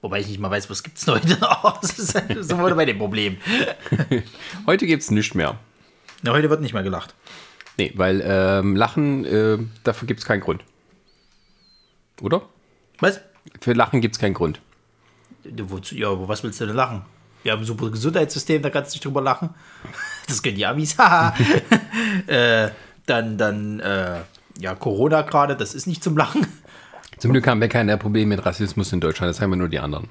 Wobei ich nicht mal weiß, was gibt es heute noch. Das ist halt so wurde bei dem Problem. Heute gibt es nichts mehr. Na, heute wird nicht mehr gelacht. Nee, weil ähm, Lachen, äh, dafür gibt es keinen Grund. Oder? Was? Für Lachen gibt es keinen Grund. Wozu, ja, aber was willst du denn lachen? Wir haben ein super Gesundheitssystem, da kannst du nicht drüber lachen. Das können die Amis. äh, dann, dann, äh, ja, Corona gerade, das ist nicht zum Lachen. Zum Glück haben wir keine Probleme mit Rassismus in Deutschland, das haben wir nur die anderen.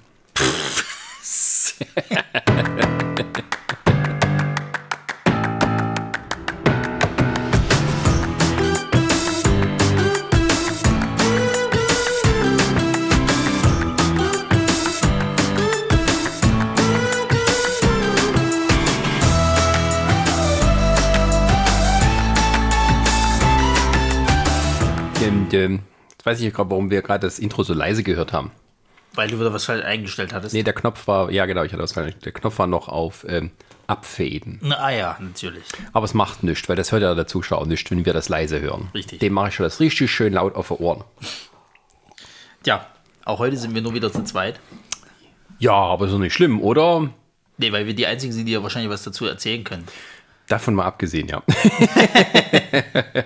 Ähm, jetzt weiß ich gerade, warum wir gerade das Intro so leise gehört haben. Weil du wieder was falsch eingestellt hattest. Nee, der Knopf war, ja genau, ich hatte nicht. Der Knopf war noch auf ähm, Abfäden. Na, ah ja, natürlich. Aber es macht nichts, weil das hört ja der Zuschauer nicht, wenn wir das leise hören. Richtig. Dem mache ich schon das richtig schön laut auf die Ohren. Tja, auch heute sind wir nur wieder zu zweit. Ja, aber ist doch nicht schlimm, oder? Nee, weil wir die einzigen sind, die ja wahrscheinlich was dazu erzählen können. Davon mal abgesehen, ja.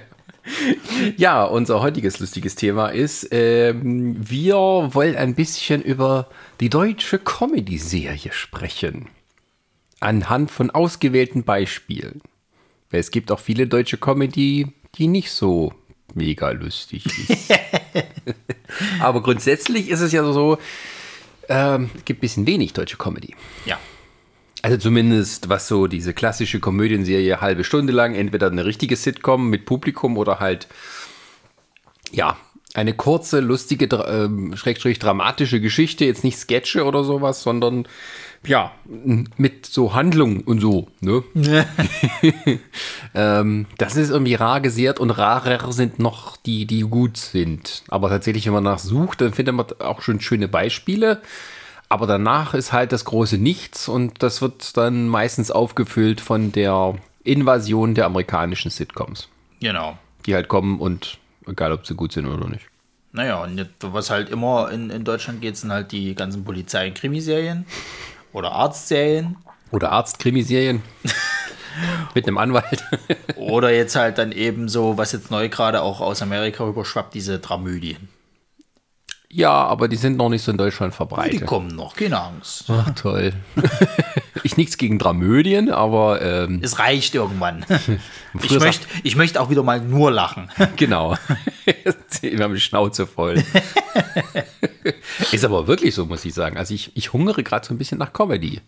ja, unser heutiges lustiges Thema ist, ähm, wir wollen ein bisschen über die deutsche Comedy-Serie sprechen. Anhand von ausgewählten Beispielen. Weil es gibt auch viele deutsche Comedy, die nicht so mega lustig ist. Aber grundsätzlich ist es ja so, ähm, es gibt ein bisschen wenig deutsche Comedy. Ja. Also zumindest was so diese klassische Komödienserie halbe Stunde lang, entweder eine richtige Sitcom mit Publikum oder halt, ja, eine kurze, lustige, ähm, schrägstrich dramatische Geschichte, jetzt nicht Sketche oder sowas, sondern ja, mit so Handlung und so, ne? ähm, das ist irgendwie rar gesät und rarer sind noch die, die gut sind. Aber tatsächlich, wenn man nach sucht, dann findet man auch schon schöne Beispiele. Aber danach ist halt das große Nichts und das wird dann meistens aufgefüllt von der Invasion der amerikanischen Sitcoms, Genau. die halt kommen und egal ob sie gut sind oder nicht. Naja, und was halt immer in, in Deutschland geht, sind halt die ganzen Polizei- und Krimiserien oder Arztserien. Oder Arzt-Krimiserien mit einem Anwalt. Oder jetzt halt dann eben so, was jetzt neu gerade auch aus Amerika rüberschwappt, diese Dramödien. Ja, aber die sind noch nicht so in Deutschland Die verbreitet. kommen noch, keine Angst. Ach, toll. ich nichts gegen Dramödien, aber ähm, Es reicht irgendwann. Ich möchte, ich möchte auch wieder mal nur lachen. genau. Wir haben die Schnauze voll. Ist aber wirklich so, muss ich sagen. Also ich, ich hungere gerade so ein bisschen nach Comedy.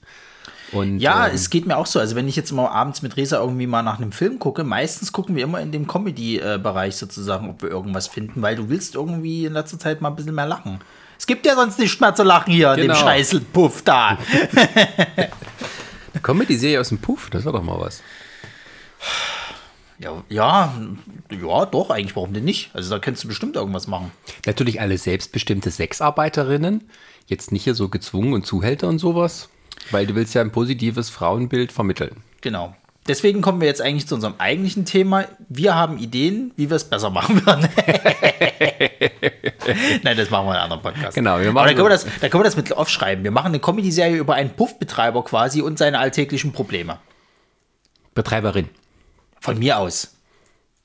Und, Ja, ähm, es geht mir auch so. Also wenn ich jetzt mal abends mit Resa irgendwie mal nach einem Film gucke, meistens gucken wir immer in dem Comedy-Bereich sozusagen, ob wir irgendwas finden, weil du willst irgendwie in letzter Zeit mal ein bisschen mehr lachen. Es gibt ja sonst nicht mehr zu lachen hier in dem Genau. Scheißelpuff da. Comedy-Serie aus dem Puff, das war doch mal was. ja, ja, ja, doch, eigentlich, warum denn nicht? Also da könntest du bestimmt irgendwas machen. Natürlich alle selbstbestimmte Sexarbeiterinnen. Jetzt nicht hier so gezwungen und Zuhälter und sowas. Weil du willst ja ein positives Frauenbild vermitteln. Genau. Deswegen kommen wir jetzt eigentlich zu unserem eigentlichen Thema. Wir haben Ideen, wie wir es besser machen würden. Nein, das machen wir in einem anderen Podcast. Genau, wir Aber machen da können wir, das, da können wir das mit aufschreiben. Wir machen eine Comedy-Serie über einen Puffbetreiber quasi und seine alltäglichen Probleme. Betreiberin. Von mir aus.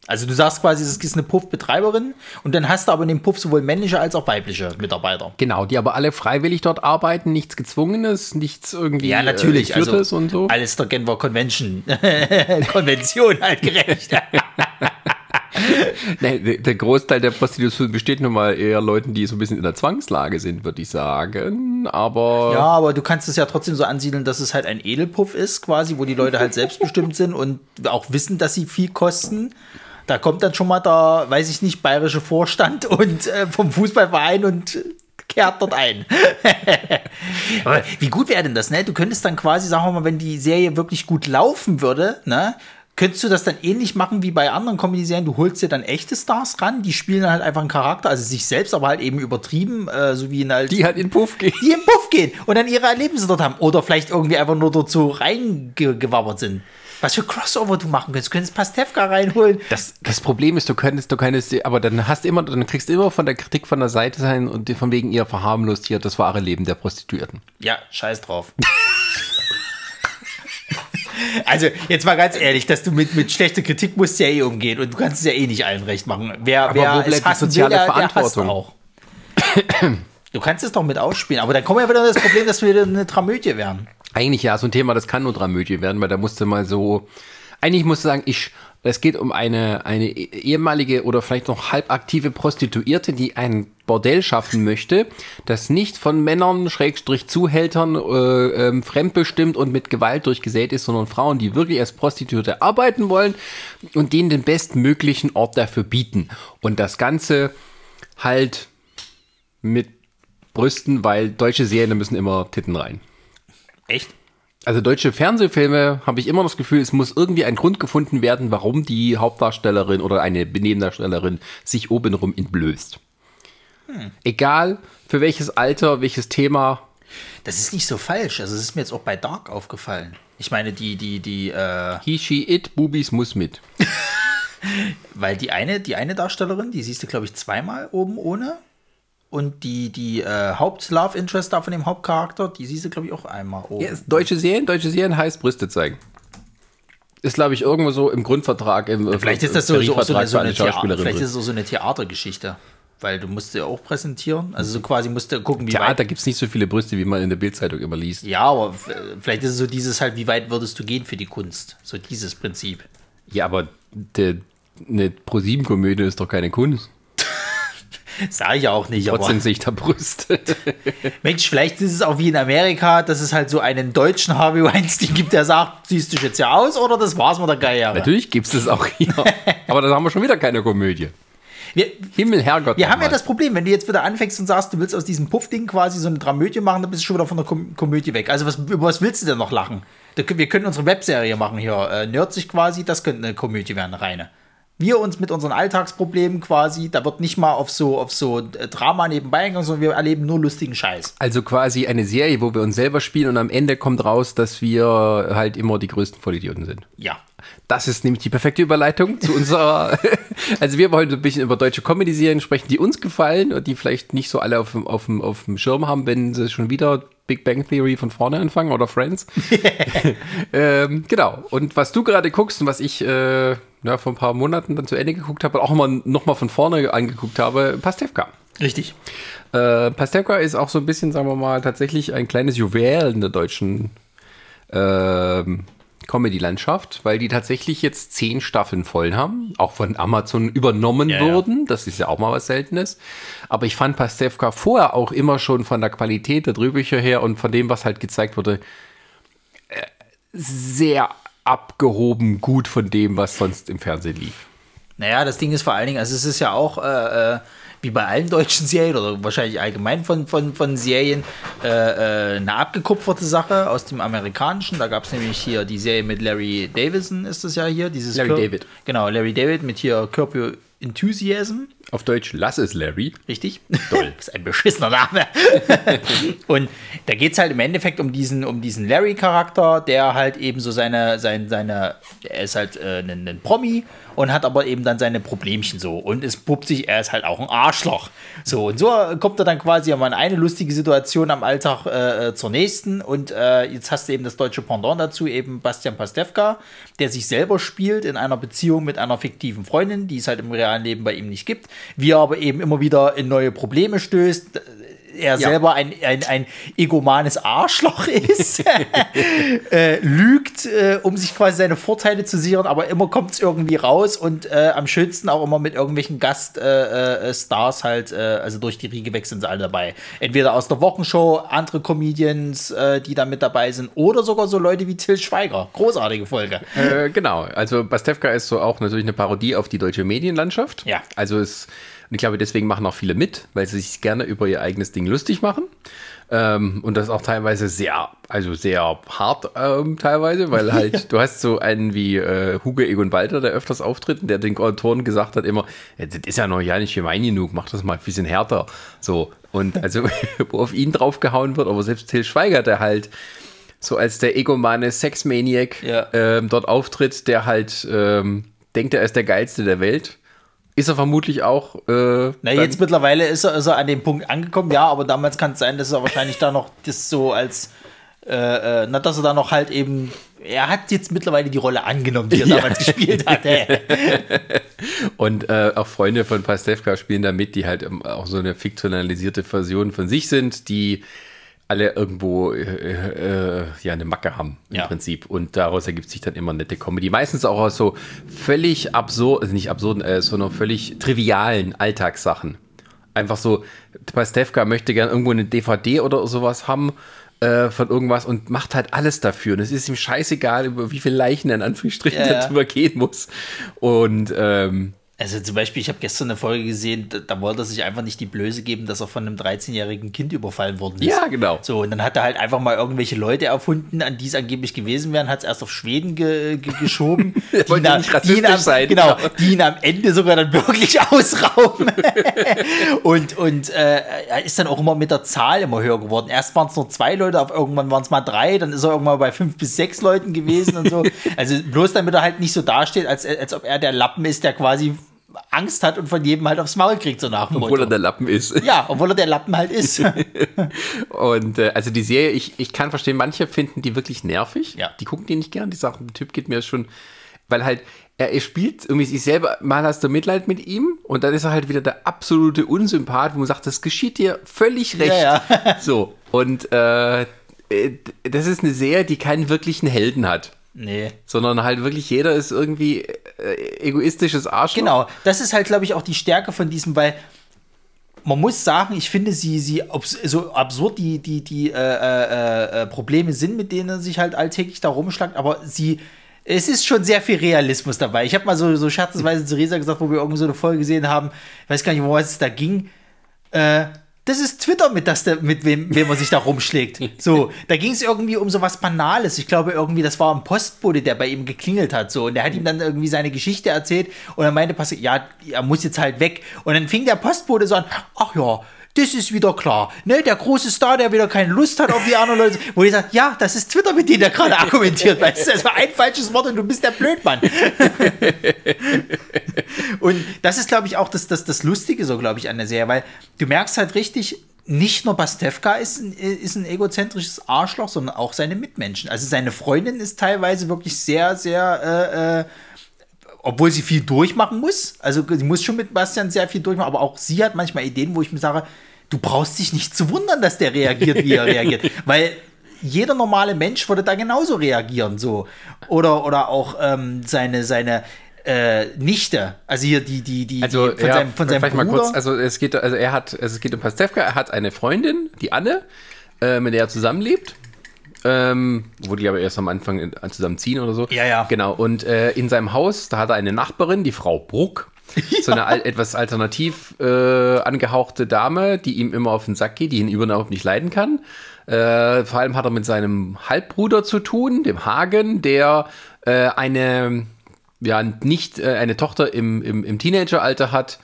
Also du sagst quasi, es ist eine Puffbetreiberin und dann hast du aber in dem Puff sowohl männliche als auch weibliche Mitarbeiter. Genau, die aber alle freiwillig dort arbeiten, nichts Gezwungenes, nichts irgendwie Ja, natürlich. Äh, also und so. alles der Genfer Convention. Konvention halt gerecht. Der- der Großteil der Prostitution besteht nun mal eher Leuten, die so ein bisschen in der Zwangslage sind, würde ich sagen. Aber Ja, aber du kannst es ja trotzdem so ansiedeln, dass es halt ein Edelpuff ist, quasi, wo die Leute halt selbstbestimmt sind und auch wissen, dass sie viel kosten. Da kommt dann schon mal der, weiß ich nicht, bayerische Vorstand und äh, vom Fußballverein und kehrt dort ein. aber wie gut wäre denn das, ne? Du könntest dann quasi, sagen wir mal, wenn die Serie wirklich gut laufen würde, ne? Könntest du das dann ähnlich machen wie bei anderen Comedy-Serien? Du holst dir dann echte Stars ran, die spielen dann halt einfach einen Charakter, also sich selbst, aber halt eben übertrieben, äh, so wie in halt. Die halt in Puff gehen. Die in Puff gehen und dann ihre Erlebnisse dort haben. Oder vielleicht irgendwie einfach nur dort so reingewabbert sind. Was für Crossover du machen könntest. Du könntest Pastewka reinholen. Das, das Problem ist, du könntest, du könntest, aber dann hast immer, dann kriegst du immer von der Kritik von der Seite sein und von wegen ihr verharmlost hier das wahre Leben der Prostituierten. Ja, scheiß drauf. Also, jetzt mal ganz ehrlich, dass du mit, mit schlechter Kritik musst ja eh umgehen und du kannst es ja eh nicht allen recht machen. Wer, Aber wer wo bleibt die soziale will, der, der Verantwortung? auch. Du kannst es doch mit ausspielen, aber dann kommen wir wieder das Problem, dass wir wieder eine Dramödie werden. Eigentlich ja, so ein Thema, das kann nur Dramödie werden, weil da musste mal so. Eigentlich musst du sagen, ich. Es geht um eine, eine ehemalige oder vielleicht noch halbaktive Prostituierte, die ein Bordell schaffen möchte, das nicht von Männern, Schrägstrich Zuhältern, äh, ähm, fremdbestimmt und mit Gewalt durchgesät ist, sondern Frauen, die wirklich als Prostituierte arbeiten wollen und denen den bestmöglichen Ort dafür bieten. Und das Ganze halt mit Brüsten, weil deutsche Serien müssen immer Titten rein. Echt? Also deutsche Fernsehfilme habe ich immer das Gefühl, es muss irgendwie ein Grund gefunden werden, warum die Hauptdarstellerin oder eine Nebendarstellerin sich obenrum entblößt. Egal für welches Alter, welches Thema. Das ist nicht so falsch. Also, es ist mir jetzt auch bei Dark aufgefallen. Ich meine, die, die, die, äh, He, she, it, Bubis muss mit. weil die eine, die eine Darstellerin, die siehst du, glaube ich, zweimal oben ohne. Und die, die äh, Haupt-Love-Interest da von dem Hauptcharakter, die siehst du, glaube ich, auch einmal oben. Ja, deutsche Serien, deutsche Serien heißt Brüste zeigen. Ist, glaube ich, irgendwo so im Grundvertrag. Im, Vielleicht ist das so, so, so, eine, so eine, Schauspielerin. vielleicht ist es auch so eine Theatergeschichte. Weil du musst ja auch präsentieren. Also so quasi musst du gucken, wie Theater weit. gibt es nicht so viele Brüste, wie man in der Bildzeitung immer liest. Ja, aber vielleicht ist es so dieses halt, wie weit würdest du gehen für die Kunst? So dieses Prinzip. Ja, aber eine Pro-7-Komödie ist doch keine Kunst. Sag ich ja auch nicht, Trotzdem aber sehe ich da Brüste. Mensch, vielleicht ist es auch wie in Amerika, dass es halt so einen deutschen Harvey Weinstein gibt, der sagt, siehst du dich jetzt ja aus oder das war's mit der Karriere? Natürlich gibt es das auch hier. aber da haben wir schon wieder keine Komödie. Wir, Himmel, Herrgott. wir haben ja nochmal. das Problem, wenn du jetzt wieder anfängst und sagst, du willst aus diesem Puffding quasi so eine Dramödie machen, dann bist du schon wieder von der Kom Komödie weg. Also was, über was willst du denn noch lachen? Wir können unsere Webserie machen hier, äh, Nerdsig quasi, das könnte eine Komödie werden, eine reine. Wir uns mit unseren Alltagsproblemen quasi, da wird nicht mal auf so, auf so äh, Drama nebenbei eingegangen, sondern wir erleben nur lustigen Scheiß. Also quasi eine Serie, wo wir uns selber spielen und am Ende kommt raus, dass wir halt immer die größten Vollidioten sind. Ja. Das ist nämlich die perfekte Überleitung zu unserer. also wir wollen ein bisschen über deutsche Comedy-Serien sprechen, die uns gefallen und die vielleicht nicht so alle auf dem, auf dem, auf dem Schirm haben, wenn sie schon wieder Big Bang Theory von vorne anfangen oder Friends. ähm, genau. Und was du gerade guckst und was ich äh, ja, vor ein paar Monaten dann zu Ende geguckt habe und auch mal von vorne angeguckt habe, Pastewka. Richtig. Äh, Pastewka ist auch so ein bisschen, sagen wir mal, tatsächlich ein kleines Juwel in der deutschen ähm, Comedy-Landschaft, weil die tatsächlich jetzt zehn Staffeln voll haben, auch von Amazon übernommen Ja, ja. wurden. Das ist ja auch mal was Seltenes. Aber ich fand Pastewka vorher auch immer schon von der Qualität der Drehbücher her und von dem, was halt gezeigt wurde, äh, sehr abgehoben gut von dem, was sonst im Fernsehen lief. Naja, das Ding ist vor allen Dingen, also es ist ja auch äh, äh, wie bei allen deutschen Serien oder wahrscheinlich allgemein von, von, von Serien äh, äh, eine abgekupferte Sache aus dem Amerikanischen. Da gab es nämlich hier die Serie mit Larry Davison, ist das ja hier. Dieses Larry Cur- David. Genau, Larry David mit hier Curb Enthusiasm. Auf Deutsch, lass es, Larry. Richtig? Toll. das ist ein beschissener Name. und da geht es halt im Endeffekt um diesen, um diesen Larry-Charakter, der halt eben so seine, sein, seine, er ist halt äh, ein, ein Promi und hat aber eben dann seine Problemchen so. Und es puppt sich, er ist halt auch ein Arschloch. So, und so kommt er dann quasi immer in eine lustige Situation am Alltag äh, äh, zur nächsten. Und äh, jetzt hast du eben das deutsche Pendant dazu, eben Bastian Pastewka, der sich selber spielt in einer Beziehung mit einer fiktiven Freundin, die es halt im realen Leben bei ihm nicht gibt. Wie er aber eben immer wieder in neue Probleme stößt. Er selber ein, ein, ein egomanes Arschloch ist, äh, lügt, äh, um sich quasi seine Vorteile zu sichern, aber immer kommt es irgendwie raus und äh, am schönsten auch immer mit irgendwelchen Gaststars äh, äh, halt, äh, also durch die Riege weg sind sie alle dabei. Entweder aus der Wochenshow, andere Comedians, die da mit dabei sind, oder sogar so Leute wie Till Schweiger. Großartige Folge. Genau, also Pastewka ist so auch natürlich eine Parodie auf die deutsche Medienlandschaft. Ja. Also es Und ich glaube, deswegen machen auch viele mit, weil sie sich gerne über ihr eigenes Ding lustig machen. Ähm, und das auch teilweise sehr, also sehr hart ähm, teilweise, weil halt, ja. du hast so einen wie äh, Hugo Egon Walter, der öfters auftritt und der den Autoren gesagt hat immer, das ist ja noch ja nicht gemein genug, mach das mal ein bisschen härter. So. Und also, wo auf ihn draufgehauen wird, aber selbst Till Schweiger, der halt so als der egomane Sexmaniac ja. ähm, dort auftritt, der halt ähm, denkt, er ist der geilste der Welt ist er vermutlich auch. Äh, Na, jetzt mittlerweile ist er, ist er an dem Punkt angekommen, ja, aber damals kann es sein, dass er wahrscheinlich da noch das so als, äh, äh, na, dass er da noch halt eben, er hat jetzt mittlerweile die Rolle angenommen, die er ja. damals gespielt hat. Und äh, auch Freunde von Pastewka spielen da mit, die halt auch so eine fiktionalisierte Version von sich sind, die alle irgendwo äh, äh, ja eine Macke haben im ja. Prinzip und daraus ergibt sich dann immer nette Comedy. Meistens auch aus so völlig absurd, also nicht absurden, äh, sondern völlig trivialen Alltagssachen. Einfach so, Pastewka möchte gerne irgendwo eine DVD oder sowas haben äh, von irgendwas und macht halt alles dafür. Und es ist ihm scheißegal, über wie viele Leichen er in Anführungsstrichen ja, ja. drüber gehen muss. Und ähm, also zum Beispiel, ich habe gestern eine Folge gesehen, da, da, wollte er sich einfach nicht die Blöße geben, dass er von einem 13-jährigen Kind überfallen worden ist. Ja, genau. So, und dann hat er halt einfach mal irgendwelche Leute erfunden, an die es angeblich gewesen wären, hat es erst auf Schweden ge ge geschoben. die, ihn, nicht die, ihn am, sein, genau, genau, die ihn am Ende sogar dann wirklich ausrauben. und und äh, er ist dann auch immer mit der Zahl immer höher geworden. Erst waren es nur zwei Leute, auf irgendwann waren es mal drei, dann ist er irgendwann bei fünf bis sechs Leuten gewesen und so. Also bloß damit er halt nicht so dasteht, als, als ob er der Lappen ist, der quasi Angst hat und von jedem halt aufs Maul kriegt, so nach dem Obwohl er der Lappen ist. Ja, obwohl er der Lappen halt ist. und äh, also die Serie, ich, ich kann verstehen, manche finden die wirklich nervig. Ja. Die gucken die nicht gern. Die sagen, der Typ geht mir schon, weil halt er, er spielt irgendwie sich selber, mal hast du Mitleid mit ihm und dann ist er halt wieder der absolute Unsympath, wo man sagt, das geschieht dir völlig recht. Ja, ja. so, und äh, äh, das ist eine Serie, die keinen wirklichen Helden hat. Nee. Sondern halt wirklich jeder ist irgendwie äh, egoistisches Arschloch. Genau, das ist halt, glaube ich, auch die Stärke von diesem, weil man muss sagen, ich finde sie, sie so absurd die, die, die äh, äh, äh, Probleme sind, mit denen er sich halt alltäglich da rumschlagt, aber sie, es ist schon sehr viel Realismus dabei. Ich habe mal so, so scherzensweise zu Resa gesagt, wo wir irgendwo so eine Folge gesehen haben, ich weiß gar nicht, wo es da ging, äh, das ist Twitter, mit, das mit wem, wem man sich da rumschlägt. So, da ging es irgendwie um so was Banales. Ich glaube irgendwie, das war ein Postbote, der bei ihm geklingelt hat. So, und der hat ihm dann irgendwie seine Geschichte erzählt und er meinte, ja, er muss jetzt halt weg. Und dann fing der Postbote so an, ach ja, das ist wieder klar. Ne, der große Star, der wieder keine Lust hat auf die anderen Leute, wo die sagt, ja, das ist Twitter, mit dem der gerade argumentiert. Weißt du, das war ein falsches Wort und du bist der Blödmann. und das ist, glaube ich, auch das, das, das Lustige so, glaube ich, an der Serie, weil du merkst halt richtig, nicht nur Pastewka ist ein, ist ein egozentrisches Arschloch, sondern auch seine Mitmenschen. Also seine Freundin ist teilweise wirklich sehr, sehr äh, äh, obwohl sie viel durchmachen muss. Also sie muss schon mit Bastian sehr viel durchmachen, aber auch sie hat manchmal Ideen, wo ich mir sage, du brauchst dich nicht zu wundern, dass der reagiert, wie er reagiert. Weil jeder normale Mensch würde da genauso reagieren, so. Oder, oder auch ähm, seine, seine äh, Nichte, also hier die, die, die, also, die von ja, seinem, von seinem Bruder. Mal kurz, also es geht, also er hat, also es geht um Pastewka, er hat eine Freundin, die Anne, äh, mit der er zusammenlebt. Ähm, wo die aber erst am Anfang zusammen ziehen oder so. Ja, ja. Genau. Und äh, in seinem Haus, da hat er eine Nachbarin, die Frau Bruck. Ja. So eine al etwas alternativ äh, angehauchte Dame, die ihm immer auf den Sack geht, die ihn überhaupt nicht leiden kann. Äh, vor allem hat er mit seinem Halbbruder zu tun, dem Hagen, der äh, eine, ja, nicht äh, eine Tochter im, im, im Teenageralter hat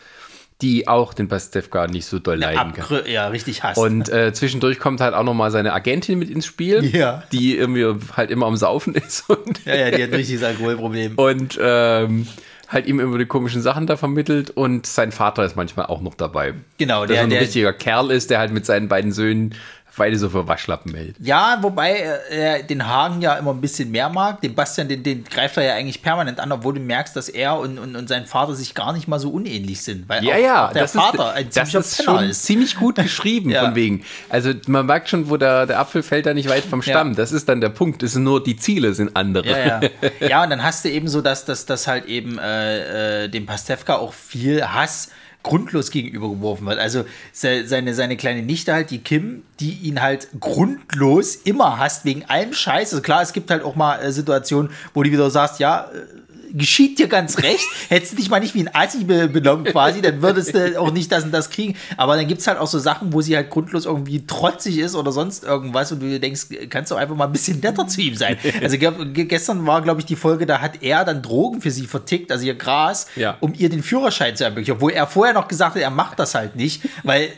die auch den Pastewka nicht so doll leiden kann. Ja, richtig hasst. Und äh, zwischendurch kommt halt auch noch mal seine Agentin mit ins Spiel, ja. die irgendwie halt immer am Saufen ist. ja, ja, die hat ein richtiges Alkoholproblem. Und ähm, halt ihm immer die komischen Sachen da vermittelt und sein Vater ist manchmal auch noch dabei. Genau, der, der so ein der, richtiger Kerl ist, der halt mit seinen beiden Söhnen beide so für Waschlappen hält. Ja, wobei er den Hagen ja immer ein bisschen mehr mag. Den Bastian, den, den greift er ja eigentlich permanent an, obwohl du merkst, dass er und, und, und sein Vater sich gar nicht mal so unähnlich sind. Weil ja, auch, ja, auch der Vater ist, ein das ist schon ist. ziemlich gut geschrieben, ja. von wegen. Also man merkt schon, wo der, der Apfel fällt da nicht weit vom Stamm. Ja. Das ist dann der Punkt. Das sind nur die Ziele sind andere. Ja, ja. ja und dann hast du eben so, dass das halt eben äh, äh, dem Pastewka auch viel Hass grundlos gegenübergeworfen wird. Also seine, seine kleine Nichte halt, die Kim, die ihn halt grundlos immer hasst, wegen allem Scheiß. Also klar, es gibt halt auch mal äh, Situationen, wo du wieder sagst, ja, äh, geschieht dir ganz recht. Hättest du dich mal nicht wie ein Assi benommen quasi, dann würdest du auch nicht das und das kriegen. Aber dann gibt es halt auch so Sachen, wo sie halt grundlos irgendwie trotzig ist oder sonst irgendwas und du denkst, kannst du einfach mal ein bisschen netter zu ihm sein. Also gestern war, glaube ich, die Folge, da hat er dann Drogen für sie vertickt, also ihr Gras, Ja. um ihr den Führerschein zu ermöglichen. Obwohl er vorher noch gesagt hat, er macht das halt nicht, weil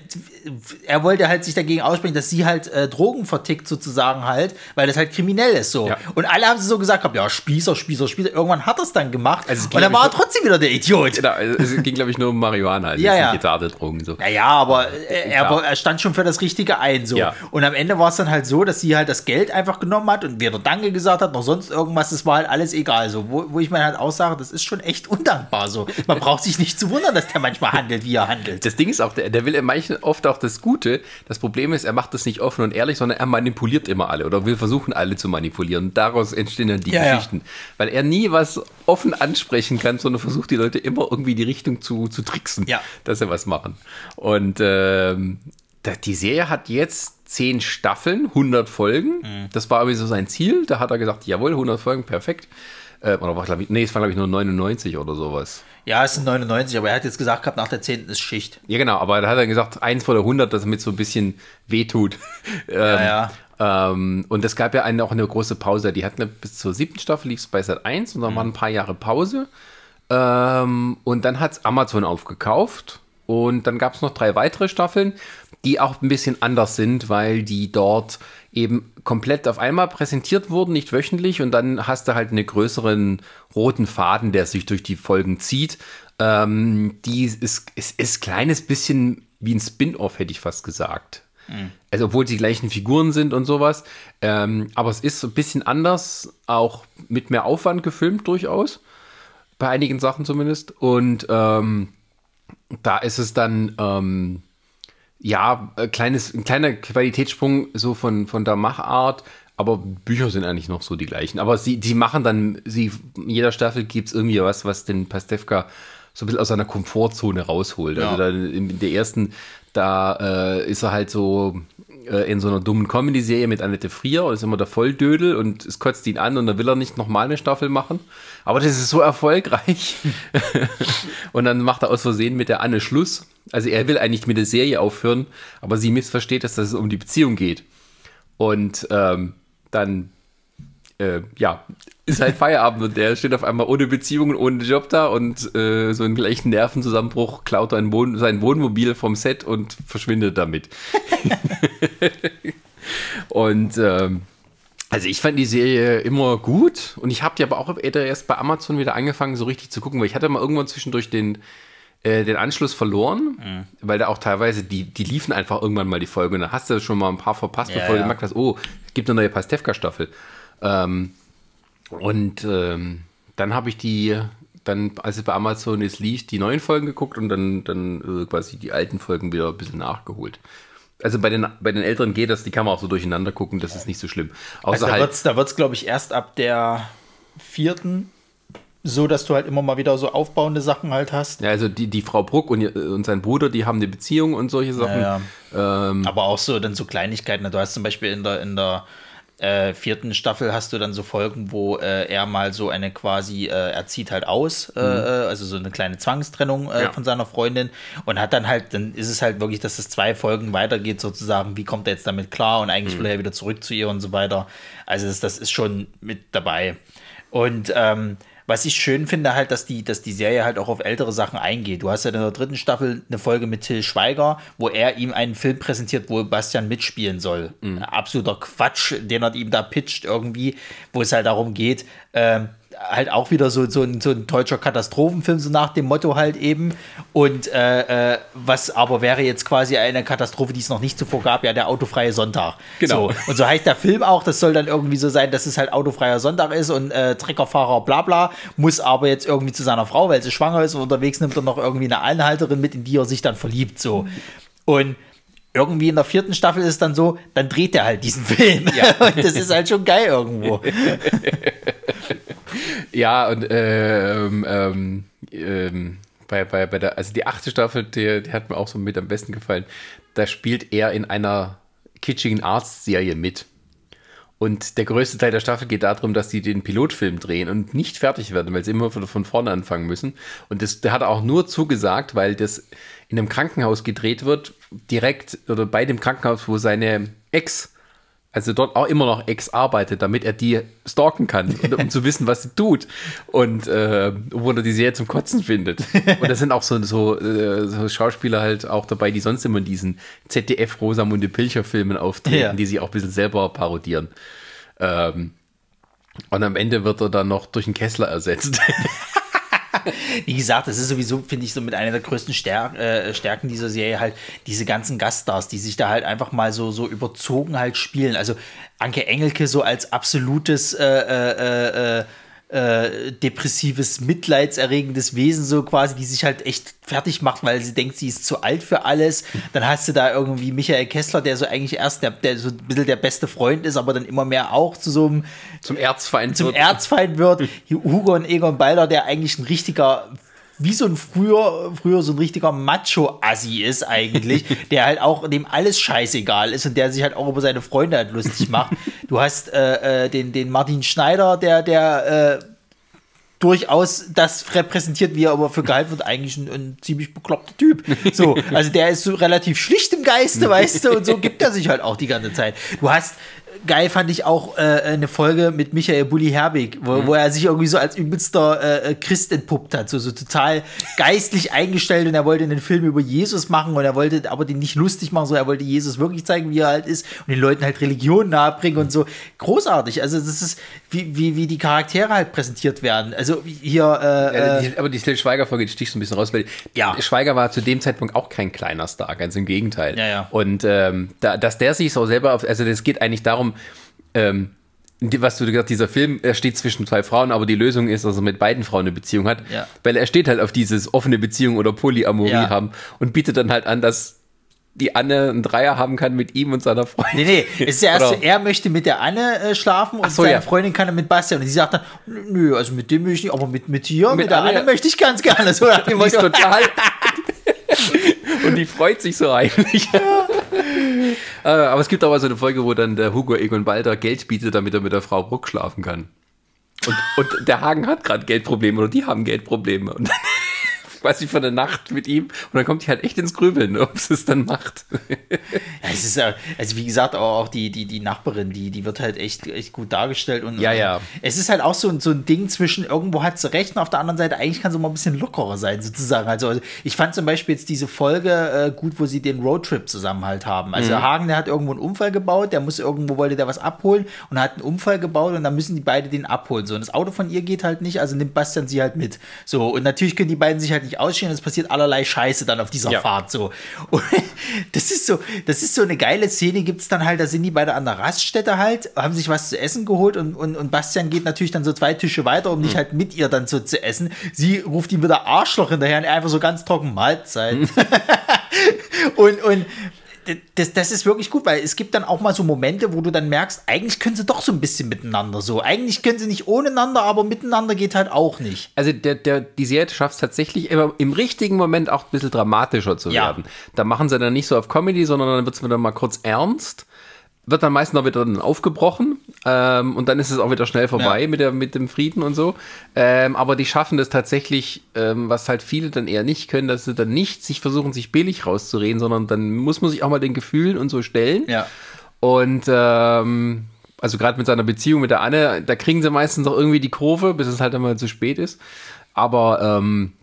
er wollte halt sich dagegen aussprechen, dass sie halt äh, Drogen vertickt sozusagen halt, weil das halt kriminell ist so. Ja. Und alle haben so gesagt, ja, Spießer, Spießer, Spießer. Irgendwann hat er es dann gemacht Also und dann war er trotzdem wieder der Idiot. Genau, es ging, glaube ich, nur um Marihuana, also Ja, ja. nicht jetzt harte Drogen. So. Naja, aber er, er, Klar. er stand schon für das Richtige ein. So. Ja. Und am Ende war es dann halt so, dass sie halt das Geld einfach genommen hat und weder Danke gesagt hat, noch sonst irgendwas. Das war halt alles egal. So. Wo, wo ich mir halt aussage, das ist schon echt undankbar. So. Man braucht sich nicht zu wundern, dass der manchmal handelt, wie er handelt. Das Ding ist auch, der, der will in manchen oft auch das Gute. Das Problem ist, er macht das nicht offen und ehrlich, sondern er manipuliert immer alle oder will versuchen, alle zu manipulieren. Daraus entstehen dann die ja. Geschichten. Weil er nie was offen ansprechen kann, sondern versucht, die Leute immer irgendwie die Richtung zu, zu tricksen, Ja. dass sie was machen. Und ähm, die Serie hat jetzt zehn Staffeln, 100 Folgen. Mhm. Das war irgendwie so sein Ziel. Da hat er gesagt, jawohl, 100 Folgen, perfekt. Äh, oder war, glaub ich, nee, es war, glaube ich, nur 99 oder sowas. Ja, es sind 99, aber er hat jetzt gesagt gehabt, nach der 10. ist Schicht. Ja, genau, aber da hat er gesagt, eins von der 100, das mit so ein bisschen wehtut. ähm, ja. Ähm, und es gab ja eine, auch eine große Pause. Die hatten bis zur siebten Staffel, lief es bei Sat 1 und dann waren ein paar Jahre Pause. Ähm, und dann hat es Amazon aufgekauft und dann gab es noch drei weitere Staffeln, die auch ein bisschen anders sind, weil die dort eben komplett auf einmal präsentiert wurden, nicht wöchentlich. Und dann hast du halt einen größeren roten Faden, der sich durch die Folgen zieht. Ähm, die ist, ist, ist ein kleines bisschen wie ein Spin-off, hätte ich fast gesagt. Also obwohl sie die gleichen Figuren sind und sowas. Ähm, aber es ist so ein bisschen anders, auch mit mehr Aufwand gefilmt durchaus. Bei einigen Sachen zumindest. Und ähm, da ist es dann, ähm, ja, ein, kleines, ein kleiner Qualitätssprung so von, von der Machart. Aber Bücher sind eigentlich noch so die gleichen. Aber sie, die machen dann, sie, in jeder Staffel gibt es irgendwie was, was den Pastewka so ein bisschen aus seiner Komfortzone rausholt. Also Ja. da in der ersten, da äh, ist er halt so äh, in so einer dummen Comedy-Serie mit Annette Frier und ist immer der Volldödel und es kotzt ihn an und dann will er nicht nochmal eine Staffel machen. Aber das ist so erfolgreich. und dann macht er aus Versehen mit der Anne Schluss. Also er will eigentlich mit der Serie aufhören, aber sie missversteht, dass es um die Beziehung geht. Und ähm, dann, äh, ja, ist halt Feierabend und der steht auf einmal ohne Beziehung und ohne Job da und äh, so einen gleichen Nervenzusammenbruch klaut ein Wohn sein Wohnmobil vom Set und verschwindet damit. und ähm, also ich fand die Serie immer gut und ich habe die aber auch erst bei Amazon wieder angefangen, so richtig zu gucken, weil ich hatte mal irgendwann zwischendurch den, äh, den Anschluss verloren, weil da auch teilweise, die, die liefen einfach irgendwann mal die Folge und dann hast du schon mal ein paar verpasst, Ja, bevor du ja. gemerkt hast, oh, es gibt eine neue Pastewka-Staffel. Ähm, und ähm, dann habe ich die, dann, als es bei Amazon ist, lief, die neuen Folgen geguckt und dann, dann äh, quasi die alten Folgen wieder ein bisschen nachgeholt. Also bei den, bei den Älteren geht das, die kann man auch so durcheinander gucken, das ist nicht so schlimm. Außer Also da halt, wird's, da wird's, glaube ich, erst ab der vierten so, dass du halt immer mal wieder so aufbauende Sachen halt hast. ja, also die, die Frau Bruck und, ihr- und sein Bruder, die haben eine Beziehung und solche Sachen. Ja, Ähm, Aber auch so dann so Kleinigkeiten. ne? Du hast zum Beispiel in der, in der äh, vierten Staffel hast du dann so Folgen, wo äh, er mal so eine quasi, äh, er zieht halt aus, äh, also so eine kleine Zwangstrennung äh, Ja. von seiner Freundin und hat dann halt, dann ist es halt wirklich, dass es zwei Folgen weitergeht sozusagen, wie kommt er jetzt damit klar und eigentlich will er wieder zurück zu ihr und so weiter. Also das, das ist schon mit dabei. Und ähm, was ich schön finde, halt, dass die, dass die Serie halt auch auf ältere Sachen eingeht. Du hast ja in der dritten Staffel eine Folge mit Till Schweiger, wo er ihm einen Film präsentiert, wo Bastian mitspielen soll. Absoluter Quatsch, den er ihm da pitcht irgendwie, wo es halt darum geht, ähm, halt auch wieder so, so, ein, so ein deutscher Katastrophenfilm, so nach dem Motto halt eben. Und äh, äh, was aber wäre jetzt quasi eine Katastrophe, die es noch nicht zuvor gab, ja, der autofreie Sonntag. Genau. So. Und so heißt der Film auch, das soll dann irgendwie so sein, dass es halt autofreier Sonntag ist und äh, Treckerfahrer bla bla, muss aber jetzt irgendwie zu seiner Frau, weil sie schwanger ist und unterwegs nimmt er noch irgendwie eine Anhalterin mit, in die er sich dann verliebt. So. Und irgendwie in der vierten Staffel ist es dann so, dann dreht er halt diesen Film. und das ist halt schon geil irgendwo. Ja, und ähm, ähm, ähm, bei, bei, bei der, also die achte Staffel, die, die hat mir auch so mit am besten gefallen. Da spielt er in einer kitschigen Arztserie mit. Und der größte Teil der Staffel geht darum, dass die den Pilotfilm drehen und nicht fertig werden, weil sie immer von, von vorne anfangen müssen. Und das, der hat er auch nur zugesagt, weil das in einem Krankenhaus gedreht wird, direkt oder bei dem Krankenhaus, wo seine Ex also dort auch immer noch Ex arbeitet, damit er die stalken kann, um zu wissen, was sie tut. Und äh, wo er die Serie zum Kotzen findet. Und da sind auch so, so, äh, so, Schauspieler halt auch dabei, die sonst immer in diesen ZDF Rosamunde Pilcher Filmen auftreten, ja. die sich auch ein bisschen selber parodieren. Ähm, und am Ende wird er dann noch durch einen Kessler ersetzt. Wie gesagt, das ist sowieso, finde ich, so mit einer der größten Stär äh, Stärken dieser Serie halt diese ganzen Gaststars, die sich da halt einfach mal so, so überzogen halt spielen. Also Anke Engelke so als absolutes äh, äh, äh, depressives, mitleidserregendes Wesen, so quasi, die sich halt echt fertig macht, weil sie denkt, sie ist zu alt für alles. Dann hast du da irgendwie Michael Kessler, der so eigentlich erst der, der so ein bisschen der beste Freund ist, aber dann immer mehr auch zu so einem zum Erzfeind zum wird. Erzfeind wird. Hugo und Egon Balder, der eigentlich ein richtiger wie so ein früher, früher so ein richtiger Macho-Assi ist eigentlich, der halt auch, dem alles scheißegal ist und der sich halt auch über seine Freunde halt lustig macht. Du hast äh, äh, den, den Martin Schneider, der, der äh, durchaus das repräsentiert, wie er aber für gehalten wird, eigentlich ein, ein, ziemlich bekloppter Typ. So, also der ist so relativ schlicht im Geiste, weißt du, und so gibt er sich halt auch die ganze Zeit. Du hast geil fand ich auch äh, eine Folge mit Michael Bulli Herbig, wo, mhm. wo, er sich irgendwie so als übelster äh, Christ entpuppt hat, so, so total geistlich eingestellt und er wollte einen Film über Jesus machen und er wollte aber den nicht lustig machen, so er wollte Jesus wirklich zeigen, wie er halt ist und den Leuten halt Religion nahebringen und so. Großartig. Also das ist, wie, wie, wie die Charaktere halt präsentiert werden. Also hier. Äh, ja, die, aber die Till Schweiger-Folge sticht so ein bisschen raus, weil ja. Schweiger war zu dem Zeitpunkt auch kein kleiner Star, ganz im Gegenteil. Ja, ja. Und ähm, da, dass der sich so selber auf, also das geht eigentlich darum, ähm, was du gesagt dieser Film, er steht zwischen zwei Frauen, aber die Lösung ist, dass er mit beiden Frauen eine Beziehung hat, ja. weil er steht halt auf dieses offene Beziehung oder Polyamorie ja. haben und bietet dann halt an, dass die Anne einen Dreier haben kann mit ihm und seiner Freundin. Nee, nee, ist ja erst, er möchte mit der Anne äh, schlafen und so, seine ja. Freundin kann er mit Bastian. Und sie sagt dann, nö, also mit dem möchte ich nicht, aber mit, mit dir, mit, mit der Anne, Anne möchte ich ganz gerne. So, die ist total. und die freut sich so eigentlich. Ja. Äh, aber es gibt auch so eine Folge, wo dann der Hugo Egon Balder Geld bietet, damit er mit der Frau Bruck schlafen kann. Und, und der Hagen hat gerade Geldprobleme oder die haben Geldprobleme. Und quasi für eine Nacht mit ihm und dann kommt die halt echt ins Grübeln, ob sie es dann macht. Ja, es ist ja, also wie gesagt, auch die, die, die Nachbarin, die, die wird halt echt, echt gut dargestellt und ja, ja. es ist halt auch so, so ein Ding zwischen, irgendwo hat sie recht und auf der anderen Seite, eigentlich kann sie mal ein bisschen lockerer sein, sozusagen. Also ich fand zum Beispiel jetzt diese Folge äh, gut, wo sie den Roadtrip zusammen halt haben. Also mhm. Hagen, der hat irgendwo einen Unfall gebaut, der muss irgendwo, wollte der was abholen und hat einen Unfall gebaut und dann müssen die beide den abholen. So, und das Auto von ihr geht halt nicht, also nimmt Bastian sie halt mit. So, und natürlich können die beiden sich halt nicht ausstehen, es passiert allerlei Scheiße dann auf dieser ja. Fahrt so. Und das ist so, das ist so eine geile Szene, gibt es dann halt, da sind die beide an der Raststätte halt, haben sich was zu essen geholt und, und, und Bastian geht natürlich dann so zwei Tische weiter, um mhm. nicht halt mit ihr dann so zu essen. Sie ruft ihm wieder Arschloch hinterher und er einfach so ganz trocken Mahlzeit. Mhm. und, und das, das ist wirklich gut, weil es gibt dann auch mal so Momente, wo du dann merkst, eigentlich können sie doch so ein bisschen miteinander so. Eigentlich können sie nicht ohneinander, aber miteinander geht halt auch nicht. Also der, der, die Serie schafft es tatsächlich immer im richtigen Moment auch ein bisschen dramatischer zu werden. Ja. Da machen sie dann nicht so auf Comedy, sondern dann wird es wieder mal kurz ernst wird dann meistens auch wieder dann aufgebrochen ähm, und dann ist es auch wieder schnell vorbei ja. mit, der, mit dem Frieden und so. Ähm, aber die schaffen das tatsächlich, ähm, was halt viele dann eher nicht können, dass sie dann nicht sich versuchen, sich billig rauszureden, sondern dann muss man sich auch mal den Gefühlen und so stellen. Ja. Und ähm, also gerade mit seiner Beziehung mit der Anne, da kriegen sie meistens auch irgendwie die Kurve, bis es halt einmal zu spät ist. Aber ähm,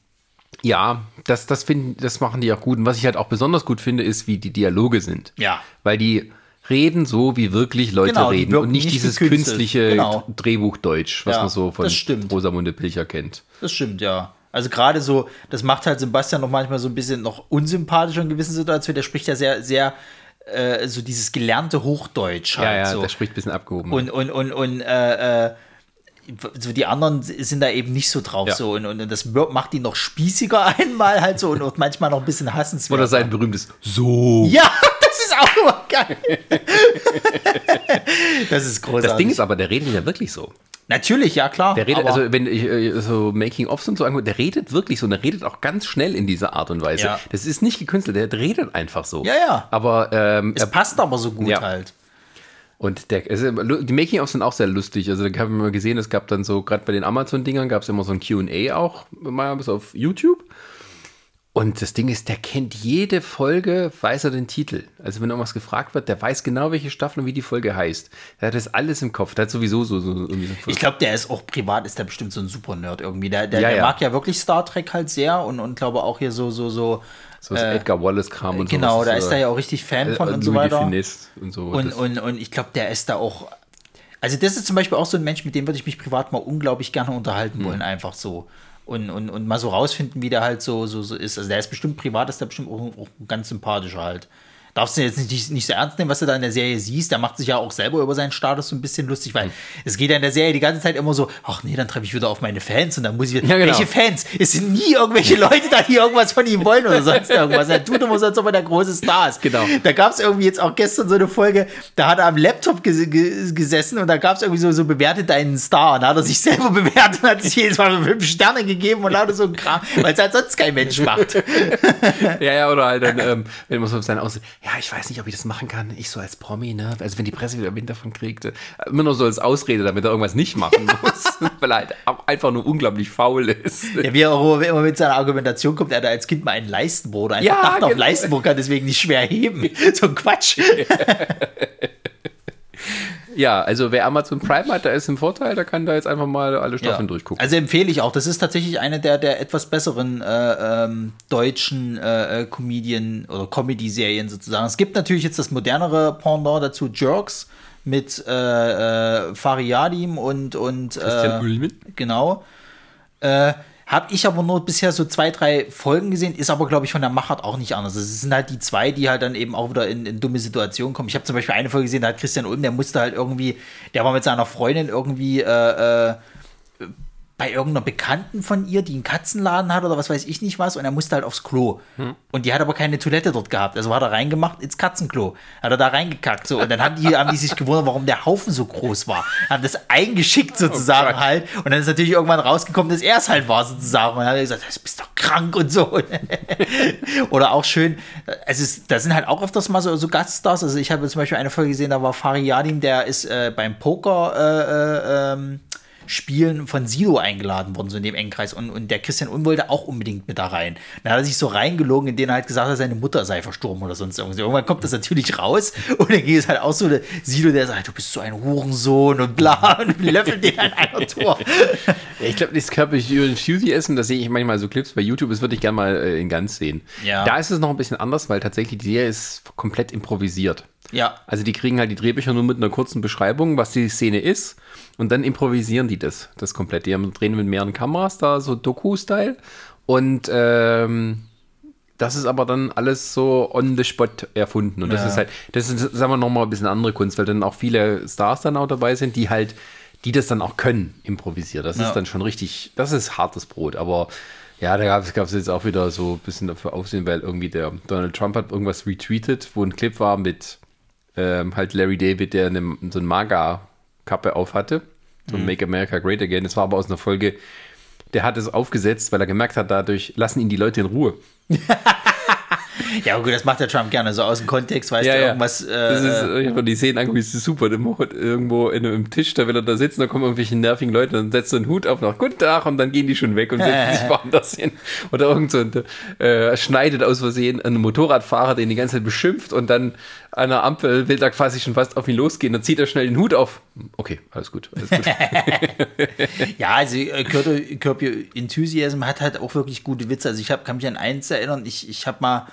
ja, das, das, find, das machen die auch gut. Und was ich halt auch besonders gut finde, ist, wie die Dialoge sind. Ja. Weil die reden so, wie wirklich Leute genau, reden und nicht, nicht dieses künstliche genau. Drehbuchdeutsch, was ja, man so von Rosamunde Pilcher kennt. Das stimmt, ja. Also gerade so, das macht halt Sebastian noch manchmal so ein bisschen noch unsympathischer in gewissen Situationen. Der spricht ja sehr, sehr äh, so dieses gelernte Hochdeutsch halt. Ja, ja, so. der spricht ein bisschen abgehoben. Und, und, und, und äh, äh, so die anderen sind da eben nicht so drauf ja. so und, und das macht ihn noch spießiger einmal halt so und, und manchmal noch ein bisschen hassenswert. Oder sein berühmtes So. Ja, ist auch immer geil. das ist großartig. Das Ding ist aber, der redet ja wirklich so. Natürlich, ja klar. Der redet, also wenn ich äh, so Making-ofs und so angucke, der redet wirklich so, der redet auch ganz schnell in dieser Art und Weise. Ja. Das ist nicht gekünstelt, der redet einfach so. Ja, ja. Aber ähm, es passt aber so gut ja. halt. Und der, also die Making-ofs sind auch sehr lustig. Also da haben wir mal gesehen, es gab dann so, gerade bei den Amazon-Dingern gab es immer so ein QA auch, mal bis auf YouTube. Und das Ding ist, der kennt jede Folge, weiß er den Titel. Also wenn irgendwas gefragt wird, der weiß genau, welche Staffel und wie die Folge heißt. Der hat das alles im Kopf. Der hat sowieso so. so, so ich glaube, der ist auch privat, ist der bestimmt so ein super Nerd irgendwie. Der, der, ja, der ja. mag ja wirklich Star Trek halt sehr und, und glaube auch hier so, so, so. So äh, Edgar Wallace-Kram und so. Genau, da ist er ja auch richtig Fan von äh, und so weiter. Und, so. Und, und, und ich glaube, der ist da auch. Also, das ist zum Beispiel auch so ein Mensch, mit dem würde ich mich privat mal unglaublich gerne unterhalten hm. wollen, einfach so und, und, und mal so rausfinden, wie der halt so, so, so ist. Also der ist bestimmt privat, ist der bestimmt auch, auch ganz sympathischer halt darfst du jetzt nicht, nicht so ernst nehmen, was du da in der Serie siehst. Der macht sich ja auch selber über seinen Status so ein bisschen lustig, weil mhm. es geht ja in der Serie die ganze Zeit immer so, ach nee, dann treffe ich wieder auf meine Fans und dann muss ich wieder, ja, genau. welche Fans? Es sind nie irgendwelche Leute da, die irgendwas von ihm wollen oder sonst irgendwas. Er tut immer so, als ob er der große Star ist. Genau. Da gab es irgendwie jetzt auch gestern so eine Folge, da hat er am Laptop ges gesessen und da gab es irgendwie so, so bewertet einen Star und da hat er sich selber bewertet und hat sich jedes Mal fünf Sterne gegeben und lauter so ein Kram, weil es halt sonst kein Mensch macht. ja, ja, oder halt dann, ähm, wenn man so sein Aussehen, ja, ich weiß nicht, ob ich das machen kann. Ich so als Promi, ne? Also wenn die Presse wieder Wind davon kriegt, äh, immer nur so als Ausrede, damit er irgendwas nicht machen muss, weil er halt einfach nur unglaublich faul ist. Ja, wie er auch immer mit seiner Argumentation kommt, er hat als Kind mal einen Leistenbruch oder einfach ja, dachte, genau. auf Leistenbruch kann deswegen nicht schwer heben. So ein Quatsch. Ja, also wer Amazon Prime hat, der ist im Vorteil, der kann da jetzt einfach mal alle Staffeln ja. durchgucken. Also empfehle ich auch. Das ist tatsächlich eine der, der etwas besseren äh, ähm, deutschen äh, äh Comedian- oder Comedy-Serien sozusagen. Es gibt natürlich jetzt das modernere Pendant dazu, Jerks mit äh, äh, Fariadim und, und Christian äh, Ulmen. Genau. Habe ich aber nur bisher so zwei, drei Folgen gesehen, ist aber, glaube ich, von der Machart auch nicht anders. Es sind halt die zwei, die halt dann eben auch wieder in, in dumme Situationen kommen. Ich habe zum Beispiel eine Folge gesehen, da hat Christian Ulm, der musste halt irgendwie, der war mit seiner Freundin irgendwie äh, äh, bei irgendeiner Bekannten von ihr, die einen Katzenladen hat oder was weiß ich nicht was, und er musste halt aufs Klo. Hm. Und die hat aber keine Toilette dort gehabt. Also hat er reingemacht ins Katzenklo. Hat er da reingekackt. So. Und dann haben die, haben die sich gewundert, warum der Haufen so groß war. Haben das eingeschickt sozusagen oh halt. Und dann ist natürlich irgendwann rausgekommen, dass er es halt war sozusagen. Und dann hat er gesagt, du bist doch krank und so. oder auch schön, also da sind halt auch öfters mal so, so Gaststars. Also ich habe zum Beispiel eine Folge gesehen, da war Fariadim, der ist äh, beim Poker äh, äh, ähm, Spielen von Sido eingeladen worden, so in dem engen Kreis. Und, und der Christian Un wollte auch unbedingt mit da rein. Dann hat er sich so reingelogen, indem er halt gesagt hat, seine Mutter sei verstorben oder sonst irgendwas. Irgendwann kommt das natürlich raus und dann geht es halt auch so, der Sido, der sagt, du bist so ein Hurensohn und bla und löffelt den an einer Tor. ja, ich glaube, das körperliche Enthusiasm, das sehe ich manchmal so Clips bei YouTube, das würde ich gerne mal äh, in ganz sehen. Ja. Da ist es noch ein bisschen anders, weil tatsächlich die Serie ist komplett improvisiert. Ja. Also die kriegen halt die Drehbücher nur mit einer kurzen Beschreibung, was die Szene ist. Und dann improvisieren die das, das komplett. Die haben, drehen mit mehreren Kameras da, so Doku-Style. Und ähm, das ist aber dann alles so on the spot erfunden. Und das ja. ist halt, das ist, sagen wir, nochmal ein bisschen andere Kunst, weil dann auch viele Stars dann auch dabei sind, die halt, die das dann auch können, improvisieren. Das ja. ist dann schon richtig, das ist hartes Brot. Aber ja, da gab es jetzt auch wieder so ein bisschen dafür Aufsehen, weil irgendwie der Donald Trump hat irgendwas retweetet, wo ein Clip war mit ähm, halt Larry David, der eine, so ein Maga-Kappe auf hatte. So mhm. Make America Great Again. Das war aber aus einer Folge, der hat es aufgesetzt, weil er gemerkt hat, dadurch lassen ihn die Leute in Ruhe. Ja, gut, das macht der Trump gerne, so aus dem Kontext, weißt ja, du, ja. irgendwas. Äh, das ist, ich habe die Szenen angeguckt, das ist super. Irgendwo in einem Tisch, da will er da sitzen, da kommen irgendwelche nervigen Leute, dann setzt er einen Hut auf, nach Guten Tag, und dann gehen die schon weg und setzen sich woanders hin. Oder irgend so ein, äh, schneidet aus Versehen einen Motorradfahrer, den die ganze Zeit beschimpft und dann der Ampel will da quasi schon fast auf ihn losgehen, dann zieht er schnell den Hut auf. Okay, alles gut, alles gut. ja, also äh, Curb Enthusiasm hat halt auch wirklich gute Witze. Also ich hab, kann mich an eins erinnern, ich, ich habe mal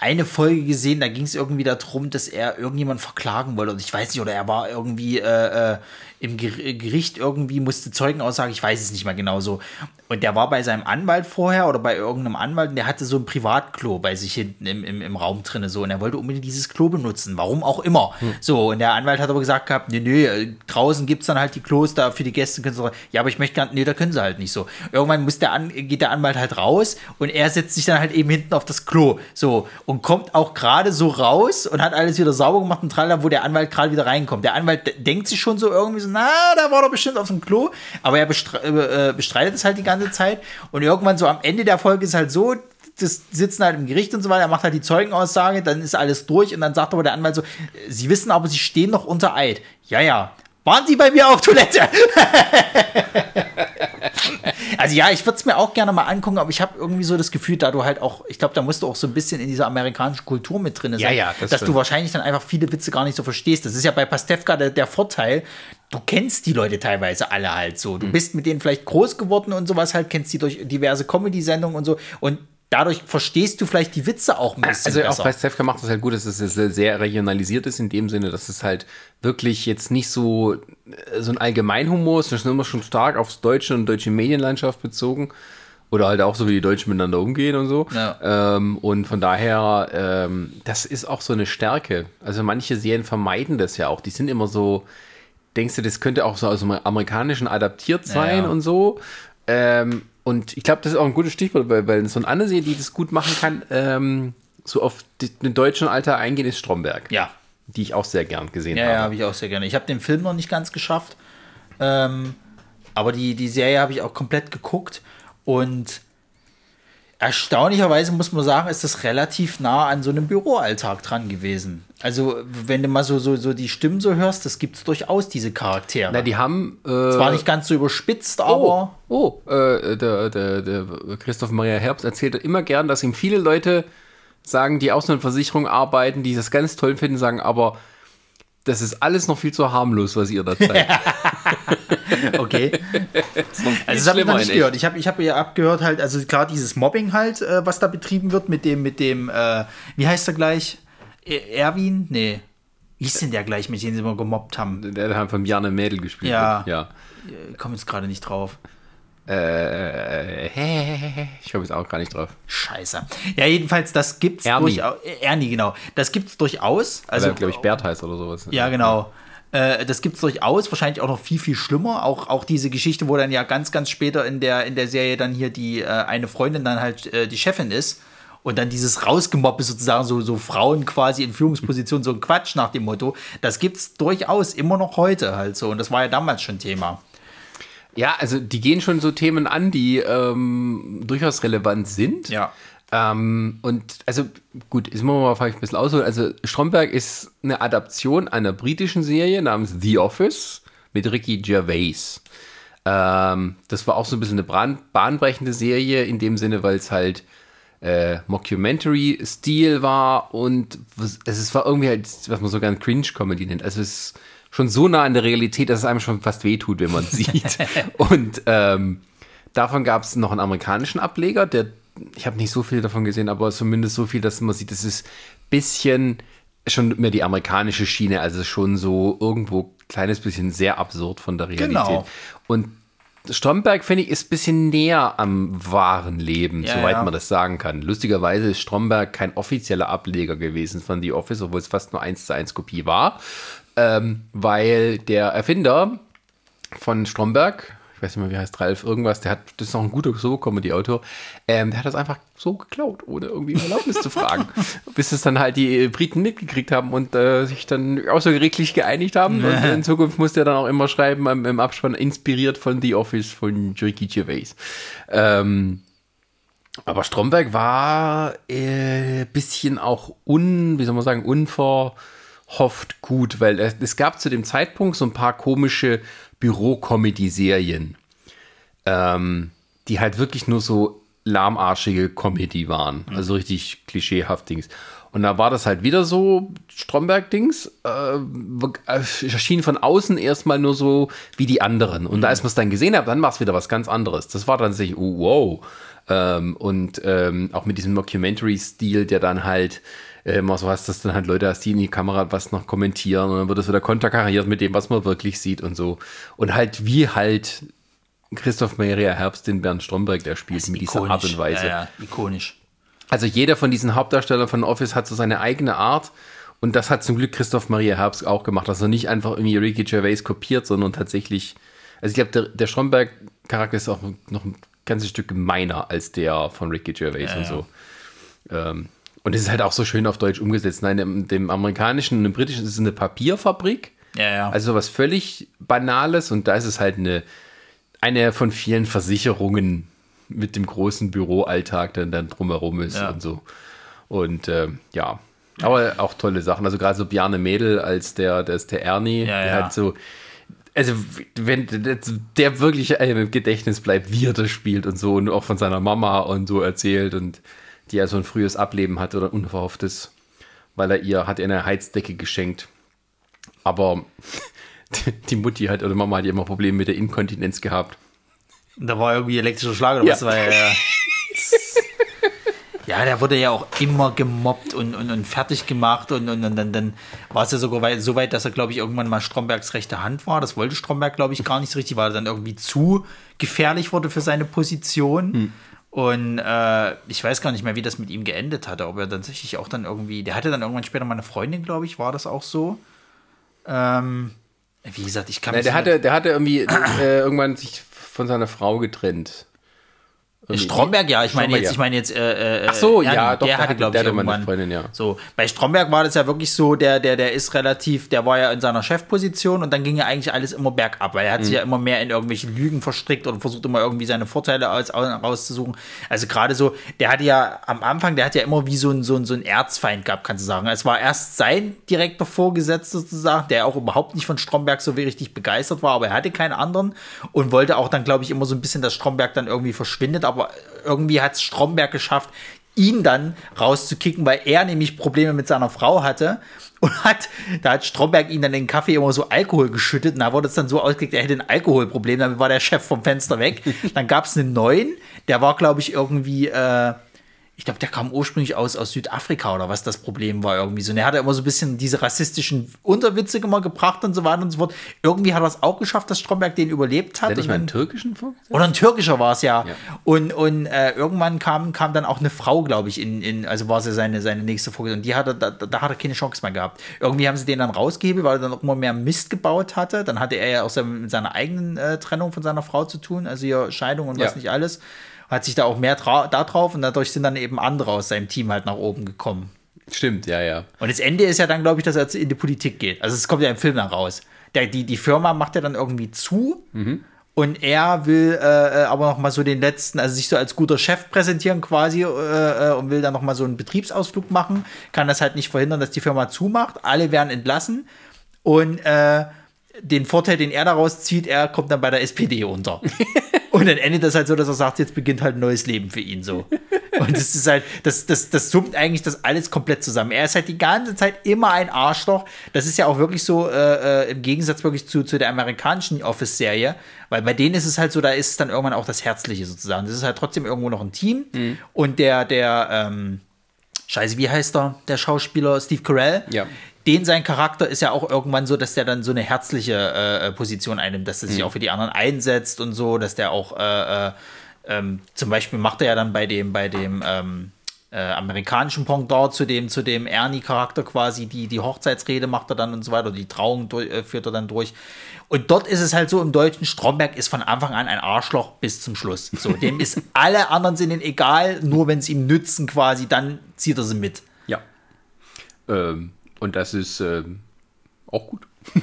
eine Folge gesehen, da ging es irgendwie darum, dass er irgendjemand verklagen wollte. Und ich weiß nicht, oder er war irgendwie äh, äh, im Gericht irgendwie, musste Zeugenaussage, ich weiß es nicht mehr genau so. Und der war bei seinem Anwalt vorher oder bei irgendeinem Anwalt und der hatte so ein Privatklo bei sich hinten im, im, im Raum drinne so und er wollte unbedingt dieses Klo benutzen, warum auch immer. Hm. So, und der Anwalt hat aber gesagt gehabt, nee, nee, draußen gibt es dann halt die Klos da für die Gäste, können sie, ja, aber ich möchte gar nicht, nee, da können sie halt nicht so. Irgendwann muss der An geht der Anwalt halt raus und er setzt sich dann halt eben hinten auf das Klo, so, und kommt auch gerade so raus und hat alles wieder sauber gemacht und tralala, wo der Anwalt gerade wieder reinkommt. Der Anwalt denkt sich schon so irgendwie so, na, da war doch bestimmt auf dem Klo, aber er bestre äh, bestreitet es halt die ganze Zeit. Und irgendwann so am Ende der Folge ist halt so, das sitzen halt im Gericht und so weiter, er macht halt die Zeugenaussage, dann ist alles durch und dann sagt aber der Anwalt so, Sie wissen aber, Sie stehen noch unter Eid. Ja, ja. Waren Sie bei mir auf Toilette? also ja, ich würde es mir auch gerne mal angucken, aber ich habe irgendwie so das Gefühl, da du halt auch, ich glaube, da musst du auch so ein bisschen in dieser amerikanischen Kultur mit drin sein, Ja, ja, das dass du stimmt. wahrscheinlich dann einfach viele Witze gar nicht so verstehst. Das ist ja bei Pastewka der, der Vorteil, du kennst die Leute teilweise alle halt so. Du Mhm. bist mit denen vielleicht groß geworden und sowas halt, kennst die durch diverse Comedy-Sendungen und so und dadurch verstehst du vielleicht die Witze auch ein bisschen Also auch besser. bei Stefka macht es halt gut, dass es sehr- sehr regionalisiert ist, in dem Sinne, dass es halt wirklich jetzt nicht so, äh, so ein Allgemeinhumor ist, das ist immer schon stark aufs Deutsche und deutsche Medienlandschaft bezogen. Oder halt auch so, wie die Deutschen miteinander umgehen und so. Ja. Ähm, und von daher, ähm, das ist auch so eine Stärke. Also manche Serien vermeiden das ja auch. Die sind immer so, denkst du, das könnte auch so aus dem Amerikanischen adaptiert sein ja. und so. Ähm, und ich glaube, das ist auch ein gutes Stichwort, weil, weil so eine andere Serie, die das gut machen kann, ähm, so auf den deutschen Alter eingehen, ist Stromberg. ja. Die ich auch sehr gern gesehen Ja, ja, habe. habe ich auch sehr gerne. Ich habe den Film noch nicht ganz geschafft, ähm, aber die, die Serie habe ich auch komplett geguckt und erstaunlicherweise muss man sagen, ist das relativ nah an so einem Büroalltag dran gewesen. Also, wenn du mal so, so, so die Stimmen so hörst, das gibt es durchaus, diese Charaktere. Na, die haben. Äh, Zwar nicht ganz so überspitzt, Oh, aber oh äh, der, der, der Christoph Maria Herbst erzählt immer gern, dass ihm viele Leute sagen, die auch so in Versicherung arbeiten, die das ganz toll finden, sagen, aber das ist alles noch viel zu harmlos, was ihr da zeigt. okay. Ist Also das habe ich noch nicht gehört. Ich habe ich hab ja abgehört halt, also klar dieses Mobbing halt, äh, was da betrieben wird mit dem, mit dem, äh, wie heißt er gleich? E- Erwin? Nee. Wie hieß denn der gleich, mit dem sie immer gemobbt haben? Der hat von Bjarne Mädel gespielt. Ja. ja. Ich komme jetzt gerade nicht drauf. Äh, ich komme jetzt auch gar nicht drauf. Scheiße. Ja, jedenfalls, das gibt's durchaus. äh, Ernie, genau. Das gibt's durchaus. Also, Also, glaube ich, Bert heißt oder sowas. Ja, genau. Äh, das gibt's durchaus, wahrscheinlich auch noch viel, viel schlimmer. Auch, auch diese Geschichte, wo dann ja ganz, ganz später in der, in der Serie dann hier die äh, eine Freundin dann halt äh, die Chefin ist. Und dann dieses Rausgemobbe sozusagen, so, so Frauen quasi in Führungspositionen, so ein Quatsch nach dem Motto, das gibt's durchaus immer noch heute halt so. Und das war ja damals schon Thema. Ja, also die gehen schon so Themen an, die ähm, durchaus relevant sind. Ja. Ähm, und also gut, jetzt wir mal vielleicht ein bisschen ausholen. Also Stromberg ist eine Adaption einer britischen Serie namens The Office mit Ricky Gervais. Ähm, das war auch so ein bisschen eine bahn bahnbrechende Serie in dem Sinne, weil es halt äh, Mockumentary-Stil war und was- es war irgendwie halt, was man sogar ein Cringe-Comedy nennt. Also es ist schon so nah an der Realität, dass es einem schon fast wehtut, wenn man es sieht. und ähm, davon gab es noch einen amerikanischen Ableger, der, ich habe nicht so viel davon gesehen, aber zumindest so viel, dass man sieht, es ist bisschen schon mehr die amerikanische Schiene, also schon so irgendwo kleines bisschen sehr absurd von der Realität. Genau. Und Stromberg, finde ich, ist ein bisschen näher am wahren Leben, Ja, soweit ja. man das sagen kann. Lustigerweise ist Stromberg kein offizieller Ableger gewesen von The Office, obwohl es fast nur 1 zu 1 Kopie war, ähm, weil der Erfinder von Stromberg, ich weiß nicht mehr, wie heißt Ralf, irgendwas, der hat, das ist noch ein guter So-Comedy-Autor, ähm, der hat das einfach so geklaut, ohne irgendwie um Erlaubnis zu fragen. Bis es dann halt die Briten mitgekriegt haben und äh, sich dann außergerichtlich geeinigt haben. Und in Zukunft musste er dann auch immer schreiben im, im Abspann, inspiriert von The Office von Ricky Gervais. Ähm, aber Stromberg war äh, bisschen auch un, wie soll man sagen, unverhofft gut, weil es, es gab zu dem Zeitpunkt so ein paar komische Büro-Comedy-Serien, ähm, die halt wirklich nur so lahmarschige Comedy waren, also richtig klischeehaft Dings. Und da war das halt wieder so Stromberg-Dings, äh, erschien von außen erstmal nur so wie die anderen. Und als man es dann gesehen hat, dann war es wieder was ganz anderes. Das war dann sich, oh, wow. Ähm, und ähm, auch mit diesem Mockumentary-Stil, der dann halt immer so hast, dass dann halt Leute hast, die in die Kamera was noch kommentieren und dann wird es wieder konterkariert mit dem, was man wirklich sieht und so. Und halt wie halt Christoph Maria Herbst den Bernd Stromberg, der spielt mit dieser Art und Weise. Ja, ja, ikonisch. Also jeder von diesen Hauptdarstellern von Office hat so seine eigene Art. Und das hat zum Glück Christoph Maria Herbst auch gemacht, dass er nicht einfach irgendwie Ricky Gervais kopiert, sondern tatsächlich, also ich glaube, der, der Stromberg-Charakter ist auch noch ein ganzes Stück gemeiner als der von Ricky Gervais und so. Ähm, und es ist halt auch so schön auf Deutsch umgesetzt. Nein, dem, dem amerikanischen und dem britischen ist es eine Papierfabrik. Ja, ja. Also was völlig Banales und da ist es halt eine, eine von vielen Versicherungen mit dem großen Büroalltag dann, dann drumherum ist Ja. und so. Und äh, ja, aber auch tolle Sachen. Also gerade so Bjarne Mädel als der, der ist der Ernie, Ja, der ja. hat so, also wenn der, der wirklich im Gedächtnis bleibt, wie er das spielt und so und auch von seiner Mama und so erzählt und die ja so ein frühes Ableben hatte oder unverhofftes, weil er ihr hat eine Heizdecke geschenkt. Aber die Mutti hat oder Mama hat ja immer Probleme mit der Inkontinenz gehabt. Da war irgendwie elektrischer Schlag oder Ja. was war ja. Ja, der wurde ja auch immer gemobbt und, und, und fertig gemacht und, und, und dann, dann war es ja sogar weit, so weit, dass er, glaube ich, irgendwann mal Strombergs rechte Hand war. Das wollte Stromberg, glaube ich, gar nicht so richtig, weil er dann irgendwie zu gefährlich wurde für seine Position. Und äh, ich weiß gar nicht mehr, wie das mit ihm geendet hatte, ob er tatsächlich auch dann irgendwie, der hatte dann irgendwann später mal eine Freundin, glaube ich, war das auch so. Ähm, wie gesagt, ich kann mich der, hatte, der hatte irgendwie äh, irgendwann sich von seiner Frau getrennt. Stromberg, ja, ich meine jetzt, ja. ich meine jetzt, äh, äh, Ach so, Ernie, ja, doch, der der hatte, glaube ich, hatte irgendwann. Freundin, ja. So, bei Stromberg war das ja wirklich so, der, der, der ist relativ, der war ja in seiner Chefposition und dann ging ja eigentlich alles immer bergab, weil er hat sich Mhm. ja immer mehr in irgendwelche Lügen verstrickt und versucht immer irgendwie seine Vorteile aus, rauszusuchen. Also gerade so, der hatte ja am Anfang, der hat ja immer wie so ein, so ein, so ein Erzfeind gehabt, kannst du sagen. Es war erst sein direkter Vorgesetzter sozusagen, der auch überhaupt nicht von Stromberg so richtig begeistert war, aber er hatte keinen anderen und wollte auch dann, glaube ich, immer so ein bisschen, dass Stromberg dann irgendwie verschwindet, aber irgendwie hat es Stromberg geschafft, ihn dann rauszukicken, weil er nämlich Probleme mit seiner Frau hatte und hat, da hat Stromberg ihn dann in den Kaffee immer so Alkohol geschüttet und da wurde es dann so ausgelegt, er hätte ein Alkoholproblem, damit war der Chef vom Fenster weg. Dann gab es einen neuen, der war, glaube ich, irgendwie, äh, ich glaube, der kam ursprünglich aus, aus Südafrika oder was das Problem war irgendwie so. Und er hat immer so ein bisschen diese rassistischen Unterwitze immer gebracht und so weiter und so fort. Irgendwie hat er es auch geschafft, dass Stromberg den überlebt hat. Nicht Und mal einen türkischen Vorgesetzten? oder ein türkischer war es ja. Ja. Und, und äh, irgendwann kam, kam dann auch eine Frau, glaube ich, in, in, also war sie seine, seine nächste Folge. Und die hatte, da, da hat er keine Chance mehr gehabt. Irgendwie haben sie den dann rausgehebelt, weil er dann auch immer mehr Mist gebaut hatte. Dann hatte er ja auch mit seiner eigenen äh, Trennung von seiner Frau zu tun, also hier Scheidung und was Ja. nicht alles. Hat sich da auch mehr da drauf und dadurch sind dann eben andere aus seinem Team halt nach oben gekommen. Stimmt, ja, ja. Und das Ende ist ja dann, glaube ich, dass er in die Politik geht. Also es kommt ja im Film dann raus. Der, die, die Firma macht ja dann irgendwie zu und er will äh, äh, aber noch mal so den letzten, also sich so als guter Chef präsentieren quasi äh, äh, und will dann noch mal so einen Betriebsausflug machen. Kann das halt nicht verhindern, dass die Firma zumacht. Alle werden entlassen und äh, den Vorteil, den er daraus zieht, er kommt dann bei der SPD unter. Und dann endet das halt so, dass er sagt, jetzt beginnt halt ein neues Leben für ihn so. Und das ist halt, das, das, das summt eigentlich das alles komplett zusammen. Er ist halt die ganze Zeit immer ein Arschloch. Das ist ja auch wirklich so äh, äh, im Gegensatz wirklich zu, zu der amerikanischen Office-Serie, weil bei denen ist es halt so, da ist es dann irgendwann auch das Herzliche sozusagen. Das ist halt trotzdem irgendwo noch ein Team. Und der, der, ähm, Scheiße, wie heißt der, der Schauspieler Steve Carell? Ja. Den sein Charakter ist ja auch irgendwann so, dass der dann so eine herzliche äh, Position einnimmt, dass er sich auch für die anderen einsetzt und so, dass der auch äh, äh, ähm, zum Beispiel macht er ja dann bei dem, bei dem ähm, äh, amerikanischen Pendant zu dem, zu dem Ernie-Charakter quasi die, die Hochzeitsrede macht er dann und so weiter, die Trauung durch, äh, führt er dann durch. Und dort ist es halt so im Deutschen, Stromberg ist von Anfang an ein Arschloch bis zum Schluss. So, dem ist alle anderen sind egal, nur wenn es ihm nützen quasi, dann zieht er sie mit. Ja. Ähm, und das ist ähm, auch gut.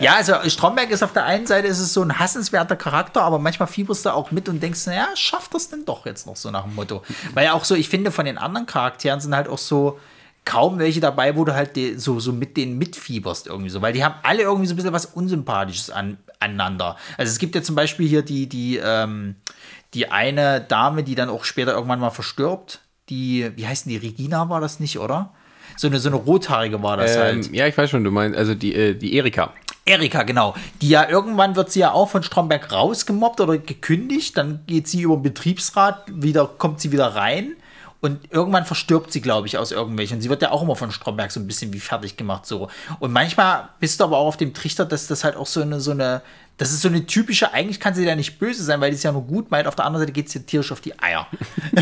Ja, also Stromberg ist auf der einen Seite ist es so ein hassenswerter Charakter, aber manchmal fieberst du auch mit und denkst, naja, schafft das denn doch jetzt noch so nach dem Motto. Weil ja auch so, ich finde, von den anderen Charakteren sind halt auch so kaum welche dabei, wo du halt so, so mit denen mitfieberst irgendwie so, weil die haben alle irgendwie so ein bisschen was Unsympathisches an, aneinander. Also es gibt ja zum Beispiel hier die, die, ähm, die eine Dame, die dann auch später irgendwann mal verstirbt, die, wie heißt denn die, Regina war das nicht, oder? So eine, so eine rothaarige war das halt. Ähm, ja, ich weiß schon, du meinst, also die, äh, die Erika. Erika, genau. Die ja irgendwann wird sie ja auch von Stromberg rausgemobbt oder gekündigt. Dann geht sie über den Betriebsrat, wieder kommt sie wieder rein. Und irgendwann verstirbt sie, glaube ich, aus irgendwelchen. Und sie wird ja auch immer von Stromberg so ein bisschen wie fertig gemacht. so. Und manchmal bist du aber auch auf dem Trichter, dass das halt auch so eine, so eine, das ist so eine typische, eigentlich kann sie ja nicht böse sein, weil die es ja nur gut meint. Auf der anderen Seite geht es dir tierisch auf die Eier.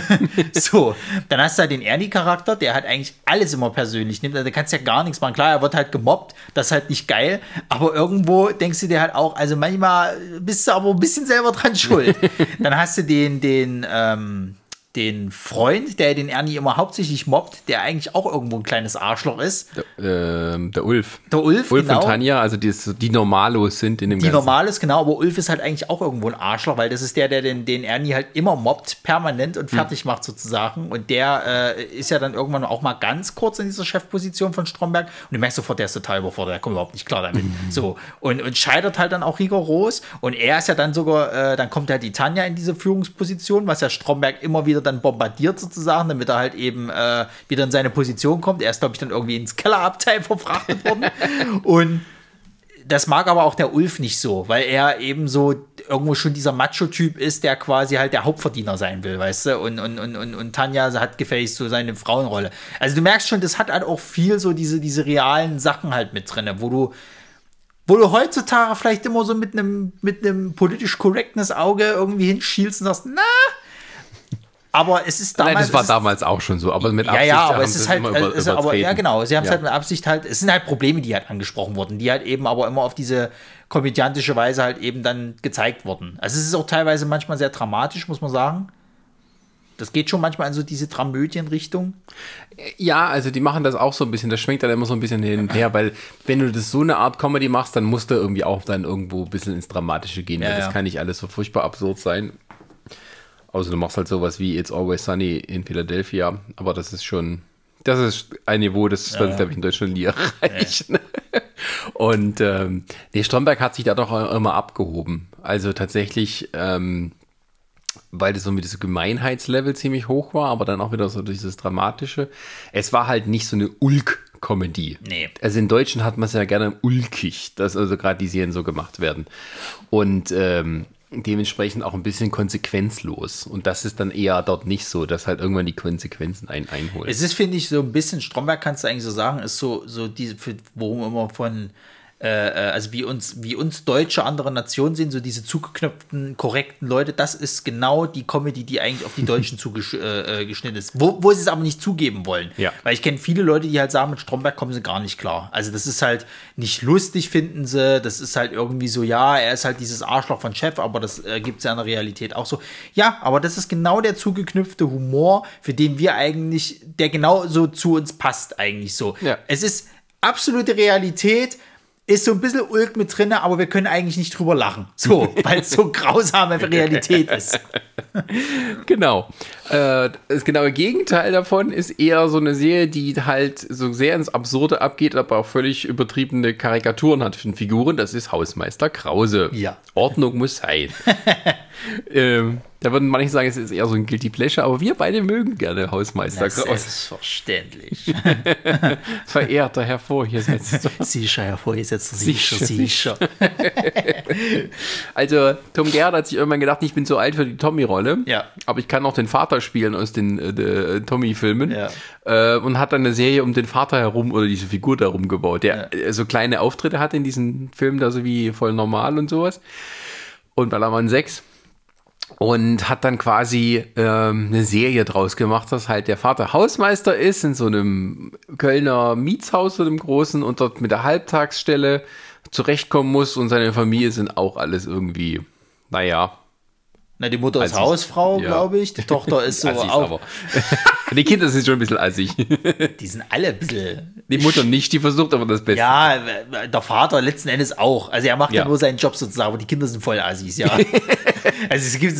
so, dann hast du halt den Ernie-Charakter, der halt eigentlich alles immer persönlich nimmt. Also da kannst du ja gar nichts machen. Klar, er wird halt gemobbt, das ist halt nicht geil. Aber irgendwo denkst du dir halt auch, also manchmal bist du aber ein bisschen selber dran schuld. dann hast du den, den, ähm, den Freund, der den Ernie immer hauptsächlich mobbt, der eigentlich auch irgendwo ein kleines Arschloch ist. Der, ähm, der Ulf. Der Ulf, Ulf genau. und Tanja, also die, die Normalos sind in dem Die Ganzen. Normales, genau, aber Ulf ist halt eigentlich auch irgendwo ein Arschloch, weil das ist der, der den, den Ernie halt immer mobbt, permanent und fertig macht sozusagen. Und der äh, ist ja dann irgendwann auch mal ganz kurz in dieser Chefposition von Stromberg. Und du merkst sofort, der ist total überfordert, der kommt überhaupt nicht klar damit. So, und, und scheitert halt dann auch rigoros. Und er ist ja dann sogar, äh, dann kommt halt die Tanja in diese Führungsposition, was ja Stromberg immer wieder dann bombardiert sozusagen, damit er halt eben äh, wieder in seine Position kommt. Er ist, glaube ich, dann irgendwie ins Kellerabteil verfrachtet worden. und das mag aber auch der Ulf nicht so, weil er eben so irgendwo schon dieser Macho-Typ ist, der quasi halt der Hauptverdiener sein will, weißt du? Und, und, und, und, und Tanja hat gefälligst so seine Frauenrolle. Also du merkst schon, das hat halt auch viel so diese, diese realen Sachen halt mit drin, wo du, wo du heutzutage vielleicht immer so mit einem mit einem politisch korrektes Auge irgendwie hinschielst und sagst, na, aber es ist damals. Nein, das war es damals auch schon so, aber mit ja, Absicht ja, aber haben es sie ist halt, über- es aber, ja genau, sie haben es Ja. halt mit Absicht halt, es sind halt Probleme, die halt angesprochen wurden, die halt eben aber immer auf diese komödiantische Weise halt eben dann gezeigt wurden. Also es ist auch teilweise manchmal sehr dramatisch, muss man sagen. Das geht schon manchmal in so diese Dramödienrichtung. Ja, also die machen das auch so ein bisschen, das schwenkt dann immer so ein bisschen hin und her, weil wenn du das so eine Art Comedy machst, dann musst du irgendwie auch dann irgendwo ein bisschen ins Dramatische gehen, Ja, weil ja. das kann nicht alles so furchtbar absurd sein. Außer du machst halt sowas wie It's Always Sunny in Philadelphia, aber das ist schon, das ist ein Niveau, das wird, glaube ich, in Deutschland nie erreichen. Und ähm, nee, Stromberg hat sich da doch immer abgehoben. Also tatsächlich, ähm, weil das so mit diesem Gemeinheitslevel ziemlich hoch war, aber dann auch wieder so dieses Dramatische. Es war halt nicht so eine Ulk-Comedy. Nee. Also in Deutschen hat man es ja gerne ulkig, dass also gerade die Serien so gemacht werden. Und ähm, dementsprechend auch ein bisschen konsequenzlos. Und das ist dann eher dort nicht so, dass halt irgendwann die Konsequenzen ein einholen. Es ist, finde ich, so ein bisschen, Stromberg kannst du eigentlich so sagen, ist so, so diese, worum immer von, äh, äh, also wie uns, wie uns Deutsche andere Nationen sehen, so diese zugeknöpften, korrekten Leute, das ist genau die Comedy, die eigentlich auf die Deutschen zugeschnitten äh, äh, ist. Wo, wo sie es aber nicht zugeben wollen. Ja. Weil ich kenne viele Leute, die halt sagen, mit Stromberg kommen sie gar nicht klar. Also das ist halt nicht lustig, finden sie. Das ist halt irgendwie so, ja, er ist halt dieses Arschloch von Chef, aber das äh, gibt es ja in der Realität auch so. Ja, aber das ist genau der zugeknüpfte Humor, für den wir eigentlich, der genau so zu uns passt eigentlich so. Ja. Es ist absolute Realität, ist so ein bisschen Ulk mit drin, aber wir können eigentlich nicht drüber lachen. So, weil es so grausame Realität ist. Genau. Äh, das genaue Gegenteil davon ist eher so eine Serie, die halt so sehr ins Absurde abgeht, aber auch völlig übertriebene Karikaturen hat von Figuren. Das ist Hausmeister Krause. Ja. Ordnung muss sein. ähm, da würden manche sagen, es ist eher so ein Guilty Pleasure, aber wir beide mögen gerne Hausmeister Krause. Selbstverständlich. Verehrter Herr Vorgesetzter. Sicher, Herr Vorgesetzter, sicher, Sicher, sicher. Also, Tom Gerhardt hat sich irgendwann gedacht, ich bin zu alt für die Tommy-Rolle. Ja. Aber ich kann auch den Vater spielen aus den äh, äh, Tommy-Filmen. Ja. Äh, und hat dann eine Serie um den Vater herum oder diese Figur darum gebaut, der äh, so kleine Auftritte hatte in diesen Filmen, da so wie voll normal und sowas. Und Ballermann 6. Und hat dann quasi ähm, eine Serie draus gemacht, dass halt der Vater Hausmeister ist in so einem Kölner Mietshaus, so einem großen, und dort mit der Halbtagsstelle zurechtkommen muss und seine Familie sind auch alles irgendwie, naja, Na, die Mutter ist Hausfrau, ja. glaube ich. Die Tochter ist so auch. die Kinder sind schon ein bisschen assig. Die sind alle ein bisschen. Die Mutter nicht, die versucht aber das Beste. Ja, der Vater letzten Endes auch. Also er macht ja, Ja. nur seinen Job sozusagen, aber die Kinder sind voll Assis, ja. also es gibt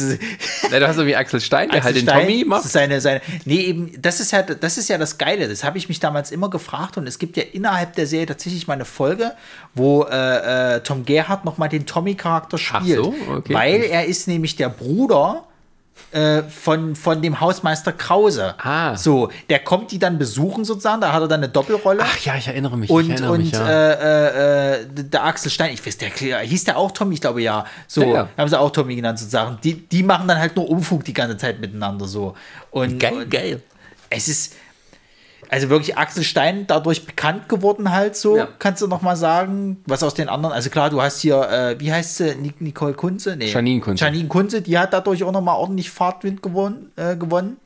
Na, du hast irgendwie Axel Stein, der halt den Stein, Tommy macht. seine, seine, nee, eben, das ist ja, das ist ja das Geile. Das habe ich mich damals immer gefragt und es gibt ja innerhalb der Serie tatsächlich mal eine Folge, wo äh, äh, Tom Gerhardt nochmal den Tommy-Charakter Ach spielt. so, okay. Weil er ist nämlich der Bruder äh, von, von dem Hausmeister Krause. Ah. So, der kommt die dann besuchen sozusagen, da hat er dann eine Doppelrolle. Ach ja, ich erinnere mich. ich Und, erinnere und mich, ja. äh, äh, äh, der Axel Stein, ich weiß, der hieß der auch Tommy, ich glaube ja. So, Ja, ja. haben sie auch Tommy genannt sozusagen. Die, die machen dann halt nur Umfug die ganze Zeit miteinander so. Und, Geil, und geil. Es ist also wirklich Axel Stein dadurch bekannt geworden halt so, Ja. kannst du noch mal sagen, was aus den anderen, also klar, du hast hier, äh, wie heißt sie, Nic- Nicole Kunze? Nee. Janine Kunze. Janine Kunze, die hat dadurch auch noch mal ordentlich Fahrtwind gewonnen. Äh, gewonnen.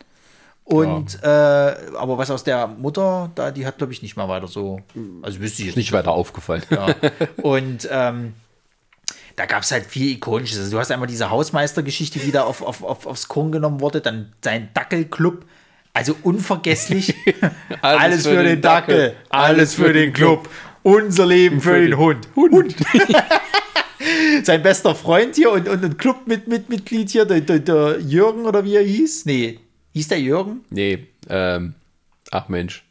Und, äh, aber was aus der Mutter, da, die hat, glaube ich, nicht mal weiter so, also wüsste ich jetzt nicht weiter aufgefallen. ja. Und ähm, da gab es halt viel Ikonisches. Also du hast einmal diese Hausmeistergeschichte, die da auf, auf, auf, aufs Korn genommen wurde, dann sein Dackelclub. Also unvergesslich. alles, für, den Dackel, alles für den Club. Unser Leben für, den, Hund. Hund. Sein bester Freund hier und, und ein Clubmitglied hier, der, der, der Jürgen oder wie er hieß. Nee, hieß der Jürgen? Nee, ähm, ach Mensch.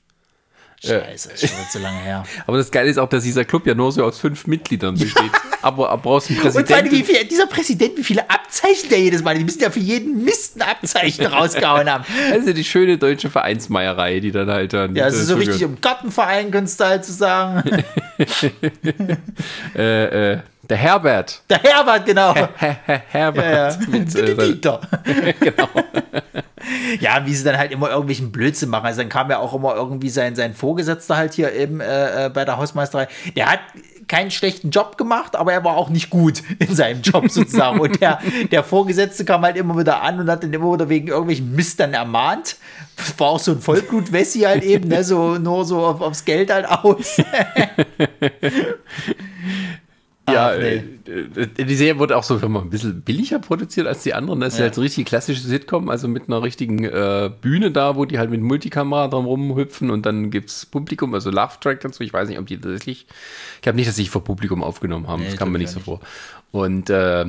Scheiße, ist schon zu lange her. Aber das Geile ist auch, dass dieser Club ja nur so aus fünf Mitgliedern besteht. Aber, aber brauchst einen Präsidenten. Und allem, wie viel, dieser Präsident, wie viele Abzeichen der jedes Mal, die müssen ja für jeden Mist ein Abzeichen rausgehauen haben. Also die schöne deutsche Vereinsmeierei, die dann halt dann. Ja, es ist so richtig im Gartenverein, könntest du halt so sagen. äh, äh, der Herbert. Der Herbert, genau. Her Her Herbert. Ja, ja. Mit, äh, Dieter. genau. ja, wie sie dann halt immer irgendwelchen Blödsinn machen. Also dann kam ja auch immer irgendwie sein, sein Vorgesetzter halt hier eben äh, äh, bei der Hausmeisterei. Der hat keinen schlechten Job gemacht, aber er war auch nicht gut in seinem Job sozusagen. Und der, der Vorgesetzte kam halt immer wieder an und hat dann immer wieder wegen irgendwelchen Mist dann ermahnt. War auch so ein Vollblut-Wessi halt eben, ne? so, nur so auf, aufs Geld halt aus. Ja, nee. Äh, die Serie wurde auch so ein bisschen billiger produziert als die anderen. Das ist ja. halt so richtig klassische Sitcom, also mit einer richtigen äh, Bühne da, wo die halt mit Multikamera drum rumhüpfen und dann gibt es Publikum, also Love Track dazu. Ich weiß nicht, ob die tatsächlich, ich glaube nicht, dass sie vor Publikum aufgenommen haben. Nee, das kam mir nicht so vor. Und äh,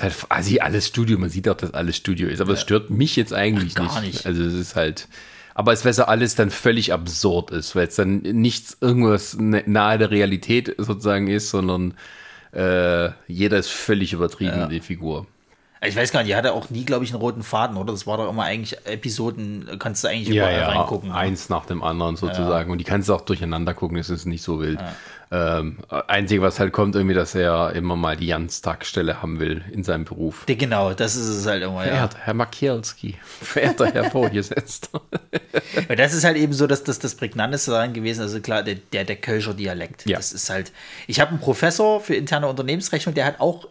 halt quasi alles Studio, man sieht auch, dass alles Studio ist, aber es ja. stört mich jetzt eigentlich Ach, nicht. nicht. Also es ist halt. Aber es wäre so alles dann völlig absurd ist, weil es dann nichts irgendwas nahe der Realität sozusagen ist, sondern äh, jeder ist völlig übertrieben, ja. die Figur. Ich weiß gar nicht, die hatte auch nie, glaube ich, einen roten Faden, oder? Das war doch immer eigentlich Episoden, kannst du eigentlich ja, überall ja, reingucken. Ne? Eins nach dem anderen sozusagen. Ja. Und die kannst du auch durcheinander gucken, das ist nicht so wild. Ähm, einzige, was halt kommt, irgendwie, dass er immer mal die Jans-Tagstelle haben will in seinem Beruf. Die, genau, das ist es halt immer, Verehrter Herr Makielski, verehrter Herr Vorgesetzter. das ist halt eben so, dass das das Prägnanteste daran gewesen Also klar, der, der, der Kölscher Dialekt. Ja. Das ist halt, ich habe einen Professor für interne Unternehmensrechnung, der hat auch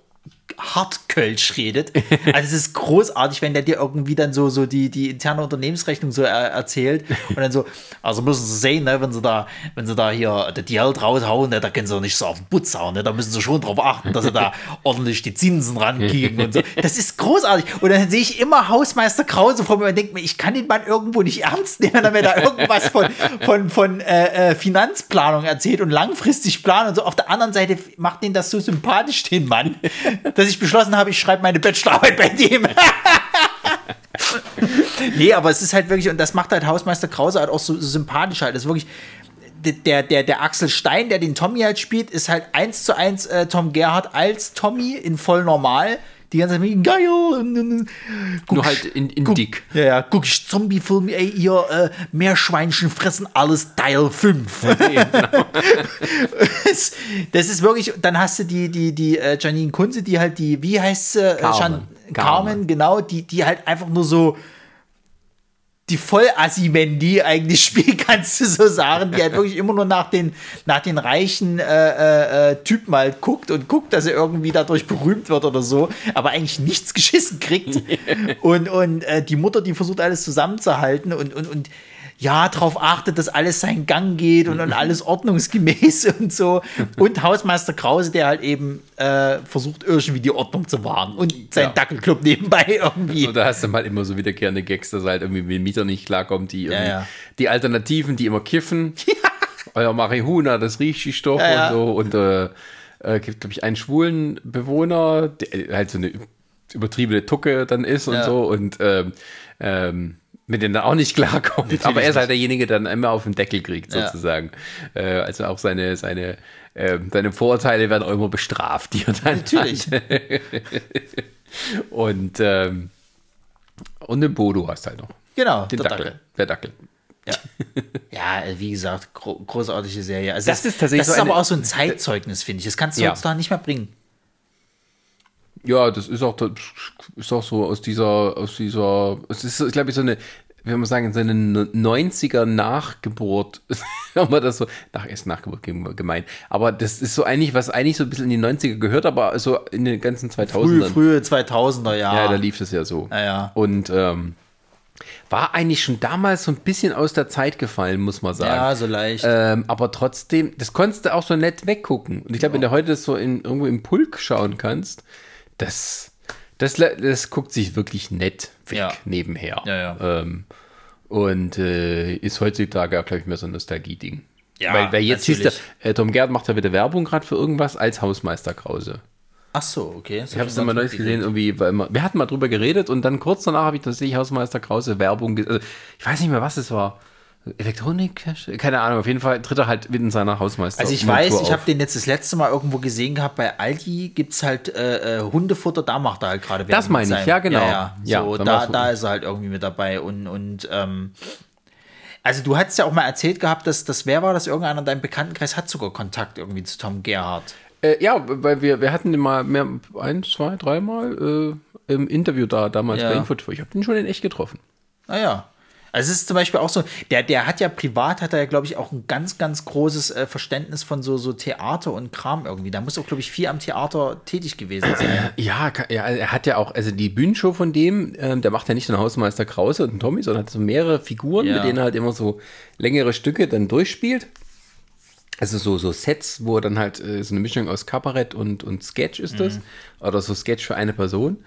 Hartkölsch redet. Also es ist großartig, wenn der dir irgendwie dann so, so die, die interne Unternehmensrechnung so er, erzählt und dann so, also müssen sie sehen, ne, wenn sie da, wenn sie da hier die Geld raushauen, ne, da können sie nicht so auf den Putz hauen, ne, da müssen sie schon drauf achten, dass sie da ordentlich die Zinsen rankriegen und so. Das ist großartig. Und dann sehe ich immer Hausmeister Krause vor mir und denke mir, ich kann den Mann irgendwo nicht ernst nehmen, wenn er mir da irgendwas von, von, von äh, äh, Finanzplanung erzählt und langfristig planen und so. Auf der anderen Seite macht den das so sympathisch, den Mann dass ich beschlossen habe, ich schreibe meine Bachelorarbeit bei dem. nee, aber es ist halt wirklich, und das macht halt Hausmeister Krause halt auch so, so sympathisch halt. Das ist wirklich, der, der, der Axel Stein, der den Tommy halt spielt, ist halt eins zu eins äh, Tom Gerhardt als Tommy in voll normal die ganze Zeit geil. Guck, Nur halt in, in guck, dick. Ja, ja, guck ich Zombie-Film, ey, ihr äh, Meerschweinchen fressen alles Teil 5. Okay, genau. das ist wirklich, dann hast du die, die, die äh, Janine Kunze, die halt die, wie heißt sie? Äh, Carmen. Carmen. Carmen, genau, die, die halt einfach nur so die Vollassi-Mandy eigentlich spielt, kannst du so sagen, die halt wirklich immer nur nach den, nach den reichen äh, äh, äh, Typen halt guckt und guckt, dass er irgendwie dadurch berühmt wird oder so, aber eigentlich nichts geschissen kriegt. und und äh, die Mutter, die versucht alles zusammenzuhalten und, und, und ja, darauf achtet, dass alles seinen Gang geht und, und alles ordnungsgemäß und so. Und Hausmeister Krause, der halt eben äh, versucht, irgendwie die Ordnung zu wahren und sein ja. Dackelclub nebenbei irgendwie. Und da hast du mal immer so wiederkehrende Gags, dass halt irgendwie mit Mieter nicht klarkommt, die, ja, ja. die Alternativen, die immer kiffen. Euer Marihuna, das riecht die Stoff und so. Und äh, äh, gibt, glaube ich, einen schwulen Bewohner, der halt so eine übertriebene Tucke dann ist und so. Und ähm, ähm, mit denen er auch nicht klarkommt. Natürlich aber er ist halt derjenige, der dann immer auf den Deckel kriegt, sozusagen. Ja. Äh, also auch seine, seine, äh, seine Vorurteile werden auch immer bestraft, die er dann Natürlich. und, ähm, und den Bodo hast halt noch. Genau, den Dackel. Dackel. Der Dackel. Ja. ja, wie gesagt, gro großartige Serie. Also das, das, ist tatsächlich. Das ist aber auch so ein Zeitzeugnis, finde ich. Das kannst du ja. uns da nicht mehr bringen. Ja, das ist auch, das ist auch so aus dieser, aus dieser, es ist, glaube ich, so eine, wenn man sagen, so eine 90er Nachgeburt, wenn man das so, nach, ist Nachgeburt gemeint, aber das ist so eigentlich, was eigentlich so ein bisschen in die 90er gehört, aber so in den ganzen 2000ern. Frühe, frühe 2000er, ja. Ja, da lief es ja so. Ja, ja. Und, ähm, War eigentlich schon damals so ein bisschen aus der Zeit gefallen, muss man sagen. Ja, so leicht. Ähm, aber trotzdem, das konntest du auch so nett weggucken. Und ich glaube, wenn du heute das so in, irgendwo im Pulk schauen kannst, das, das, das guckt sich wirklich nett weg Ja. nebenher. Ja, ja. Ähm, und äh, ist heutzutage auch, glaube ich, mehr so ein Nostalgie-Ding. Ja, weil, weil jetzt hieß der, natürlich. äh, Tom Gerd macht ja wieder Werbung gerade für irgendwas als Hausmeister Krause. Ach so, okay. Ich habe es immer neulich gesehen, irgendwie, weil immer, wir hatten mal drüber geredet und dann kurz danach habe ich tatsächlich Hausmeister Krause Werbung, also, ich weiß nicht mehr, was es war. Elektronik, keine Ahnung, auf jeden Fall tritt er halt in seiner Hausmeister. Also ich weiß, ich habe den jetzt das letzte Mal irgendwo gesehen gehabt, bei Aldi gibt es halt äh, äh, Hundefutter, da macht er halt gerade Das meine ich, seinem- ja, genau. Ja, ja. Ja, so, dann da, da ist er halt irgendwie mit dabei und, und ähm, also du hattest ja auch mal erzählt gehabt, dass das wer war das? Irgendeiner in deinem Bekanntenkreis hat sogar Kontakt irgendwie zu Tom Gerhardt. Äh, ja, weil wir, wir hatten den mal mehr, ein, zwei, dreimal äh, im Interview da, damals Ja. bei Info. Ich habe den schon in echt getroffen. Naja. Also es ist zum Beispiel auch so, der, der hat ja privat, hat er ja, glaube ich, auch ein ganz, ganz großes äh, Verständnis von so, so Theater und Kram irgendwie. Da muss auch, glaube ich, viel am Theater tätig gewesen sein. Ja, ka- ja, er hat ja auch, also die Bühnenshow von dem, ähm, der macht ja nicht nur Hausmeister Krause und einen Tommy, sondern hat so mehrere Figuren, Ja. mit denen er halt immer so längere Stücke dann durchspielt. Also so, so Sets, wo er dann halt äh, so eine Mischung aus Kabarett und, und Sketch ist das. Oder so Sketch für eine Person.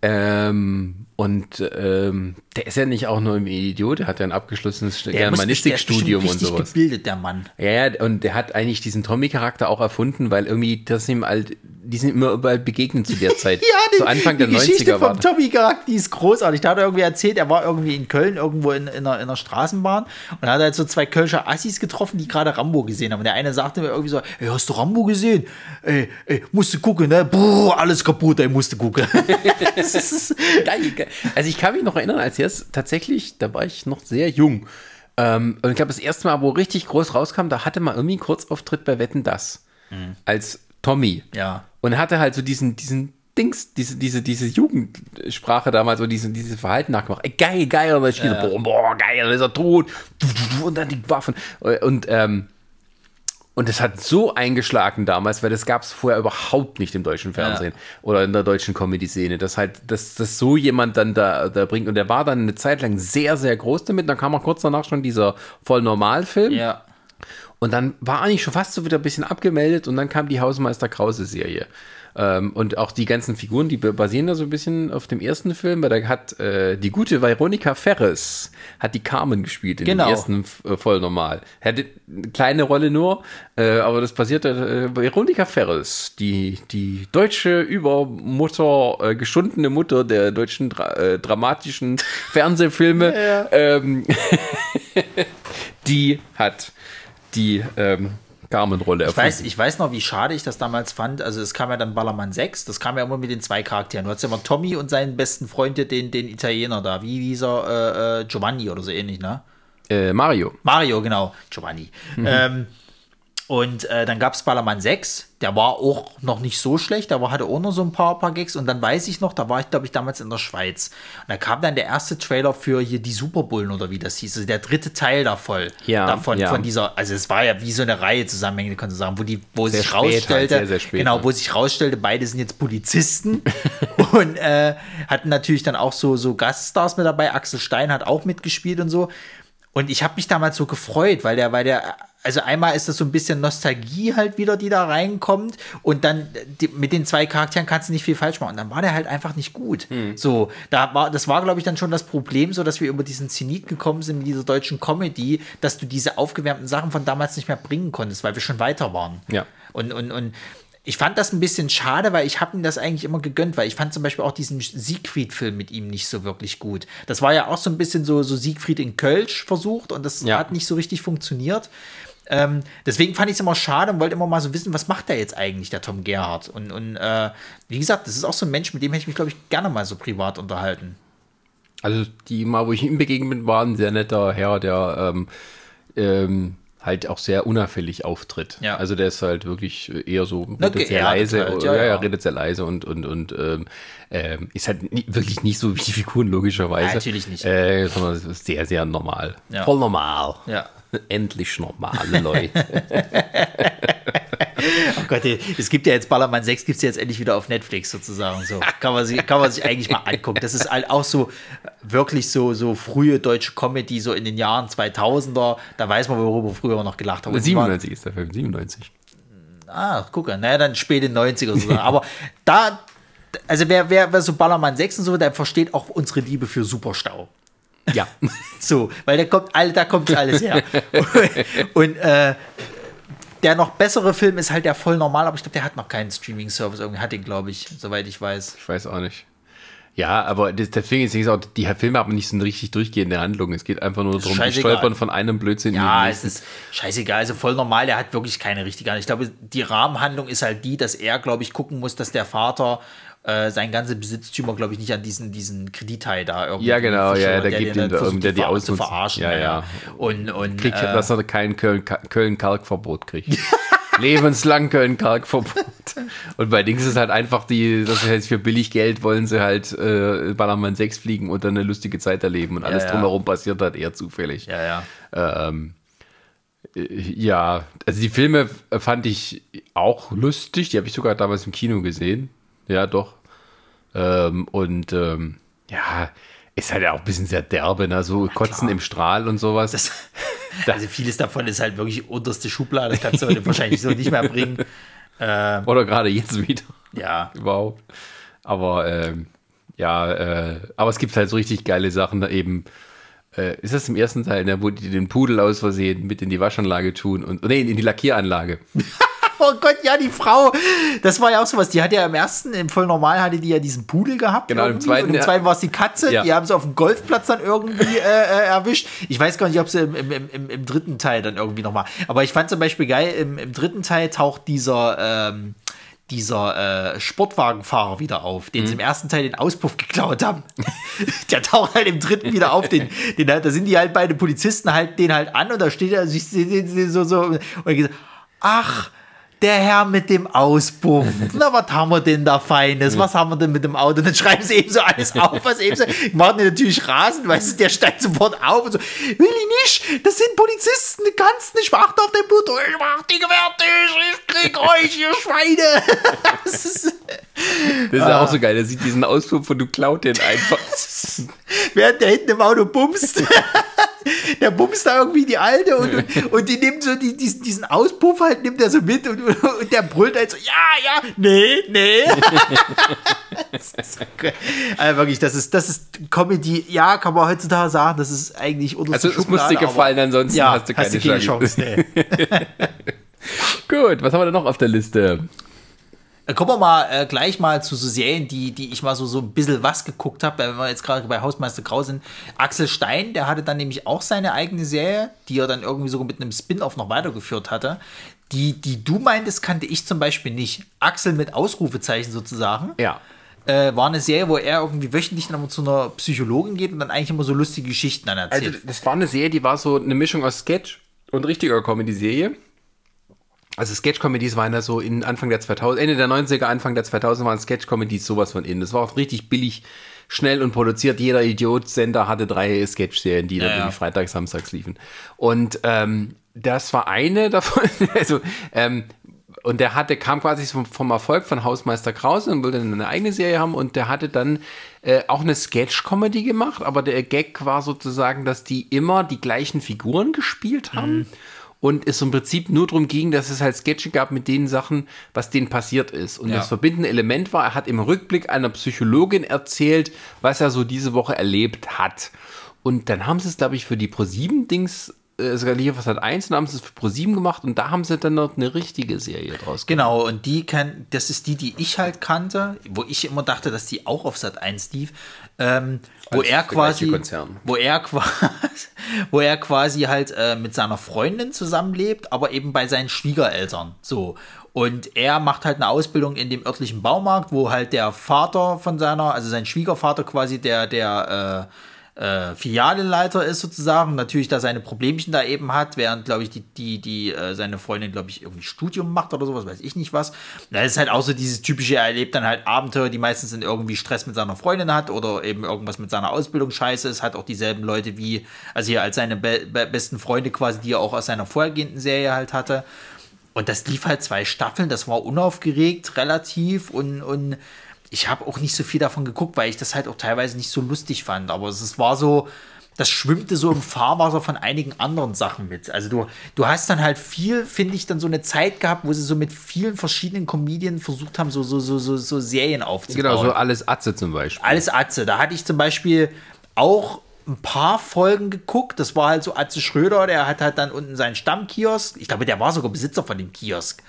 Ähm, und ähm, der ist ja nicht auch nur ein Idiot, der hat ja ein abgeschlossenes Der der ist Germanistikstudium und richtig sowas. gebildet, der Mann. Ja, ja, und der hat eigentlich diesen Tommy-Charakter auch erfunden, weil irgendwie das ihm halt, die sind immer überall begegnet zu der Zeit. so Anfang der die Geschichte 90er war vom das. Tommy Charakter, die ist großartig. Da hat er irgendwie erzählt, er war irgendwie in Köln irgendwo in, in, einer, in einer Straßenbahn und hat halt so zwei Kölscher Assis getroffen, die gerade Rambo gesehen haben. Und der eine sagte mir irgendwie so, ey, hast du Rambo gesehen? Ey, ey, musst du gucken, ne? Brrr, alles kaputt, ey, musst du gucken. das ist, Geil, geil. Also ich kann mich noch erinnern, als jetzt tatsächlich, da war ich noch sehr jung. Ähm, und ich glaube, das erste Mal, wo richtig groß rauskam, da hatte man irgendwie einen Kurzauftritt bei Wetten Das. Als Tommy. Ja. Und hatte halt so diesen, diesen Dings, diese, diese, diese Jugendsprache damals, so diese, dieses Verhalten nachgemacht. Ey, geil, geil, und dann er, boah, boah, geil, ist er tot. Und dann die Waffen. Und, ähm, und das hat so eingeschlagen damals, weil das gab es vorher überhaupt nicht im deutschen Fernsehen oder in der deutschen Comedy-Szene, dass halt, dass, dass so jemand dann da, da bringt. Und der war dann eine Zeit lang sehr, sehr groß damit. Dann kam auch kurz danach schon dieser Voll-Normal-Film. ja. Und dann war eigentlich schon fast so wieder ein bisschen abgemeldet und dann kam die Hausmeister Krause-Serie. Ähm, und auch die ganzen Figuren, die basieren da so ein bisschen auf dem ersten Film, weil da hat äh, die gute Veronika Ferres hat die Carmen gespielt in Genau. dem ersten äh, voll normal. Hatte eine kleine Rolle nur, äh, aber das basierte äh, Veronika Ferres, die, die deutsche Übermutter, äh, geschundene Mutter der deutschen dra äh, dramatischen Fernsehfilme. Ähm, die hat die ähm, Carmen-Rolle Ich weiß, ich weiß noch, wie schade ich das damals fand. Also es kam ja dann Ballermann 6, das kam ja immer mit den zwei Charakteren. Du hattest ja immer Tommy und seinen besten Freund, den, den Italiener da. Wie hieß er? Äh, äh, Giovanni oder so ähnlich, ne? Äh, Mario. Mario, genau. Giovanni. Ähm, und äh, dann gab es Ballermann 6, der war auch noch nicht so schlecht, da hatte auch noch so ein paar, paar Gags. Und dann weiß ich noch, da war ich, glaube ich, damals in der Schweiz. Und da kam dann der erste Trailer für hier die Superbullen oder wie das hieß. Also der dritte Teil da voll. Ja, davon, ja. von dieser, also es war ja wie so eine Reihe zusammenhängend, kannst du sagen, wo die, wo Sehr sich spät halt, rausstellte, sehr, sehr spät, genau, wo sich rausstellte, beide sind jetzt Polizisten und äh, hatten natürlich dann auch so, so Gaststars mit dabei. Axel Stein hat auch mitgespielt und so. Und ich habe mich damals so gefreut, weil der, weil der, also einmal ist das so ein bisschen Nostalgie halt wieder, die da reinkommt. Und dann die, mit den zwei Charakteren kannst du nicht viel falsch machen. Und dann war der halt einfach nicht gut. So, da war, das war, glaube ich, dann schon das Problem, so dass wir über diesen Zenit gekommen sind mit dieser deutschen Comedy, dass du diese aufgewärmten Sachen von damals nicht mehr bringen konntest, weil wir schon weiter waren. Ja. Und, und, und ich fand das ein bisschen schade, weil ich habe ihm das eigentlich immer gegönnt, weil ich fand zum Beispiel auch diesen Siegfried-Film mit ihm nicht so wirklich gut. Das war ja auch so ein bisschen so, so Siegfried in Kölsch versucht und das Ja. hat nicht so richtig funktioniert. Ähm, deswegen fand ich es immer schade und wollte immer mal so wissen, was macht der jetzt eigentlich, der Tom Gerhardt? Und, und äh, wie gesagt, das ist auch so ein Mensch, mit dem hätte ich mich, glaube ich, gerne mal so privat unterhalten. Also die Mal, wo ich ihm begegnet bin, war ein sehr netter Herr, der ähm, ähm, halt auch sehr unauffällig auftritt. Ja. Also der ist halt wirklich eher so Na, redet sehr geerdet leise, halt, ja, ja, ja, redet sehr leise und und und ähm, ähm, ist halt nie, wirklich nicht so wie die Figuren logischerweise. Ja, natürlich nicht. Äh, sondern es ist sehr sehr normal, voll normal. Ja. Endlich normale Leute. Oh Gott, es gibt ja jetzt Ballermann 6, gibt es ja jetzt endlich wieder auf Netflix sozusagen. So kann man sich, kann man sich eigentlich mal angucken. Das ist halt auch so, wirklich so, so frühe deutsche Comedy, so in den Jahren 2000er, da weiß man, worüber wir früher noch gelacht haben. 97 ist der Film, 97. Ah, guck, naja, dann späte 90er so. Aber da, also wer, wer, wer so Ballermann 6 und so, der versteht auch unsere Liebe für Superstau. Ja. So, weil da kommt, all, da kommt alles her. und äh, der noch bessere Film ist halt der voll normal, aber ich glaube, der hat noch keinen Streaming-Service. Irgendwie hat den, glaube ich, soweit ich weiß. Ich weiß auch nicht. Ja, aber das, deswegen ist auch, die Filme haben nicht so eine richtig durchgehende Handlung. Es geht einfach nur darum, die stolpern von einem Blödsinn Ja, in den es nächsten. ist scheißegal, also voll normal, der hat wirklich keine richtige Ahnung. Ich glaube, die Rahmenhandlung ist halt die, dass er, glaube ich, gucken muss, dass der Vater äh, sein ganze Besitztümer, glaube ich, nicht an diesen, diesen Kredithai da irgendwie. Ja, genau, ja, verschwört, der gibt ihm da irgendwie die ver- zu verarschen. Ja, ja. Und, und Kriegt, äh, dass er kein Köln- Köln-Kalk-Verbot kriegt. Lebenslang Köln-Kalk-Verbot. Und bei Dings ist es halt einfach die, das heißt, für billig Geld wollen sie halt äh, Ballermann 6 fliegen und dann eine lustige Zeit erleben. Und alles ja. drumherum passiert halt eher zufällig. ja, ja. Ähm, äh, ja, also die Filme fand ich auch lustig. Die habe ich sogar damals im Kino gesehen. Ja, doch. Ähm, und ähm, ja, ist halt auch ein bisschen sehr derbe, ne? so Kotzen im Strahl und sowas. Das, also vieles davon ist halt wirklich unterste Schublade, das kannst du heute wahrscheinlich so nicht mehr bringen. Ähm, Oder gerade jetzt wieder ja, überhaupt. Aber ähm, ja, äh, aber es gibt halt so richtig geile Sachen da eben. Äh, ist das im ersten Teil, ne, wo die den Pudel aus Versehen mit in die Waschanlage tun und nee, in die Lackieranlage. Oh Gott, ja, die Frau. Das war ja auch sowas. Die hat ja im ersten, im voll normal hatte die ja diesen Pudel gehabt. Genau, im zweiten, Und im ja. zweiten war es die Katze. Ja. Die haben sie auf dem Golfplatz dann irgendwie äh, äh, erwischt. Ich weiß gar nicht, ob sie im, im, im, im dritten Teil dann irgendwie nochmal. Aber ich fand zum Beispiel geil, im, im dritten Teil taucht dieser. Ähm, dieser äh, Sportwagenfahrer wieder auf, den Mhm. sie im ersten Teil den Auspuff geklaut haben. Der taucht halt im dritten wieder auf. Den, den, da sind die halt beide Polizisten halt den halt an und da steht er sich so, so und gesagt, ach, der Herr mit dem Auspuff. Na, was haben wir denn da Feines? Was haben wir denn mit dem Auto? Und dann schreiben sie eben so alles auf, was eben so. Machen die natürlich rasend, weißt du, der steigt sofort auf und so. Will ich nicht, das sind Polizisten, du kannst nicht, achte auf dein Blut. Ich mach die fertig, ich krieg euch, ihr Schweine. Das ist, Das ist ja auch so geil. Der sieht diesen Auspuff und du klaut den einfach. während der hinten im Auto bumst. Der bumst da irgendwie die Alte und, und, und die nimmt so die, diesen, diesen Auspuff halt, nimmt er so mit und, und der brüllt halt so, ja, ja, nee, nee. das ist so geil. Also wirklich, das ist, das ist Comedy, ja, kann man heutzutage sagen, das ist eigentlich unterste Also es muss dir gefallen, aber- ansonsten ja, hast du keine Chance. nee. Gut, was haben wir denn noch auf der Liste? Äh, Kommen wir mal äh, gleich mal zu so Serien, die, die ich mal so, so ein bisschen was geguckt habe, wenn wir jetzt gerade bei Hausmeister Grau sind. Axel Stein, der hatte dann nämlich auch seine eigene Serie, die er dann irgendwie sogar mit einem Spin-off noch weitergeführt hatte. Die, die du meintest, kannte ich zum Beispiel nicht. Axel mit Ausrufezeichen sozusagen. Ja. Äh, war eine Serie, wo er irgendwie wöchentlich dann zu einer Psychologin geht und dann eigentlich immer so lustige Geschichten dann Also erzählt. das war eine Serie, die war so eine Mischung aus Sketch und richtiger Comedy-Serie. Also Sketch-Comedies waren ja so in Anfang der 2000, Ende der 90er, Anfang der 2000 waren Sketch-Comedies sowas von innen. Das war auch richtig billig, schnell und produziert. Jeder Idiot-Sender hatte drei Sketch-Serien, die dann ja. irgendwie freitags, samstags liefen. Und ähm, das war eine davon. also, ähm, und der hatte, kam quasi vom, vom Erfolg von Hausmeister Krause und wollte dann eine eigene Serie haben und der hatte dann äh, auch eine Sketch-Comedy gemacht, aber der Gag war sozusagen, dass die immer die gleichen Figuren gespielt haben und es im Prinzip nur darum ging, dass es halt Sketche gab mit den Sachen, was denen passiert ist. Und Ja. das verbindende Element war, er hat im Rückblick einer Psychologin erzählt, was er so diese Woche erlebt hat. Und dann haben sie es, glaube ich, für die Pro7-Dings, äh, sogar hier was hat eins, und haben sie es für Pro7 gemacht und da haben sie dann noch eine richtige Serie draus gemacht. Genau, und die kann, das ist die, die ich halt kannte, wo ich immer dachte, dass die auch auf Sat 1 lief, ähm, wo er quasi, Konzern. wo er quasi, wo er quasi halt äh, mit seiner Freundin zusammenlebt, aber eben bei seinen Schwiegereltern, so. Und er macht halt eine Ausbildung in dem örtlichen Baumarkt, wo halt der Vater von seiner, also sein Schwiegervater quasi der, der, äh, äh, Filialeleiter ist sozusagen, natürlich da seine Problemchen da eben hat, während, glaube ich, die, die, die, äh, seine Freundin, glaube ich, irgendwie Studium macht oder sowas, weiß ich nicht was. Das ist halt auch so dieses typische, er erlebt dann halt Abenteuer, die meistens in irgendwie Stress mit seiner Freundin hat oder eben irgendwas mit seiner Ausbildung scheiße ist, hat auch dieselben Leute wie, also hier als seine be be besten Freunde quasi, die er auch aus seiner vorhergehenden Serie halt hatte. Und das lief halt zwei Staffeln, das war unaufgeregt relativ und, und ich habe auch nicht so viel davon geguckt, weil ich das halt auch teilweise nicht so lustig fand. Aber es, war so, das schwimmte so im Fahrwasser von einigen anderen Sachen mit. Also du, du hast dann halt viel, finde ich, dann so eine Zeit gehabt, wo sie so mit vielen verschiedenen Comedien versucht haben, so, so, so, so, so Serien aufzubauen. Genau, so alles Atze zum Beispiel. Alles Atze. Da hatte ich zum Beispiel auch ein paar Folgen geguckt. Das war halt so Atze Schröder, der hat halt dann unten seinen Stammkiosk. Ich glaube, der war sogar Besitzer von dem Kiosk.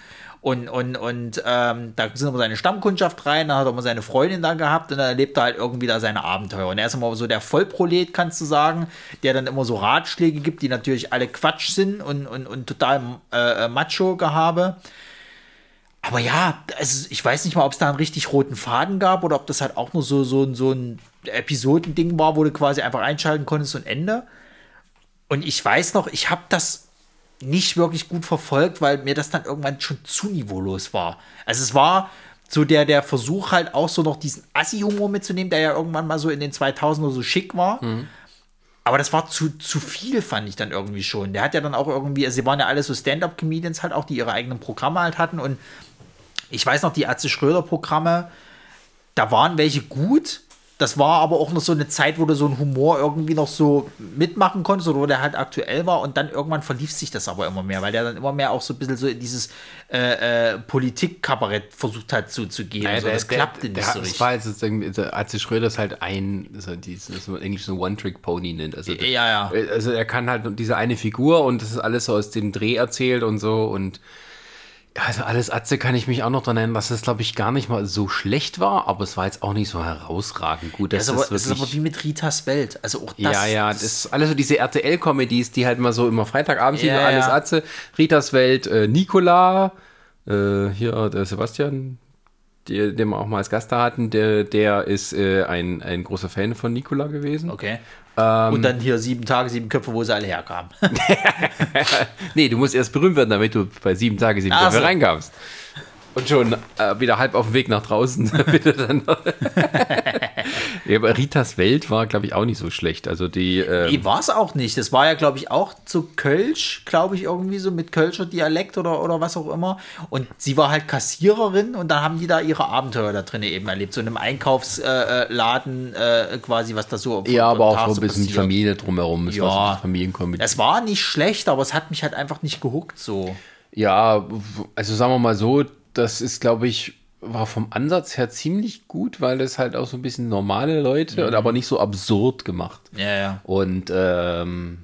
Und, und, und ähm, da sind immer seine Stammkundschaft rein, da hat er immer seine Freundin da gehabt und dann erlebt er halt irgendwie da seine Abenteuer. Und er ist immer so der Vollprolet, kannst du sagen, der dann immer so Ratschläge gibt, die natürlich alle Quatsch sind und, und, und total äh, Macho-Gehabe. Aber ja, also ich weiß nicht mal, ob es da einen richtig roten Faden gab oder ob das halt auch nur so, so, so ein Episodending war, wo du quasi einfach einschalten konntest und Ende. Und ich weiß noch, ich habe das nicht wirklich gut verfolgt, weil mir das dann irgendwann schon zu niveaulos war. Also es war so der, der Versuch halt auch so noch diesen Assi-Humor mitzunehmen, der ja irgendwann mal so in den 2000er so schick war. Mhm. Aber das war zu, zu viel, fand ich dann irgendwie schon. Der hat ja dann auch irgendwie, also sie waren ja alle so Stand-Up-Comedians halt auch, die ihre eigenen Programme halt hatten. Und ich weiß noch, die Atze Schröder-Programme, da waren welche gut, das war aber auch noch so eine Zeit, wo du so einen Humor irgendwie noch so mitmachen konntest oder wo der halt aktuell war und dann irgendwann verlief sich das aber immer mehr, weil der dann immer mehr auch so ein bisschen so in dieses äh, äh, Politik-Kabarett versucht hat zu, zu gehen. Naja, also, der, das klappte der, nicht der, so das richtig. war jetzt sozusagen, also Schröder ist halt ein, also dieses, was man im Englischen so One-Trick-Pony nennt. Also, Ja, ja. Also er kann halt diese eine Figur und das ist alles so aus dem Dreh erzählt und so und also alles Atze kann ich mich auch noch dran erinnern, dass das glaube ich gar nicht mal so schlecht war, aber es war jetzt auch nicht so herausragend gut. Das Das ist, aber, ist das ist aber wie mit Ritas Welt. Also auch das. ja, ja, das, ist alles so diese RTL-Comedies, die halt mal so immer Freitagabends Ja, liefen, alles ja. Atze, Ritas Welt, äh, Nicola, äh, hier der Sebastian, die, den wir auch mal als Gast da hatten, der, der ist äh, ein, ein großer Fan von Nicola gewesen. Okay. Ähm, und dann hier sieben Tage, sieben Köpfe, wo sie alle herkamen. Nee, du musst erst berühmt werden, damit du bei sieben Tage sieben Ach Köpfe so. reinkamst. Und schon äh, wieder halb auf dem Weg nach draußen. ja, aber Ritas Welt war, glaube ich, auch nicht so schlecht. Also die. Ähm, Nee, war es auch nicht. Das war ja, glaube ich, auch zu Kölsch, glaube ich, irgendwie so mit Kölscher Dialekt oder, oder was auch immer. Und sie war halt Kassiererin und dann haben die da ihre Abenteuer da drin eben erlebt. So in einem Einkaufsladen äh, quasi, was da so auf ja, aber Tag auch so ein bisschen passiert. Familie drumherum. Es Ja. war so Familienkomödie. Es war nicht schlecht, aber es hat mich halt einfach nicht gehuckt so. Ja, also sagen wir mal so, das ist, glaube ich, war vom Ansatz her ziemlich gut, weil das halt auch so ein bisschen normale Leute, Mhm. aber nicht so absurd gemacht. Ja, ja. Und ähm,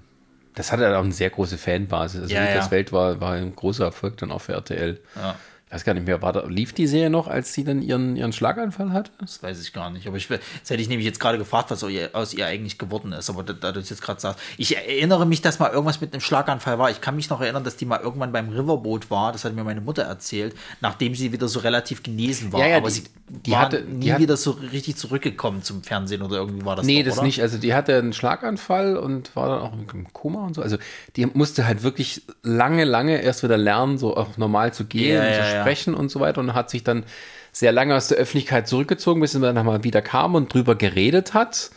das hatte halt auch eine sehr große Fanbasis. Also Ja, ja. Welt war, war ein großer Erfolg dann auch für RTL. Ja. Ich weiß gar nicht mehr, war da, lief die Serie noch, als sie dann ihren, ihren Schlaganfall hatte? Das weiß ich gar nicht. Aber ich, das hätte ich nämlich jetzt gerade gefragt, was aus ihr- eigentlich geworden ist. Aber da, du es jetzt gerade sagst. Ich erinnere mich, dass mal irgendwas mit einem Schlaganfall war. Ich kann mich noch erinnern, dass die mal irgendwann beim Riverboat war. Das hat mir meine Mutter erzählt, nachdem sie wieder so relativ genesen war. Ja, ja, Aber die- sie die war hatte- nie hat- wieder so richtig zurückgekommen zum Fernsehen oder irgendwie war das Nee, doch, das oder? nicht. Also die hatte einen Schlaganfall und war dann auch im Koma und so. Also die musste halt wirklich lange, lange erst wieder lernen, so auch normal zu gehen Ja, sprechen und so weiter und hat sich dann sehr lange aus der Öffentlichkeit zurückgezogen, bis sie dann nochmal wieder kam und drüber geredet hat.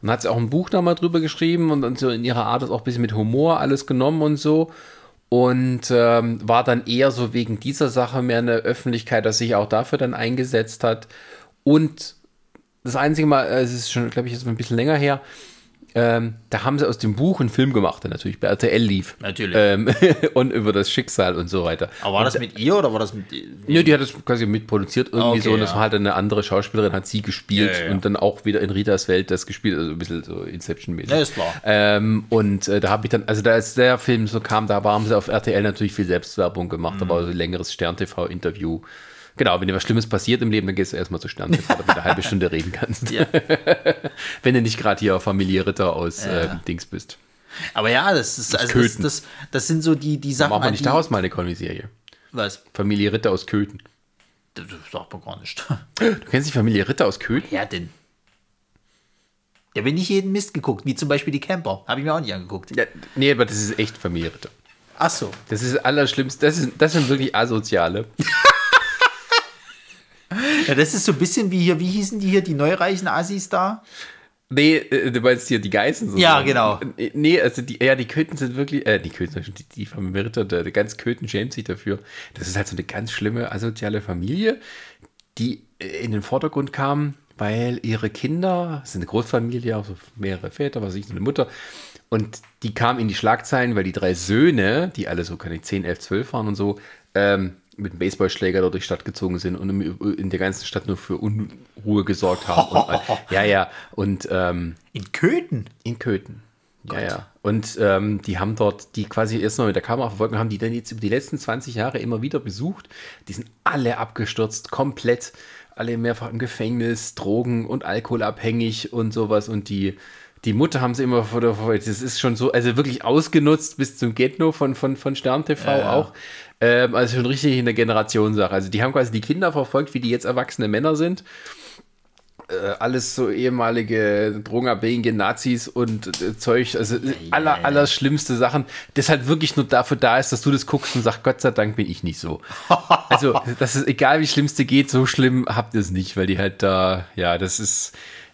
Und hat sie auch ein Buch nochmal drüber geschrieben und dann so in ihrer Art ist auch ein bisschen mit Humor alles genommen und so. Und ähm, war dann eher so wegen dieser Sache mehr in der Öffentlichkeit, dass sich auch dafür dann eingesetzt hat. Und das einzige Mal, äh, es ist schon, glaube ich, jetzt ein bisschen länger her, ähm, da haben sie aus dem Buch einen Film gemacht, der natürlich bei RTL lief. Natürlich. Ähm, und über das Schicksal und so weiter. Aber war das mit ihr oder war das mit. Nö, die hat das quasi mitproduziert irgendwie Okay, so und das ja. war halt eine andere Schauspielerin, hat sie gespielt Ja, ja, ja. und dann auch wieder in Ritas Welt das gespielt, also ein bisschen so Inception-mäßig. Ja, ist klar. Ähm, und äh, da habe ich dann, also da als der Film so kam, da haben sie auf RTL natürlich viel Selbstwerbung gemacht, Mhm. aber so ein längeres Stern-TV-Interview. Genau, wenn dir was Schlimmes passiert im Leben, dann gehst du erstmal zu Stern TV, damit du eine halbe Stunde reden kannst. Ja. Wenn du nicht gerade hier Familie Ritter aus äh, Dings bist. Aber ja, das ist. Also das, das, das sind so die, die Sachen. Machen wir an nicht daraus mal eine Comedy-Serie. Was? Familie Ritter aus Köthen. Das sagt man gar nicht. Du kennst die Familie Ritter aus Köthen? Wer denn? Da bin ich jeden Mist geguckt, wie zum Beispiel die Camper. Habe ich mir auch nicht angeguckt. Ja, nee, aber das ist echt Familie Ritter. Ach so. Das ist das Allerschlimmste. Das, ist, das sind wirklich Asoziale. Ja, das ist so ein bisschen wie hier, wie hießen die hier, die neureichen Assis da? Nee, äh, du meinst hier die Geißen. Ja, genau. Äh, Nee, also die, ja, die Köthen sind wirklich, äh, die Köthen, die, die Ritter, der, ganz Köthen schämt sich dafür. Das ist halt so eine ganz schlimme, asoziale Familie, die in den Vordergrund kam, weil ihre Kinder, es ist eine Großfamilie, also mehrere Väter, was ich, so eine Mutter, und die kamen in die Schlagzeilen, weil die drei Söhne, die alle so, keine ich, 10, 11, 12 waren und so, ähm, mit einem Baseballschläger durch die Stadt gezogen sind und in der ganzen Stadt nur für Unruhe gesorgt haben. Und, ja, ja. Und ähm, In Köthen? in Köthen. Ja, ja. Und ähm, die haben dort, die quasi erst mal mit der Kamera verfolgt haben die dann jetzt über die letzten 20 Jahre immer wieder besucht. Die sind alle abgestürzt, komplett, alle mehrfach im Gefängnis, Drogen- und Alkoholabhängig und sowas. Und die, die Mutter haben sie immer vor der Das ist schon so, also wirklich ausgenutzt bis zum Getno von, von, von Stern TV Ja. auch. Ähm, also schon richtig eine Generationssache. Also die haben quasi die Kinder verfolgt, wie die jetzt erwachsene Männer sind äh, alles so ehemalige drogenabhängige Nazis und äh, Zeug, also äh, aller, aller schlimmste Sachen, das halt wirklich nur dafür da ist, dass du das guckst und sagst, Gott sei Dank bin ich nicht so. Also, das ist egal, wie schlimmste geht, so schlimm habt ihr es nicht, weil die halt da, ja, das ist,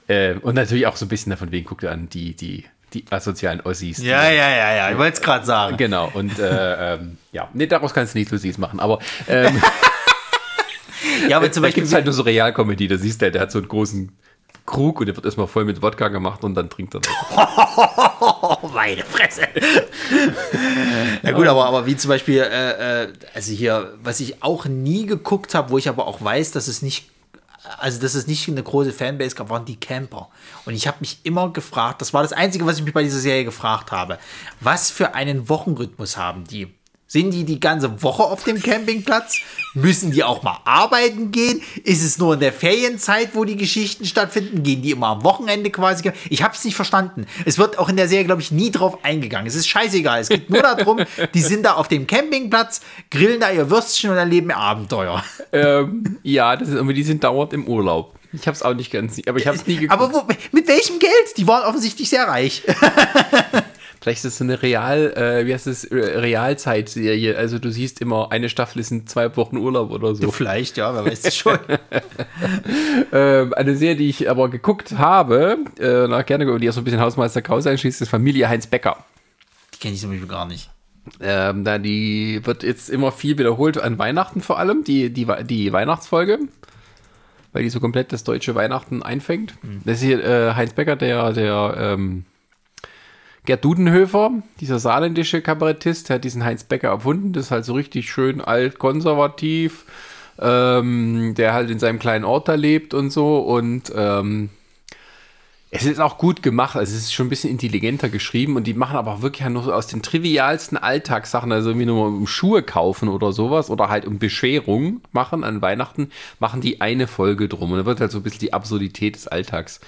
äh, und natürlich auch so ein bisschen davon wegen, guckt an, die, die, die asozialen Ossis. Ja, ja, ja, ja. Ich wollte es gerade sagen. Genau, und äh, ähm, ja, nee, daraus kannst du nichts Lustiges machen, aber ähm, Ja, aber zum da Beispiel. gibt es halt nur so Realkomödie, da siehst du, der hat so einen großen Krug und der wird erstmal voll mit Wodka gemacht und dann trinkt er das. Oh, meine Fresse. Na gut, aber, aber wie zum Beispiel, äh, äh, also hier, was ich auch nie geguckt habe, wo ich aber auch weiß, dass es nicht, also dass es nicht eine große Fanbase gab, waren die Camper. Und ich habe mich immer gefragt, das war das Einzige, was ich mich bei dieser Serie gefragt habe, was für einen Wochenrhythmus haben die? Sind die die ganze Woche auf dem Campingplatz? Müssen die auch mal arbeiten gehen? Ist es nur in der Ferienzeit, wo die Geschichten stattfinden? Gehen die immer am Wochenende quasi? Ich habe es nicht verstanden. Es wird auch in der Serie, glaube ich, nie drauf eingegangen. Es ist scheißegal. Es geht nur darum, die sind da auf dem Campingplatz, grillen da ihr Würstchen und erleben ihr Abenteuer. ähm, ja, das ist, aber die sind dauernd im Urlaub. Ich habe es auch nicht ganz, aber ich habe es nie geguckt. Aber wo, mit welchem Geld? Die waren offensichtlich sehr reich. Vielleicht ist es so eine Real, äh, wie heißt es, äh, Realzeitserie. Also du siehst immer, eine Staffel ist in zwei Wochen Urlaub oder so. Vielleicht, ja, wer weiß das schon. Ähm, eine Serie, die ich aber geguckt habe, äh, nach gerne, die auch so ein bisschen Hausmeister Kraus einschließt, ist Familie Heinz Becker. Die kenne ich zum Beispiel gar nicht. Ähm, da die wird jetzt immer viel wiederholt an Weihnachten vor allem, die, die, die Weihnachtsfolge, weil die so komplett das deutsche Weihnachten einfängt. Das ist hier äh, Heinz Becker, der, der ähm, Gerd Dudenhöfer, dieser saarländische Kabarettist, hat diesen Heinz Becker erfunden. Das ist halt so richtig schön alt, konservativ, ähm, der halt in seinem kleinen Ort da lebt und so und ähm, es ist auch gut gemacht, also es ist schon ein bisschen intelligenter geschrieben und die machen aber auch wirklich nur so aus den trivialsten Alltagssachen, also irgendwie nur um Schuhe kaufen oder sowas oder halt um Bescherung machen an Weihnachten, machen die eine Folge drum und da wird halt so ein bisschen die Absurdität des Alltags.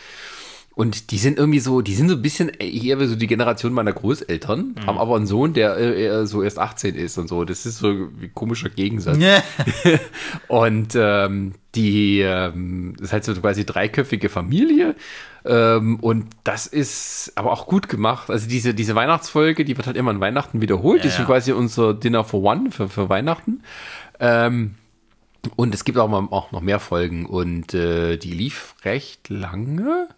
Und die sind irgendwie so, die sind so ein bisschen eher wie so die Generation meiner Großeltern, haben aber einen Sohn, der äh, so erst 18 ist und so. Das ist so ein komischer Gegensatz. Und ähm, die ähm, das ist halt so quasi dreiköpfige Familie. Ähm, und das ist aber auch gut gemacht. Also diese, diese Weihnachtsfolge, die wird halt immer an Weihnachten wiederholt. die ist Ja. quasi unser Dinner for One für, für Weihnachten. Ähm, und es gibt auch, mal, auch noch mehr Folgen. Und äh, die lief recht lange.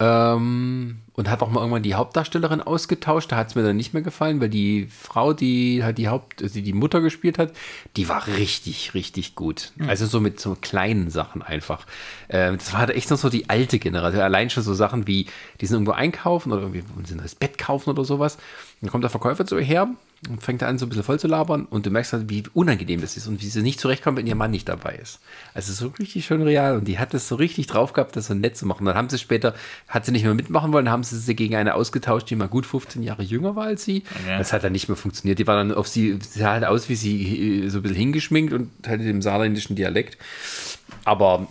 Ähm, und hat auch mal irgendwann die Hauptdarstellerin ausgetauscht. Da hat es mir dann nicht mehr gefallen, weil die Frau, die halt die Haupt, also die, die Mutter gespielt hat, die war richtig, richtig gut. Also so mit so kleinen Sachen einfach. Ähm, das war halt echt noch so die alte Generation. Allein schon so Sachen wie, die sind irgendwo einkaufen oder irgendwie ein neues Bett kaufen oder sowas. Dann kommt der Verkäufer zu ihr her und fängt an, so ein bisschen voll zu labern und du merkst halt, wie unangenehm das ist und wie sie nicht zurechtkommt, wenn ihr Mann nicht dabei ist. Also so richtig schön real und die hat es so richtig drauf gehabt, das so nett zu machen. Dann haben sie später, hat sie nicht mehr mitmachen wollen, haben sie sie gegen eine ausgetauscht, die mal gut 15 Jahre jünger war als sie. Okay. Das hat dann nicht mehr funktioniert. Die war dann auf sie, sah halt aus wie sie so ein bisschen hingeschminkt und halt im saarländischen Dialekt. Aber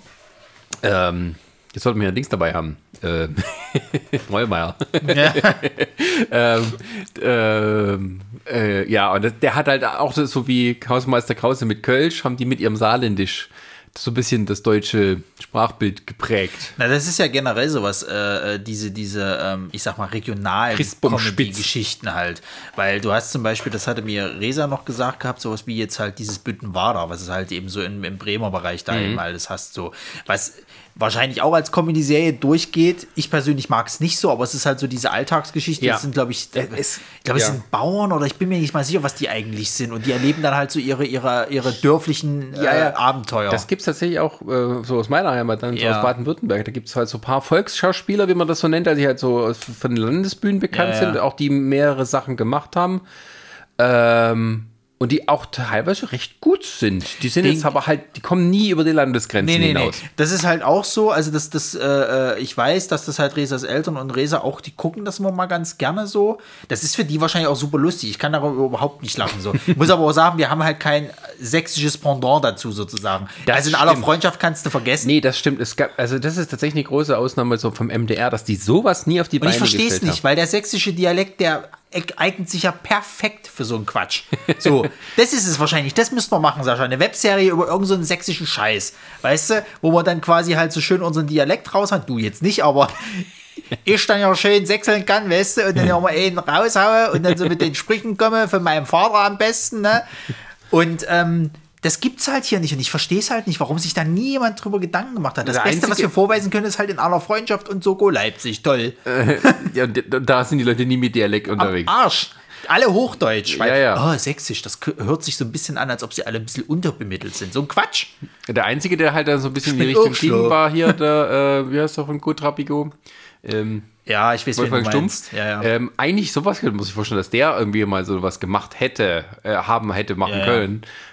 ähm, jetzt sollten wir ja Dings dabei haben. Ähm, Neumeier. ähm, ähm, äh, ja, und das, der hat halt auch das, so wie Hausmeister Krause mit Kölsch, haben die mit ihrem Saarländisch so ein bisschen das deutsche Sprachbild geprägt. Na, das ist ja generell sowas, äh, äh, diese, diese, ähm, ich sag mal, regionalen. Comedy-Geschichten halt. Weil du hast zum Beispiel, das hatte mir Resa noch gesagt gehabt, sowas wie jetzt halt dieses Büttenwader, was es halt eben so im, im Bremer Bereich da eben alles hast, so. Was, wahrscheinlich auch als Comedy-Serie durchgeht. Ich persönlich mag es nicht so, aber es ist halt so diese Alltagsgeschichte. Ja. Das sind, glaube ich, Es- ich glaube, es ja. sind Bauern oder ich bin mir nicht mal sicher, was die eigentlich sind. Und die erleben dann halt so ihre, ihre, ihre dörflichen Ja, äh, ja. Abenteuer. Das gibt es tatsächlich auch äh, so aus meiner Heimat, dann so aus Baden-Württemberg. Da gibt es halt so ein paar Volksschauspieler, wie man das so nennt, also die halt so von den Landesbühnen bekannt sind, auch die mehrere Sachen gemacht haben. Ähm, und die auch teilweise recht gut sind. Die sind Den- jetzt aber halt, die kommen nie über die Landesgrenzen Nee, nee, nee. hinaus. Das ist halt auch so. Also, das, das, äh, äh, ich weiß, dass das halt Resas Eltern und Resa auch, die gucken das immer mal ganz gerne so. Das ist für die wahrscheinlich auch super lustig. Ich kann darüber überhaupt nicht lachen. So. Ich muss aber auch sagen, wir haben halt kein sächsisches Pendant dazu sozusagen. Das also in aller stimmt. Freundschaft kannst du vergessen. Nee, das stimmt. Es gab, also das ist tatsächlich eine große Ausnahme so vom MDR, dass die sowas nie auf die Und Beine ich verstehe es gestellt nicht, weil der sächsische Dialekt, der eignet sich ja perfekt für so einen Quatsch. So, das ist es wahrscheinlich. Das müssten wir machen, Sascha. Eine Webserie über irgendeinen so einen sächsischen Scheiß. Weißt du, wo man dann quasi halt so schön unseren Dialekt raus hat. Du jetzt nicht, aber ich dann ja schön sächseln kann, weißt du, und dann ja mal einen raushaue und dann so mit den Sprüchen komme, von meinem Vater am besten, ne? Und, ähm, das gibt's halt hier nicht und ich verstehe es halt nicht, warum sich da nie jemand drüber Gedanken gemacht hat. Das Der Beste, was wir vorweisen können, ist halt in aller Freundschaft und so Go Leipzig. Toll. hat. Ja, da sind die Leute nie mit Dialekt unterwegs. Arsch. Alle Hochdeutsch. Weil, Ja, ja. Oh, sächsisch, das hört sich so ein bisschen an, als ob sie alle ein bisschen unterbemittelt sind. So ein Quatsch. Der Einzige, der halt dann so ein bisschen in die Richtung ging, war hier der, äh, wie heißt der von Gut Rapigo? Ähm, Ja, ich weiß, wen Wolfgang du Stumpf. Ja, ja. Ähm, eigentlich sowas muss ich vorstellen, dass der irgendwie mal so was gemacht hätte, äh, haben hätte machen Ja, ja.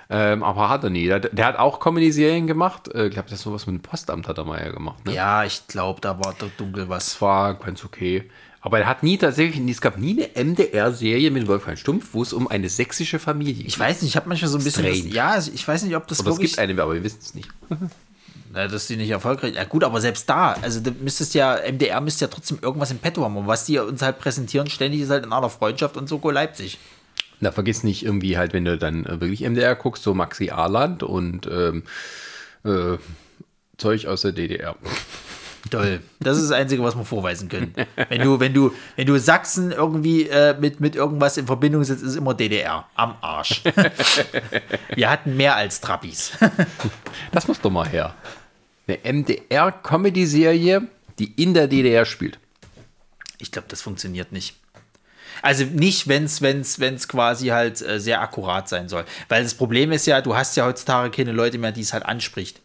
Ähm, aber hat er nie. Der, der hat auch Comedy-Serien gemacht. Äh, Ich glaube, das ist sowas mit dem Postamt hat er mal ja gemacht. Ne? ja, ich glaube, da war doch dunkel was. Das war ganz okay. Aber er hat nie tatsächlich, es gab nie eine MDR-Serie mit Wolfgang Stumpf, wo es um eine sächsische Familie geht. Ich weiß nicht, ich habe manchmal so ein bisschen. Das, ja, ich weiß nicht, ob das Oder es gibt eine, aber wir wissen es nicht. Na, dass die nicht erfolgreich. Ja, gut, aber selbst da, also du müsstest ja, MDR müsste ja trotzdem irgendwas im Petto haben. Und was die uns halt präsentieren, ständig ist halt in aller Freundschaft und so Go Leipzig. Na, vergiss nicht irgendwie halt, wenn du dann äh, wirklich MDR guckst, so Maxi Arland und ähm, äh, Zeug aus der DDR. Toll. Das ist das Einzige, was wir vorweisen können. Wenn du, wenn du, wenn du Sachsen irgendwie äh, mit, mit irgendwas in Verbindung setzt, ist immer DDR. Am Arsch. Wir hatten mehr als Trappis. Das muss doch mal her. Eine MDR-Comedy-Serie, die in der DDR spielt. Ich glaube, das funktioniert nicht. Also nicht, wenn es wenn's, wenn's quasi halt äh, sehr akkurat sein soll. Weil das Problem ist ja, du hast ja heutzutage keine Leute mehr, die es halt anspricht.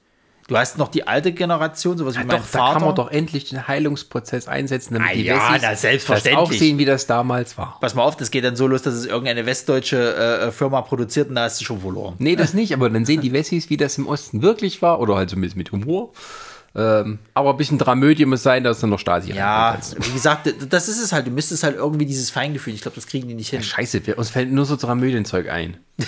Du hast noch die alte Generation, sowas wie mein Doch, da Vater. kann man doch endlich den Heilungsprozess einsetzen, damit Ah die ja, Wessis na, selbstverständlich. das auch sehen, wie das damals war. Pass mal auf, das geht dann so los, dass es irgendeine westdeutsche äh, Firma produziert und da hast du schon verloren. Nee, das nicht, aber dann sehen die Wessis, wie das im Osten wirklich war, oder halt so mit, mit Humor. Ähm, aber ein bisschen Dramödie muss sein, dass dann noch Stasi Ja, wie gesagt, das ist es halt. Du müsstest halt irgendwie dieses Feingefühl. Ich glaube, das kriegen die nicht hin. Scheiße, wir, uns fällt nur so Dramödienzeug ein.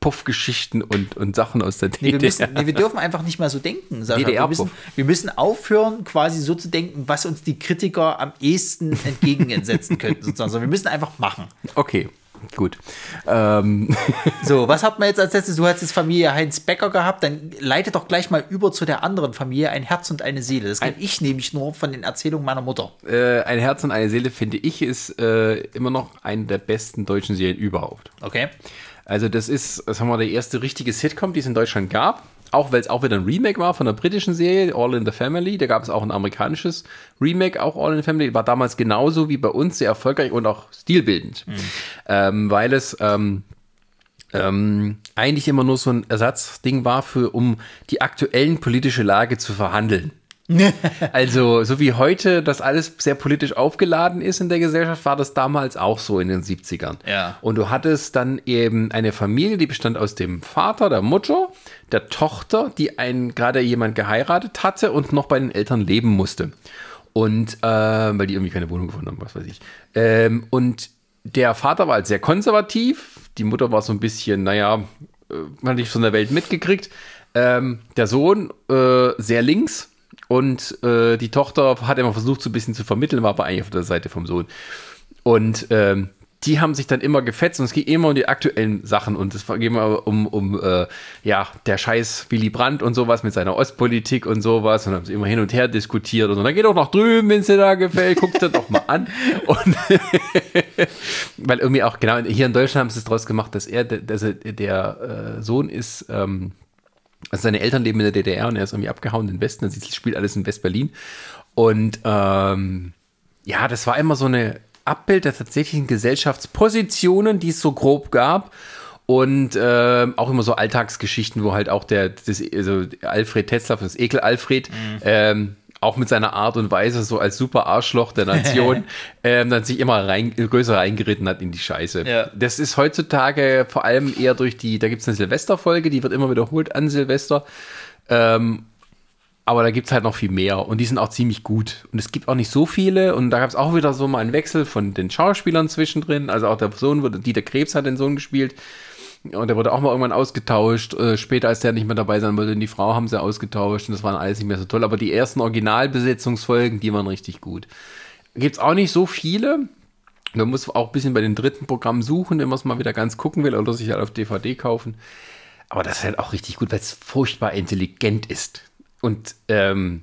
Puffgeschichten und, und Sachen aus der Nee, wir, DDR. müssen, nee, wir dürfen einfach nicht mehr so denken. Sascha. Wir, DDR-Puff. müssen, wir müssen aufhören, quasi so zu denken, was uns die Kritiker am ehesten entgegensetzen könnten. Sozusagen. Also wir müssen einfach machen. Okay, gut. Ähm, So, was hat man jetzt als letztes? Du hast jetzt Familie Heinz Becker gehabt, dann leite doch gleich mal über zu der anderen Familie, ein Herz und eine Seele. Das kenne ich nämlich nur von den Erzählungen meiner Mutter. äh, ein Herz und eine Seele, finde ich, ist äh, immer noch eine der besten deutschen Serien überhaupt. Okay? Also das ist, sagen wir mal, der erste richtige Sitcom, die es in Deutschland gab. Auch weil es auch wieder ein Remake war von der britischen Serie, All in the Family. Da gab es auch ein amerikanisches Remake, auch All in the Family. War damals genauso wie bei uns sehr erfolgreich und auch stilbildend. Ähm, weil es ähm, ähm, eigentlich immer nur so ein Ersatzding war, für, um die aktuellen politische Lage zu verhandeln. Also, so wie heute das alles sehr politisch aufgeladen ist in der Gesellschaft, war das damals auch so in den 70ern. Ja. Und du hattest dann eben eine Familie, die bestand aus dem Vater, der Mutter, der Tochter, die einen gerade jemand geheiratet hatte und noch bei den Eltern leben musste. Und äh, weil die irgendwie keine Wohnung gefunden haben, was weiß ich. Ähm, und der Vater war halt sehr konservativ, die Mutter war so ein bisschen, naja, äh, man hat nicht von der Welt mitgekriegt. Ähm, der Sohn äh, sehr links und äh, die Tochter hat immer versucht, so ein bisschen zu vermitteln, war aber eigentlich auf der Seite vom Sohn. Und ähm, die haben sich dann immer gefetzt und es ging immer um die aktuellen Sachen und es ging immer um, um äh, ja, der Scheiß Willy Brandt und sowas mit seiner Ostpolitik und sowas und haben sie immer hin und her diskutiert und so. Dann geht doch nach drüben, wenn es dir da gefällt, guckt das doch mal an. Und weil irgendwie auch, genau, hier in Deutschland haben sie es draus gemacht, dass er, der- also der äh, Sohn ist, ähm, Also seine Eltern leben in der DDR und er ist irgendwie abgehauen in den Westen. Also das spielt alles in West-Berlin. Und ähm, ja, das war immer so eine Abbild der tatsächlichen Gesellschaftspositionen, die es so grob gab. Und äh, auch immer so Alltagsgeschichten, wo halt auch der, das, also Alfred Tetzlaff, das Ekel Alfred, mhm. ähm, auch mit seiner Art und Weise, so als super Arschloch der Nation, ähm, dann sich immer rein, größer reingeritten hat in die Scheiße. Ja. Das ist heutzutage vor allem eher durch die, da gibt es eine Silvesterfolge, die wird immer wiederholt an Silvester. Ähm, aber da gibt es halt noch viel mehr und die sind auch ziemlich gut. Und es gibt auch nicht so viele und da gab es auch wieder so mal einen Wechsel von den Schauspielern zwischendrin. Also auch der Sohn wurde, Dieter Krebs hat den Sohn gespielt. Und der wurde auch mal irgendwann ausgetauscht. Äh, später, als der nicht mehr dabei sein wollte, und die Frau haben sie ausgetauscht und das waren alles nicht mehr so toll. Aber die ersten Originalbesetzungsfolgen, die waren richtig gut. Gibt es auch nicht so viele. Man muss auch ein bisschen bei den dritten Programmen suchen, wenn man es mal wieder ganz gucken will oder sich halt auf DVD kaufen. Aber das ist halt auch richtig gut, weil es furchtbar intelligent ist. Und ähm,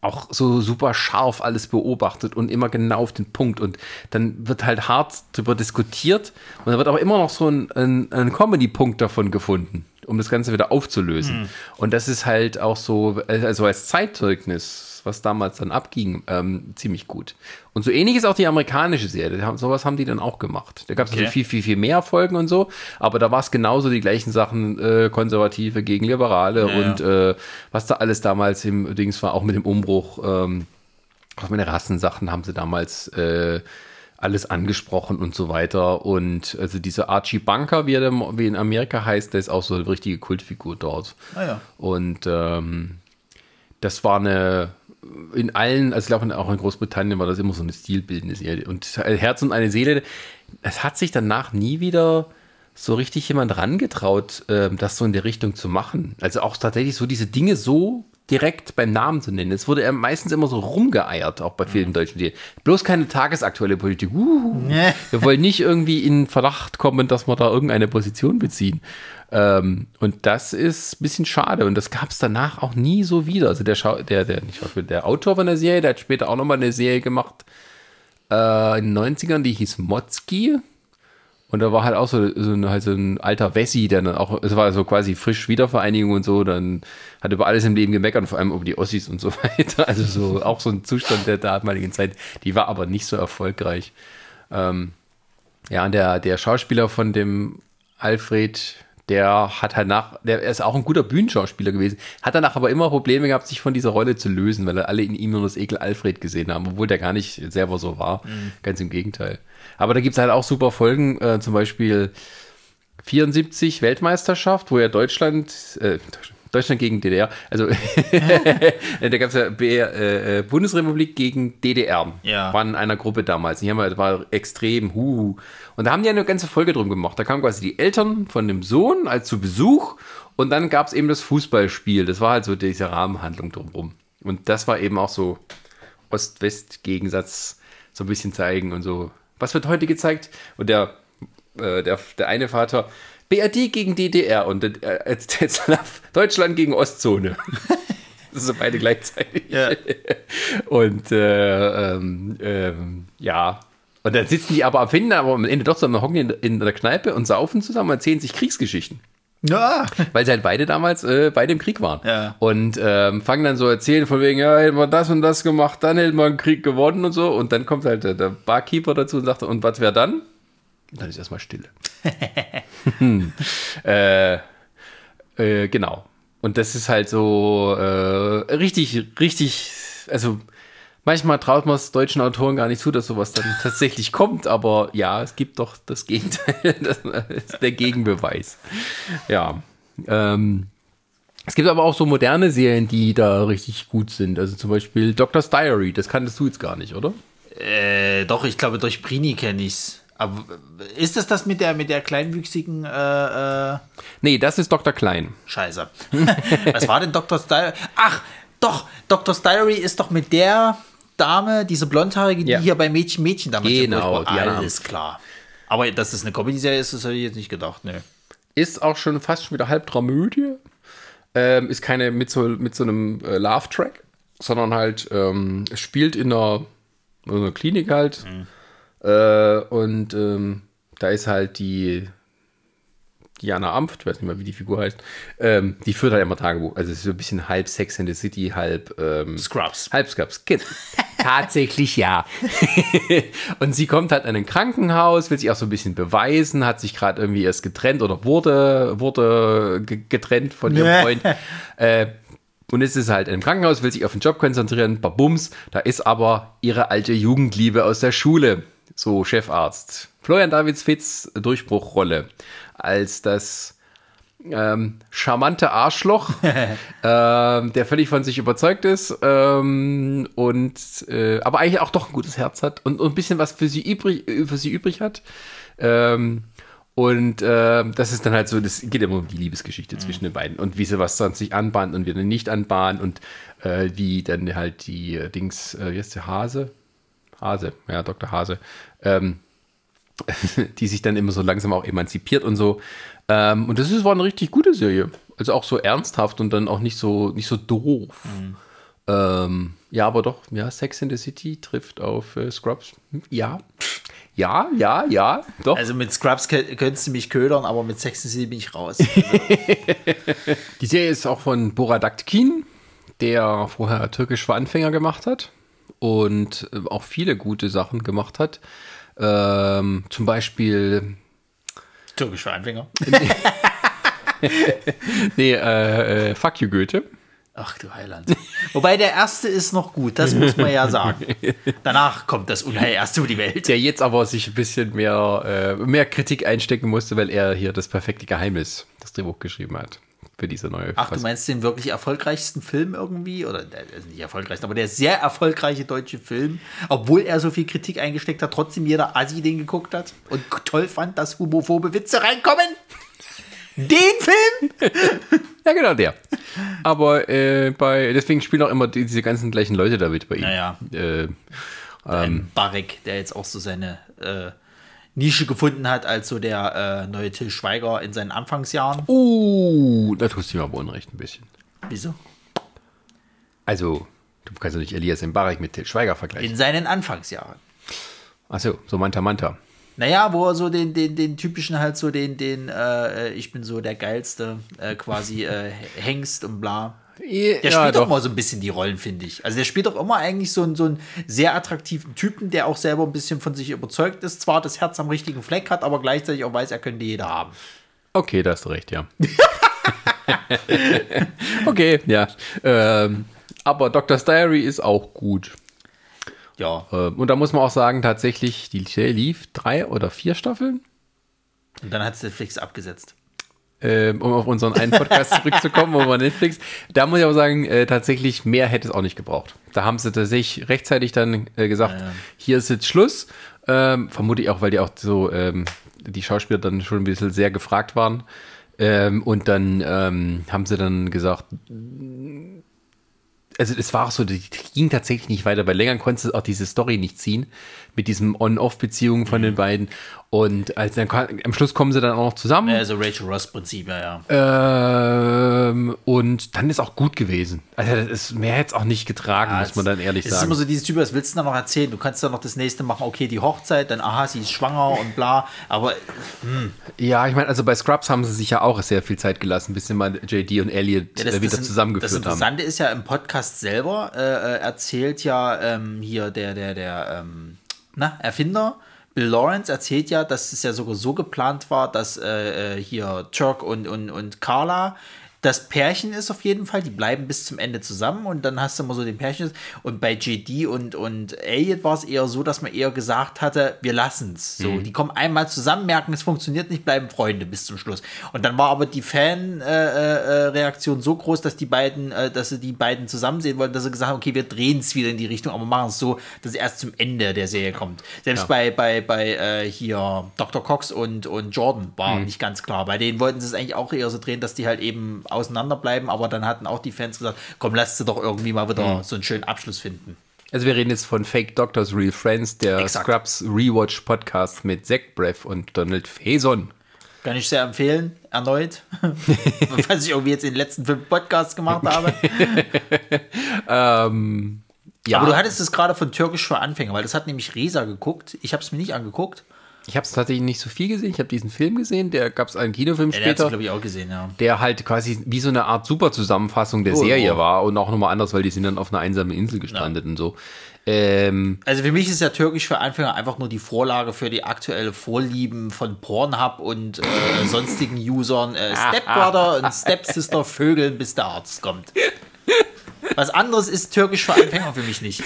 auch so super scharf alles beobachtet und immer genau auf den Punkt. Und dann wird halt hart darüber diskutiert und dann wird aber immer noch so ein, ein, ein Comedy-Punkt davon gefunden, um das Ganze wieder aufzulösen. Mhm. Und das ist halt auch so, also als Zeitzeugnis was damals dann abging, ähm, ziemlich gut. Und so ähnlich ist auch die amerikanische Serie. Haben, sowas haben die dann auch gemacht. Da gab es okay. also viel, viel, viel mehr Folgen und so, aber da war es genauso die gleichen Sachen, äh, Konservative gegen Liberale ja, und ja. Äh, was da alles damals im Dings war, auch mit dem Umbruch, ähm, auch mit den Rassensachen haben sie damals äh, alles angesprochen und so weiter. Und also dieser Archie Bunker, wie er wie in Amerika heißt, der ist auch so eine richtige Kultfigur dort. Ah, ja. Und ähm, das war eine in allen, also ich glaube auch in Großbritannien war das immer so eine stilbildende Serie. Und Herz und eine Seele, es hat sich danach nie wieder so richtig jemand rangetraut, äh, das so in der Richtung zu machen. Also auch tatsächlich so diese Dinge so direkt beim Namen zu nennen. Es wurde meistens immer so rumgeeiert, auch bei vielen mhm. deutschen Serien. Bloß keine tagesaktuelle Politik. Uh, nee. Wir wollen nicht irgendwie in Verdacht kommen, dass wir da irgendeine Position beziehen. Ähm, und das ist ein bisschen schade. Und das gab es danach auch nie so wieder. Also der, Schau der, der, nicht der Autor von der Serie, der hat später auch nochmal eine Serie gemacht äh, in den 90ern, die hieß Motzki. Und da war halt auch so, so, ein, halt so ein alter Wessi, der dann auch, es war so quasi frisch Wiedervereinigung und so, dann hat über alles im Leben gemeckert, vor allem über die Ossis und so weiter. Also so auch so ein Zustand der damaligen Zeit. Die war aber nicht so erfolgreich. Ähm, ja, und der, der Schauspieler von dem Alfred, der hat halt nach, der ist auch ein guter Bühnenschauspieler gewesen, hat danach aber immer Probleme gehabt, sich von dieser Rolle zu lösen, weil alle in ihm nur das Ekel Alfred gesehen haben, obwohl der gar nicht selber so war. Mhm. Ganz im Gegenteil. Aber da gibt es halt auch super Folgen, äh, zum Beispiel 74 Weltmeisterschaft, wo ja Deutschland, äh, Deutschland gegen DDR, also da gab es ja äh, äh, Bundesrepublik gegen DDR, ja. waren in einer Gruppe damals. Die haben, das war extrem, huhu. Und da haben die eine ganze Folge drum gemacht. Da kamen quasi die Eltern von dem Sohn als zu Besuch und dann gab es eben das Fußballspiel. Das war halt so diese Rahmenhandlung drumherum. Und das war eben auch so Ost-West-Gegensatz so ein bisschen zeigen und so. Was wird heute gezeigt? Und der, äh, der, der eine Vater, BRD gegen DDR und äh, Deutschland gegen Ostzone. so beide gleichzeitig. Ja. Und äh, ähm, ähm, ja, und dann sitzen die aber, finden aber am Ende doch zusammen, hocken in, in der Kneipe und saufen zusammen und erzählen sich Kriegsgeschichten. Ja. Weil sie halt beide damals äh, beide im Krieg waren. Ja. Und ähm, fangen dann so erzählen von wegen, ja, hätten wir das und das gemacht, dann hätten wir einen Krieg gewonnen und so. Und dann kommt halt der, der Barkeeper dazu und sagt, und was wäre dann? Und dann ist erstmal Stille. äh, äh, genau. Und das ist halt so äh, richtig, richtig, also manchmal traut man es deutschen Autoren gar nicht zu, dass sowas dann tatsächlich kommt, aber ja, es gibt doch das Gegenteil, das ist der Gegenbeweis. Ja. Ähm, es gibt aber auch so moderne Serien, die da richtig gut sind. Also zum Beispiel Doctor's Diary, das kanntest du jetzt gar nicht, oder? Äh, doch, ich glaube, durch Prini kenne ich's. Aber ist es das mit der, mit der kleinwüchsigen. Äh, äh nee, das ist Dr. Klein. Scheiße. Was war denn Dr. Diary? Ach, doch, Dr. Diary ist doch mit der Dame, diese blondhaarige, die ja. hier bei Mädchen Mädchen damals Genau, die alles klar. Aber dass es eine Comedy-Serie ist, das hätte ich jetzt nicht gedacht, ne. Ist auch schon fast schon wieder halb Dramödie. Ähm, ist keine mit so, mit so einem äh, Love-Track, sondern halt, ähm, spielt in einer, in einer Klinik halt. Mhm. Äh, und ähm, da ist halt die Diana Amft, ich weiß nicht mehr, wie die Figur heißt, ähm, die führt halt immer Tagebuch. Also es ist so ein bisschen halb Sex in the City, halb ähm, Scrubs. Halb Scrubs. Kind. Tatsächlich ja. und sie kommt halt in ein Krankenhaus, will sich auch so ein bisschen beweisen, hat sich gerade irgendwie erst getrennt oder wurde, wurde getrennt von ihrem Freund. äh, und es ist halt im Krankenhaus, will sich auf den Job konzentrieren, babums, da ist aber ihre alte Jugendliebe aus der Schule, so Chefarzt. Florian Davids Fitz Durchbruchrolle als das ähm, charmante Arschloch, ähm, der völlig von sich überzeugt ist ähm, und äh, aber eigentlich auch doch ein gutes Herz hat und, und ein bisschen was für sie übrig, für sie übrig hat. Ähm, und äh, das ist dann halt so, das geht immer um die Liebesgeschichte mhm. zwischen den beiden und wie sie was sonst sich anbahnt und wieder nicht anbahnt und äh, wie dann halt die äh, Dings, äh, wie heißt der Hase? Hase, ja, Dr. Hase, ähm, die sich dann immer so langsam auch emanzipiert und so. Ähm, und das ist, war eine richtig gute Serie. Also auch so ernsthaft und dann auch nicht so, nicht so doof. Mhm. Ähm, ja, aber doch, ja, Sex in the City trifft auf äh, Scrubs. Hm, ja. Ja, ja, ja, doch. Also mit Scrubs könntest du mich ködern, aber mit Sex in the City bin ich raus. Die Serie ist auch von Borat Aktin, der vorher türkisch für Anfänger gemacht hat und äh, auch viele gute Sachen gemacht hat. Ähm, zum Beispiel. Türkisch für Anfänger. nee, äh, äh, Fuck you, Goethe. Ach du Heiland. Wobei der erste ist noch gut, das muss man ja sagen. Danach kommt das Unheil erst über die Welt. Der jetzt aber sich ein bisschen mehr, äh, mehr Kritik einstecken musste, weil er hier das perfekte Geheimnis, das Drehbuch geschrieben hat für diese neue. Ach, du meinst den wirklich erfolgreichsten Film irgendwie? Oder also nicht erfolgreichsten, aber der sehr erfolgreiche deutsche Film, obwohl er so viel Kritik eingesteckt hat, trotzdem jeder Assi den geguckt hat und toll fand, dass homophobe Witze reinkommen? Den Film? ja, genau, der. Aber äh, bei, deswegen spielen auch immer diese ganzen gleichen Leute da mit bei ihm. Naja. Äh, ähm, Barek, der jetzt auch so seine äh, Nische gefunden hat als so der äh, neue Till Schweiger in seinen Anfangsjahren. Uh, da tust du mir aber unrecht ein bisschen. Wieso? Also, du kannst ja nicht Elias Mbarek mit Till Schweiger vergleichen. In seinen Anfangsjahren. Achso, so Manta Manta. Naja, wo er so den, den, den typischen halt so den, den, äh, ich bin so der geilste, äh, quasi äh, Hengst und bla. Der ja, spielt doch mal so ein bisschen die Rollen, finde ich. Also der spielt doch immer eigentlich so, einen, so einen sehr attraktiven Typen, der auch selber ein bisschen von sich überzeugt ist, zwar das Herz am richtigen Fleck hat, aber gleichzeitig auch weiß, er könnte jeder haben. Okay, da hast du recht, ja. okay, ja. Ähm, aber Doctor's Diary ist auch gut. Ja. Ähm, und da muss man auch sagen, tatsächlich, die Serie lief drei oder vier Staffeln. Und dann hat es Netflix abgesetzt äh, um auf unseren einen Podcast zurückzukommen, wo wir Netflix, da muss ich aber sagen, äh, tatsächlich mehr hätte es auch nicht gebraucht. Da haben sie tatsächlich rechtzeitig dann äh, gesagt, ja. hier ist jetzt Schluss. Ähm, vermute ich auch, weil die auch so, ähm, die Schauspieler dann schon ein bisschen sehr gefragt waren. Ähm, und dann ähm, haben sie dann gesagt, also es war auch so, die ging tatsächlich nicht weiter, weil länger konntest du auch diese Story nicht ziehen mit diesem On-Off-Beziehungen von mhm. den beiden. Und als dann am Schluss kommen sie dann auch noch zusammen. Ja, also Rachel Ross-Prinzip, ja, ja. Ähm, und dann ist auch gut gewesen. Also das ist mehr jetzt auch nicht getragen, ja, muss man dann ehrlich sagen. Es ist immer so dieses Typ, was willst du da noch erzählen? Du kannst dann noch das nächste machen, okay, die Hochzeit, dann aha, sie ist schwanger und bla. Aber hm. ja, ich meine, also bei Scrubs haben sie sich ja auch sehr viel Zeit gelassen, bis sie mal JD und Elliot ja, das, wieder das, zusammengeführt haben. Das Interessante haben. ist ja im Podcast selber äh, äh, erzählt ja ähm, hier der der der ähm, na, Erfinder Bill Lawrence erzählt ja, dass es ja sogar so geplant war, dass äh, äh hier Turk und, und, und Carla das Pärchen ist auf jeden Fall, die bleiben bis zum Ende zusammen und dann hast du immer so den Pärchen. Und bei JD und, und Elliot war es eher so, dass man eher gesagt hatte, wir lassen es. So, mhm. die kommen einmal zusammen, merken, es funktioniert nicht, bleiben Freunde bis zum Schluss. Und dann war aber die Fan-Reaktion äh, äh, so groß, dass die beiden, äh, dass sie die beiden zusammen sehen wollten, dass sie gesagt haben, okay, wir drehen es wieder in die Richtung, aber machen es so, dass es erst zum Ende der Serie kommt. Selbst ja. bei, bei, bei äh, hier Dr. Cox und, und Jordan war mhm. nicht ganz klar. Bei denen wollten sie es eigentlich auch eher so drehen, dass die halt eben auseinanderbleiben, aber dann hatten auch die Fans gesagt, komm, lass sie doch irgendwie mal wieder mhm. so einen schönen Abschluss finden. Also wir reden jetzt von Fake Doctors, Real Friends, der Exakt. Scrubs Rewatch Podcast mit Zach Breath und Donald Faison. Kann ich sehr empfehlen, erneut. Was ich irgendwie jetzt in den letzten fünf Podcasts gemacht habe. ähm, ja. Aber du hattest es gerade von Türkisch für Anfänger, weil das hat nämlich Resa geguckt. Ich habe es mir nicht angeguckt. Ich habe es tatsächlich nicht so viel gesehen. Ich habe diesen Film gesehen, der gab es einen Kinofilm Ja, der später, glaube ich, auch gesehen, ja. der halt quasi wie so eine Art Super-Zusammenfassung der Oh, Serie oh. war und auch nochmal anders, weil die sind dann auf einer einsamen Insel gestrandet und so. Ähm, Also für mich ist ja Türkisch für Anfänger einfach nur die Vorlage für die aktuelle Vorlieben von Pornhub und äh, sonstigen Usern. Äh, Stepbrother und Stepsister vögeln, bis der Arzt kommt. Was anderes ist Türkisch für Anfänger für mich nicht.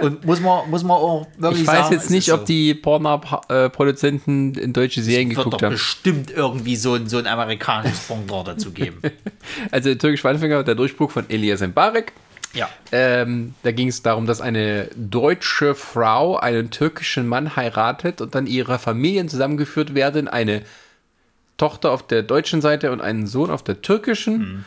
Und muss man, muss man auch wirklich ich weiß sagen, jetzt nicht, ob die Pornhub-Produzenten in deutsche Serien Es wird geguckt doch haben. bestimmt irgendwie so ein, so ein amerikanisches Pendant dazu geben. Also Türkisch Anfänger, der Durchbruch von Elias Mbarek. Ja. Ähm, da ging es darum, dass eine deutsche Frau einen türkischen Mann heiratet und dann ihre Familien zusammengeführt werden. Eine Tochter auf der deutschen Seite und einen Sohn auf der türkischen.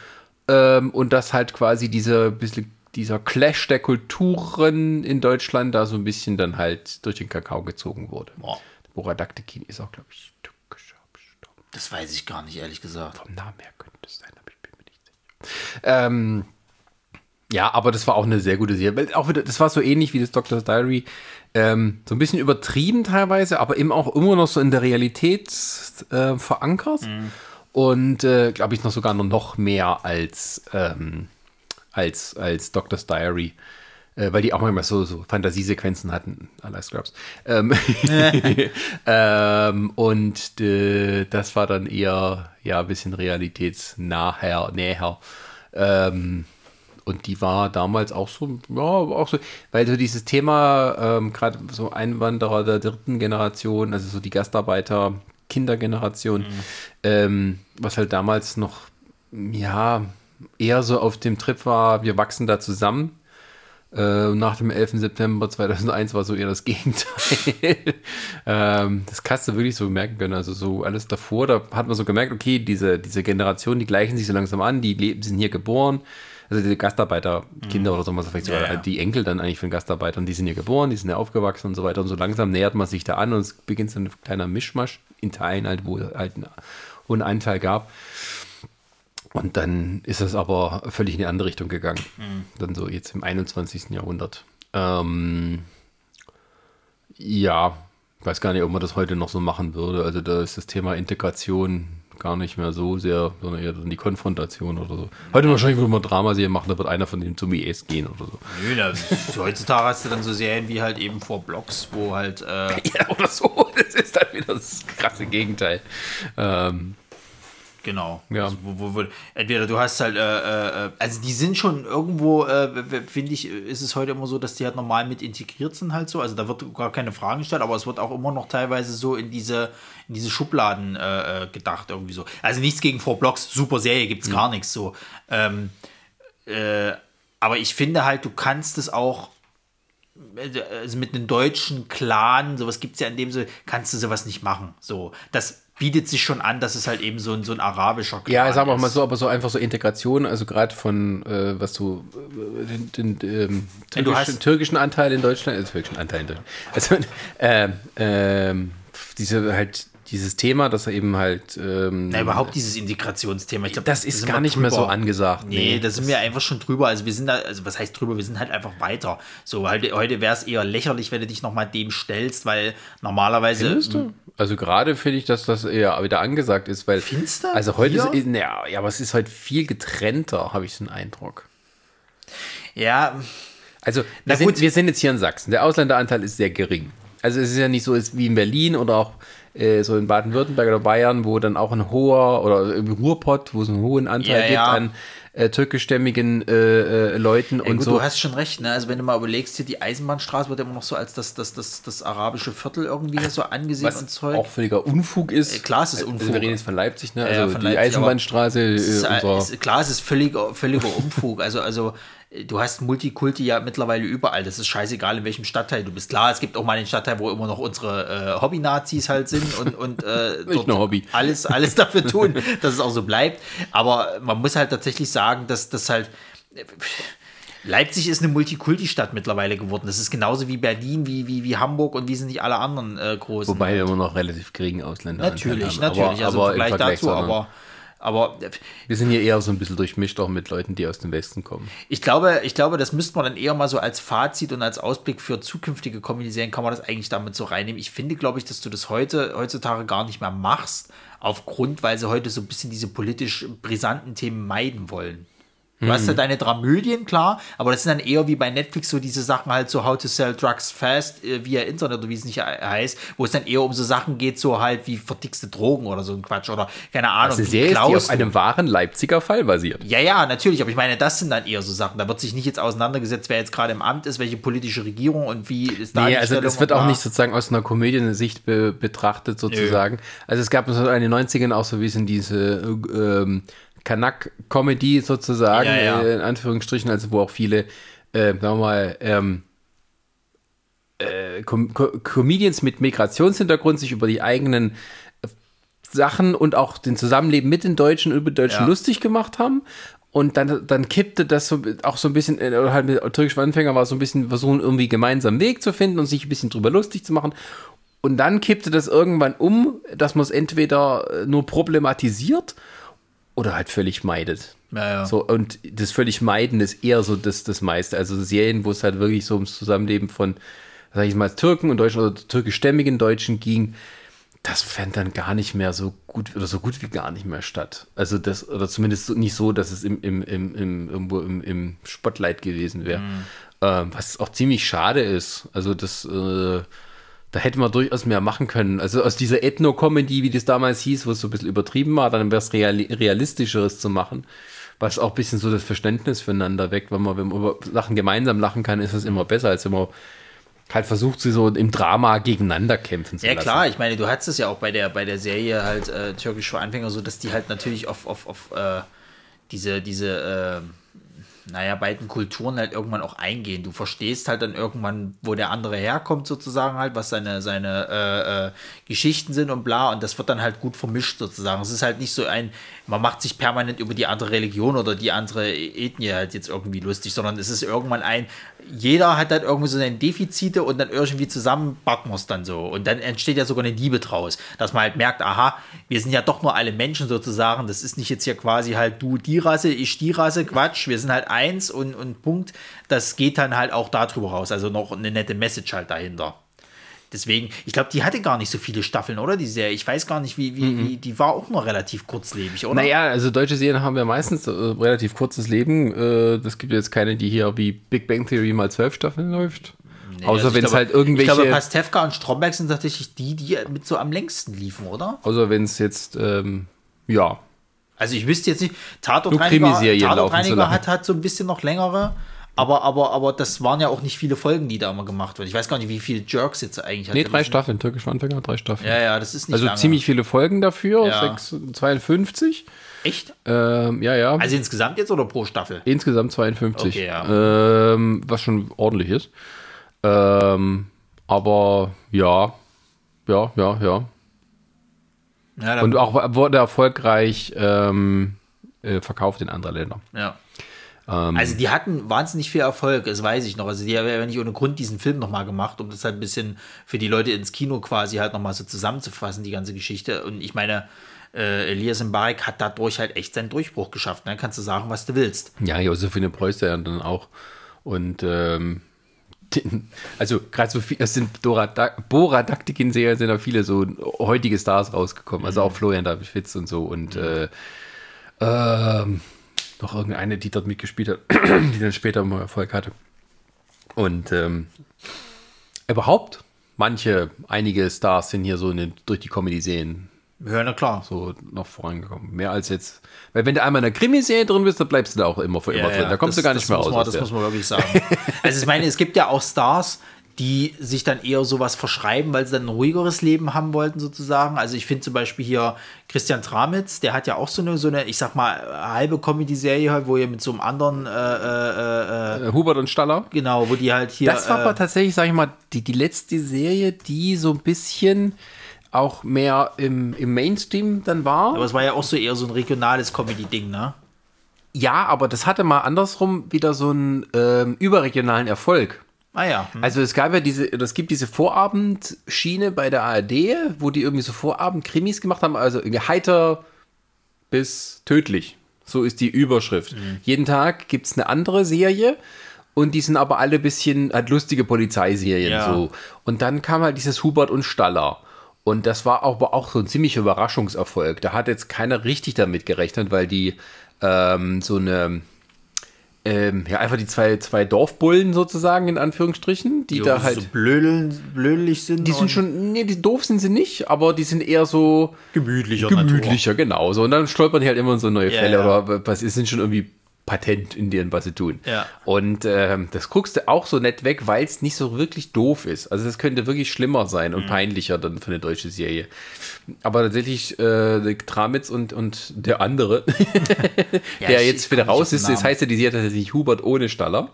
Ähm, und dass halt quasi dieser bisschen dieser Clash der Kulturen in Deutschland da so ein bisschen dann halt durch den Kakao gezogen wurde. Boah, Borat Aktekin ist auch, glaube ich, türkischer Abstammung. das weiß ich gar nicht, ehrlich gesagt. Vom Namen her könnte es sein, aber ich bin mir nicht sicher. Ähm, ja, aber das war auch eine sehr gute Serie. Auch wieder, das war so ähnlich wie das Doctor's Diary. Ähm, so ein bisschen übertrieben teilweise, aber eben auch immer noch so in der Realität äh, verankert. Und äh, glaube ich noch sogar noch mehr als, ähm, als, als Doctor's Diary. Äh, weil die auch manchmal so, so Fantasiesequenzen hatten, à la Scrubs. Ähm, ähm, und äh, das war dann eher ja, ein bisschen realitätsnaher, näher. Ähm, und die war damals auch so, ja, auch so, weil so dieses Thema, ähm, gerade so Einwanderer der dritten Generation, also so die Gastarbeiter, Kindergeneration, ähm, was halt damals noch, ja, eher so auf dem Trip war, wir wachsen da zusammen. Äh, nach dem 11. September 2001 war so eher das Gegenteil. ähm, das kannst du wirklich so merken können. Also so alles davor, da hat man so gemerkt, okay, diese, diese Generation, die gleichen sich so langsam an, die leben, sind hier geboren. Also diese Gastarbeiterkinder oder so, was vielleicht Ja, sogar ja. die Enkel dann eigentlich von Gastarbeitern, die sind hier geboren, die sind hier aufgewachsen und so weiter. Und so langsam nähert man sich da an und es beginnt so ein kleiner Mischmasch in Teilen halt, wo es halt einen hohen Anteil gab. Und dann ist es aber völlig in die andere Richtung gegangen. Dann so jetzt im 21. Jahrhundert. Ähm, ja, ich weiß gar nicht, ob man das heute noch so machen würde. Also da ist das Thema Integration gar nicht mehr so sehr, sondern eher dann die Konfrontation oder so. Heute wahrscheinlich würde man Dramaserie machen, da wird einer von denen zum IS gehen oder so. Nö, da, heutzutage hast du dann so Serien wie halt eben vor Blocks, wo halt. Äh, Ja, oder so. Das ist dann wieder das krasse Gegenteil. Ähm, Genau. Ja. Also, wo, wo, entweder du hast halt, äh, äh, also die sind schon irgendwo, äh, finde ich, ist es heute immer so, dass die halt normal mit integriert sind halt so. Also da wird gar keine Fragen gestellt, aber es wird auch immer noch teilweise so in diese, in diese Schubladen äh, äh, gedacht irgendwie so. Also nichts gegen Four Blocks, super Serie, gibt's gar nichts so. Ähm, äh, aber ich finde halt, du kannst es auch also mit einem deutschen Clan, sowas gibt es ja in dem so, kannst du sowas nicht machen. So, das bietet sich schon an, dass es halt eben so ein, so ein arabischer Clan Ja, sagen wir ist. mal so, aber so einfach so Integration, also gerade von, äh, was du, äh, den, den ähm, Ja, du türkischen, hast- türkischen Anteil in Deutschland, äh, türkischen Anteil in Deutschland, also, ähm, diese halt, dieses Thema, dass er eben halt, ähm, Na, überhaupt dieses Integrationsthema. Ich glaub, das da ist gar nicht mehr so drüber. angesagt. Nee, da sind wir einfach schon drüber. Also wir sind da, also was heißt drüber? Wir sind halt einfach weiter. So, heute, heute wäre es eher lächerlich, wenn du dich nochmal dem stellst, weil normalerweise. Findest du? Also gerade finde ich, dass das eher wieder angesagt ist, weil. Findest du? Also heute Ja. ist, ja, ja, aber es ist heute viel getrennter, habe ich den Eindruck. Ja, Also wir Na sind, gut. wir sind jetzt hier in Sachsen. Der Ausländeranteil ist sehr gering. Also es ist ja nicht so ist wie in Berlin oder auch äh, so in Baden-Württemberg oder Bayern, wo dann auch ein hoher oder im Ruhrpott, wo es einen hohen Anteil Ja, gibt ja. an äh, türkischstämmigen äh, äh, Leuten Ja, und gut, so. du hast schon recht, ne? Also wenn du mal überlegst, hier die Eisenbahnstraße wird immer noch so als das, das, das, das arabische Viertel irgendwie so angesehen und was Zeug. auch völliger Unfug ist. Äh, klar, es ist Also Unfug. wir reden jetzt von Leipzig, ne? Also die Leipzig, Eisenbahnstraße äh, es ist, unserer es, klar, es ist völliger, völliger Unfug. Also, also äh, du hast Multikulti ja mittlerweile überall. Das ist scheißegal, in welchem Stadtteil du bist. Klar, es gibt auch mal den Stadtteil, wo immer noch unsere äh, Hobby-Nazis halt sind und, und äh, dort Hobby. alles, alles dafür tun, dass es auch so bleibt. Aber man muss halt tatsächlich sagen, dass das halt. Leipzig ist eine Multikulti-Stadt mittlerweile geworden. Das ist genauso wie Berlin, wie, wie, wie Hamburg und wie sind nicht alle anderen äh, großen. Wobei wir immer noch relativ geringen Ausländer Natürlich, haben. natürlich. Aber, also aber im Vergleich, dazu, aber, Aber Wir sind hier eher so ein bisschen durchmischt, auch mit Leuten, die aus dem Westen kommen. ich glaube, ich glaube, das müsste man dann eher mal so als Fazit und als Ausblick für zukünftige Comedy-Serien kann man das eigentlich damit so reinnehmen. Ich finde, glaube ich, dass du das heute, heutzutage gar nicht mehr machst, aufgrund, weil sie heute so ein bisschen diese politisch brisanten Themen meiden wollen. Du hast ja deine Dramödien, klar, aber das sind dann eher wie bei Netflix so diese Sachen halt so How to Sell Drugs Fast äh, via Internet oder wie es nicht he- heißt, wo es dann eher um so Sachen geht, so halt wie verdickste Drogen oder so ein Quatsch oder keine Ahnung. Das ist wie die auf einem wahren Leipziger Fall basiert. Ja, ja, natürlich, aber ich meine, das sind dann eher so Sachen. Da wird sich nicht jetzt auseinandergesetzt, wer jetzt gerade im Amt ist, welche politische Regierung und wie ist da Nee, die also Stellung es wird auch nicht sozusagen aus einer Komödiensicht be betrachtet sozusagen. Also es gab so in den 90ern auch so ein bisschen diese äh, ähm, Kanak-Comedy sozusagen, Ja, ja. äh, in Anführungsstrichen, also wo auch viele, äh, sagen wir mal, ähm, äh, Com Co Comedians mit Migrationshintergrund sich über die eigenen Sachen und auch den Zusammenleben mit den Deutschen und über Deutschen Ja. lustig gemacht haben. Und dann, dann kippte das so auch so ein bisschen, äh, oder halt mit türkischen Anfänger war so ein bisschen versuchen, irgendwie gemeinsam einen Weg zu finden und sich ein bisschen drüber lustig zu machen. Und dann kippte das irgendwann um, dass man es entweder nur problematisiert oder halt völlig meidet. Ja, ja. So, und das völlig meiden ist eher so das, das meiste. Also Serien, wo es halt wirklich so ums Zusammenleben von, sag ich mal, Türken und Deutschen oder türkischstämmigen Deutschen ging, das fand dann gar nicht mehr so gut oder so gut wie gar nicht mehr statt. Also das, oder zumindest nicht so, dass es im, im, im, im, irgendwo im, im Spotlight gewesen wäre. Ähm, was auch ziemlich schade ist. Also das, äh, da hätte man durchaus mehr machen können. Also aus dieser Ethno-Comedy, wie das damals hieß, wo es so ein bisschen übertrieben war, dann wäre es reali realistischeres zu machen. Was auch ein bisschen so das Verständnis füreinander weg, wenn man, wenn man über Sachen gemeinsam lachen kann, ist es immer besser, als wenn man halt versucht, sie so im Drama gegeneinander kämpfen zu Ja lassen. klar, ich meine, du hattest es ja auch bei der, bei der Serie halt äh, Türkisch für Anfänger so, dass die halt natürlich auf, auf, auf äh, diese, diese, äh, naja, beiden Kulturen halt irgendwann auch eingehen. Du verstehst halt dann irgendwann, wo der andere herkommt, sozusagen halt, was seine, seine äh, äh, Geschichten sind und bla. Und das wird dann halt gut vermischt sozusagen. Es ist halt nicht so ein, man macht sich permanent über die andere Religion oder die andere Ethnie halt jetzt irgendwie lustig, sondern es ist irgendwann ein, jeder hat halt irgendwie so seine Defizite und dann irgendwie zusammen backen wir es dann so. Und dann entsteht ja sogar eine Liebe draus, dass man halt merkt, aha, wir sind ja doch nur alle Menschen sozusagen. Das ist nicht jetzt hier quasi halt du die Rasse, ich die Rasse, Quatsch. Wir sind halt eins und, und Punkt. Das geht dann halt auch darüber raus. Also noch eine nette Message halt dahinter. Deswegen, ich glaube, die hatte gar nicht so viele Staffeln, oder? Die Serie. Ich weiß gar nicht, wie, wie, wie die war auch nur relativ kurzlebig, oder? Naja, also deutsche Serien haben ja meistens äh, relativ kurzes Leben. Äh, das gibt jetzt keine, die hier wie Big Bang Theory mal zwölf Staffeln läuft. Nee, außer also wenn es halt irgendwelche. Ich glaube, Pastewka und Stromberg sind tatsächlich die, die mit so am längsten liefen, oder? außer wenn es jetzt, ähm, ja. Also ich wüsste jetzt nicht, laufen so Tatortreiniger lange. hat, hat so ein bisschen noch längere, aber, aber, aber das waren ja auch nicht viele Folgen, die da immer gemacht wurden. Ich weiß gar nicht, wie viele Jerks jetzt eigentlich hat. Nee, drei. Staffeln, türkisch Anfänger, drei Staffeln. Ja, ja, das ist nicht also lange. ziemlich viele Folgen dafür, Ja. 6, 52. Echt? Ähm, ja, ja. Also insgesamt jetzt oder pro Staffel? Insgesamt 52. Okay, ja. ähm, was schon ordentlich ist. Ähm, aber ja, ja, ja, ja. Ja, Und auch wurde erfolgreich ähm, äh, verkauft in andere Länder. ja. Ähm, Also die hatten wahnsinnig viel Erfolg, das weiß ich noch. Also die haben ja nicht ohne Grund diesen Film nochmal gemacht, um das halt ein bisschen für die Leute ins Kino quasi halt nochmal so zusammenzufassen, die ganze Geschichte. Und ich meine, äh, Elias Mbarek hat dadurch halt echt seinen Durchbruch geschafft. Dann kannst du sagen, was du willst. Ja, Josephine Preuß ja dann auch. Und ähm, den, also gerade so viel, es sind Dora Bora Daktikin-Serien sind da viele so heutige Stars rausgekommen. Also auch Florian David Fitz und so. Und äh, ähm, noch irgendeine, die dort mitgespielt hat, die dann später mal Erfolg hatte. Und ähm, überhaupt, manche, einige Stars sind hier so in den, durch die Comedy-Serien Ja, na klar. so noch vorangekommen. Mehr als jetzt. Weil wenn du einmal in der Krimiserie drin bist, dann bleibst du da auch immer für immer Ja, drin. Da kommst das- du gar nicht mehr raus. Man, das muss man wirklich sagen. also ich meine, es gibt ja auch Stars, die sich dann eher sowas verschreiben, weil sie dann ein ruhigeres Leben haben wollten, sozusagen. Also ich finde zum Beispiel hier Christian Tramitz, der hat ja auch so eine, so eine ich sag mal, halbe Comedy-Serie, halt, wo er mit so einem anderen, äh, äh, äh, Äh, Hubert und Staller. genau, wo die halt hier. Das war äh, aber tatsächlich, sag ich mal, die, die letzte Serie, die so ein bisschen auch mehr im, im Mainstream dann war. aber es war ja auch so eher so ein regionales Comedy-Ding, ne? ja, aber das hatte mal andersrum wieder so einen ähm, überregionalen Erfolg. Ah ja. Hm. Also es gab ja diese, oder es gibt diese Vorabendschiene bei der ARD, wo die irgendwie so Vorabend-Krimis gemacht haben, also irgendwie heiter bis tödlich. So ist die Überschrift. Jeden Tag gibt es eine andere Serie und die sind aber alle bisschen halt lustige Polizeiserien Ja. so. Und dann kam halt dieses Hubert und Staller. Und das war aber auch so ein ziemlicher Überraschungserfolg. Da hat jetzt keiner richtig damit gerechnet, weil die ähm, so eine, ähm, ja, einfach die zwei, zwei Dorfbullen sozusagen, in Anführungsstrichen, die da halt. so blödel, blödelig sind. die sind schon, nee, die doof sind sie nicht, aber die sind eher so gemütlicher. gemütlicher, genau. So. Und dann stolpern die halt immer in so neue Ja, Fälle ja. oder was sind schon irgendwie patent in dem, was sie tun. Ja. Und ähm, das guckst du auch so nett weg, weil es nicht so wirklich doof ist. Also das könnte wirklich schlimmer sein Mhm. und peinlicher dann für eine deutsche Serie. Aber tatsächlich äh, Tramitz und, und der andere, Ja, der jetzt wieder raus ist, das heißt ja, die Serie tatsächlich Hubert ohne Staller.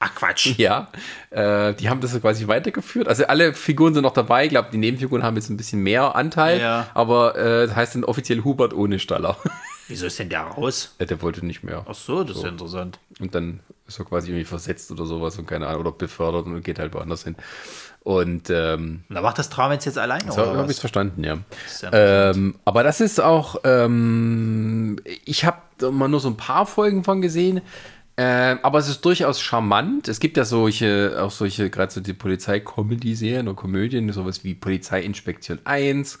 Ach Quatsch. Ja, äh, die haben das quasi weitergeführt. Also alle Figuren sind noch dabei. Ich glaube, die Nebenfiguren haben jetzt ein bisschen mehr Anteil. Ja. Aber äh, das heißt dann offiziell Hubert ohne Staller. Wieso ist denn der raus? Ja, der wollte nicht mehr. Ach so, das ist ja interessant. Und dann ist er quasi irgendwie versetzt oder sowas und keine Ahnung, oder befördert und geht halt woanders hin. Und ähm, da macht das Traum jetzt jetzt alleine, so oder habe ich es verstanden, ja. Ähm, aber das ist auch, ähm, ich habe mal nur so ein paar Folgen von gesehen. Ähm, aber es ist durchaus charmant. Es gibt ja solche, auch solche, gerade so die Polizei-Comedy-Serien oder Komödien, sowas wie Polizeiinspektion 1.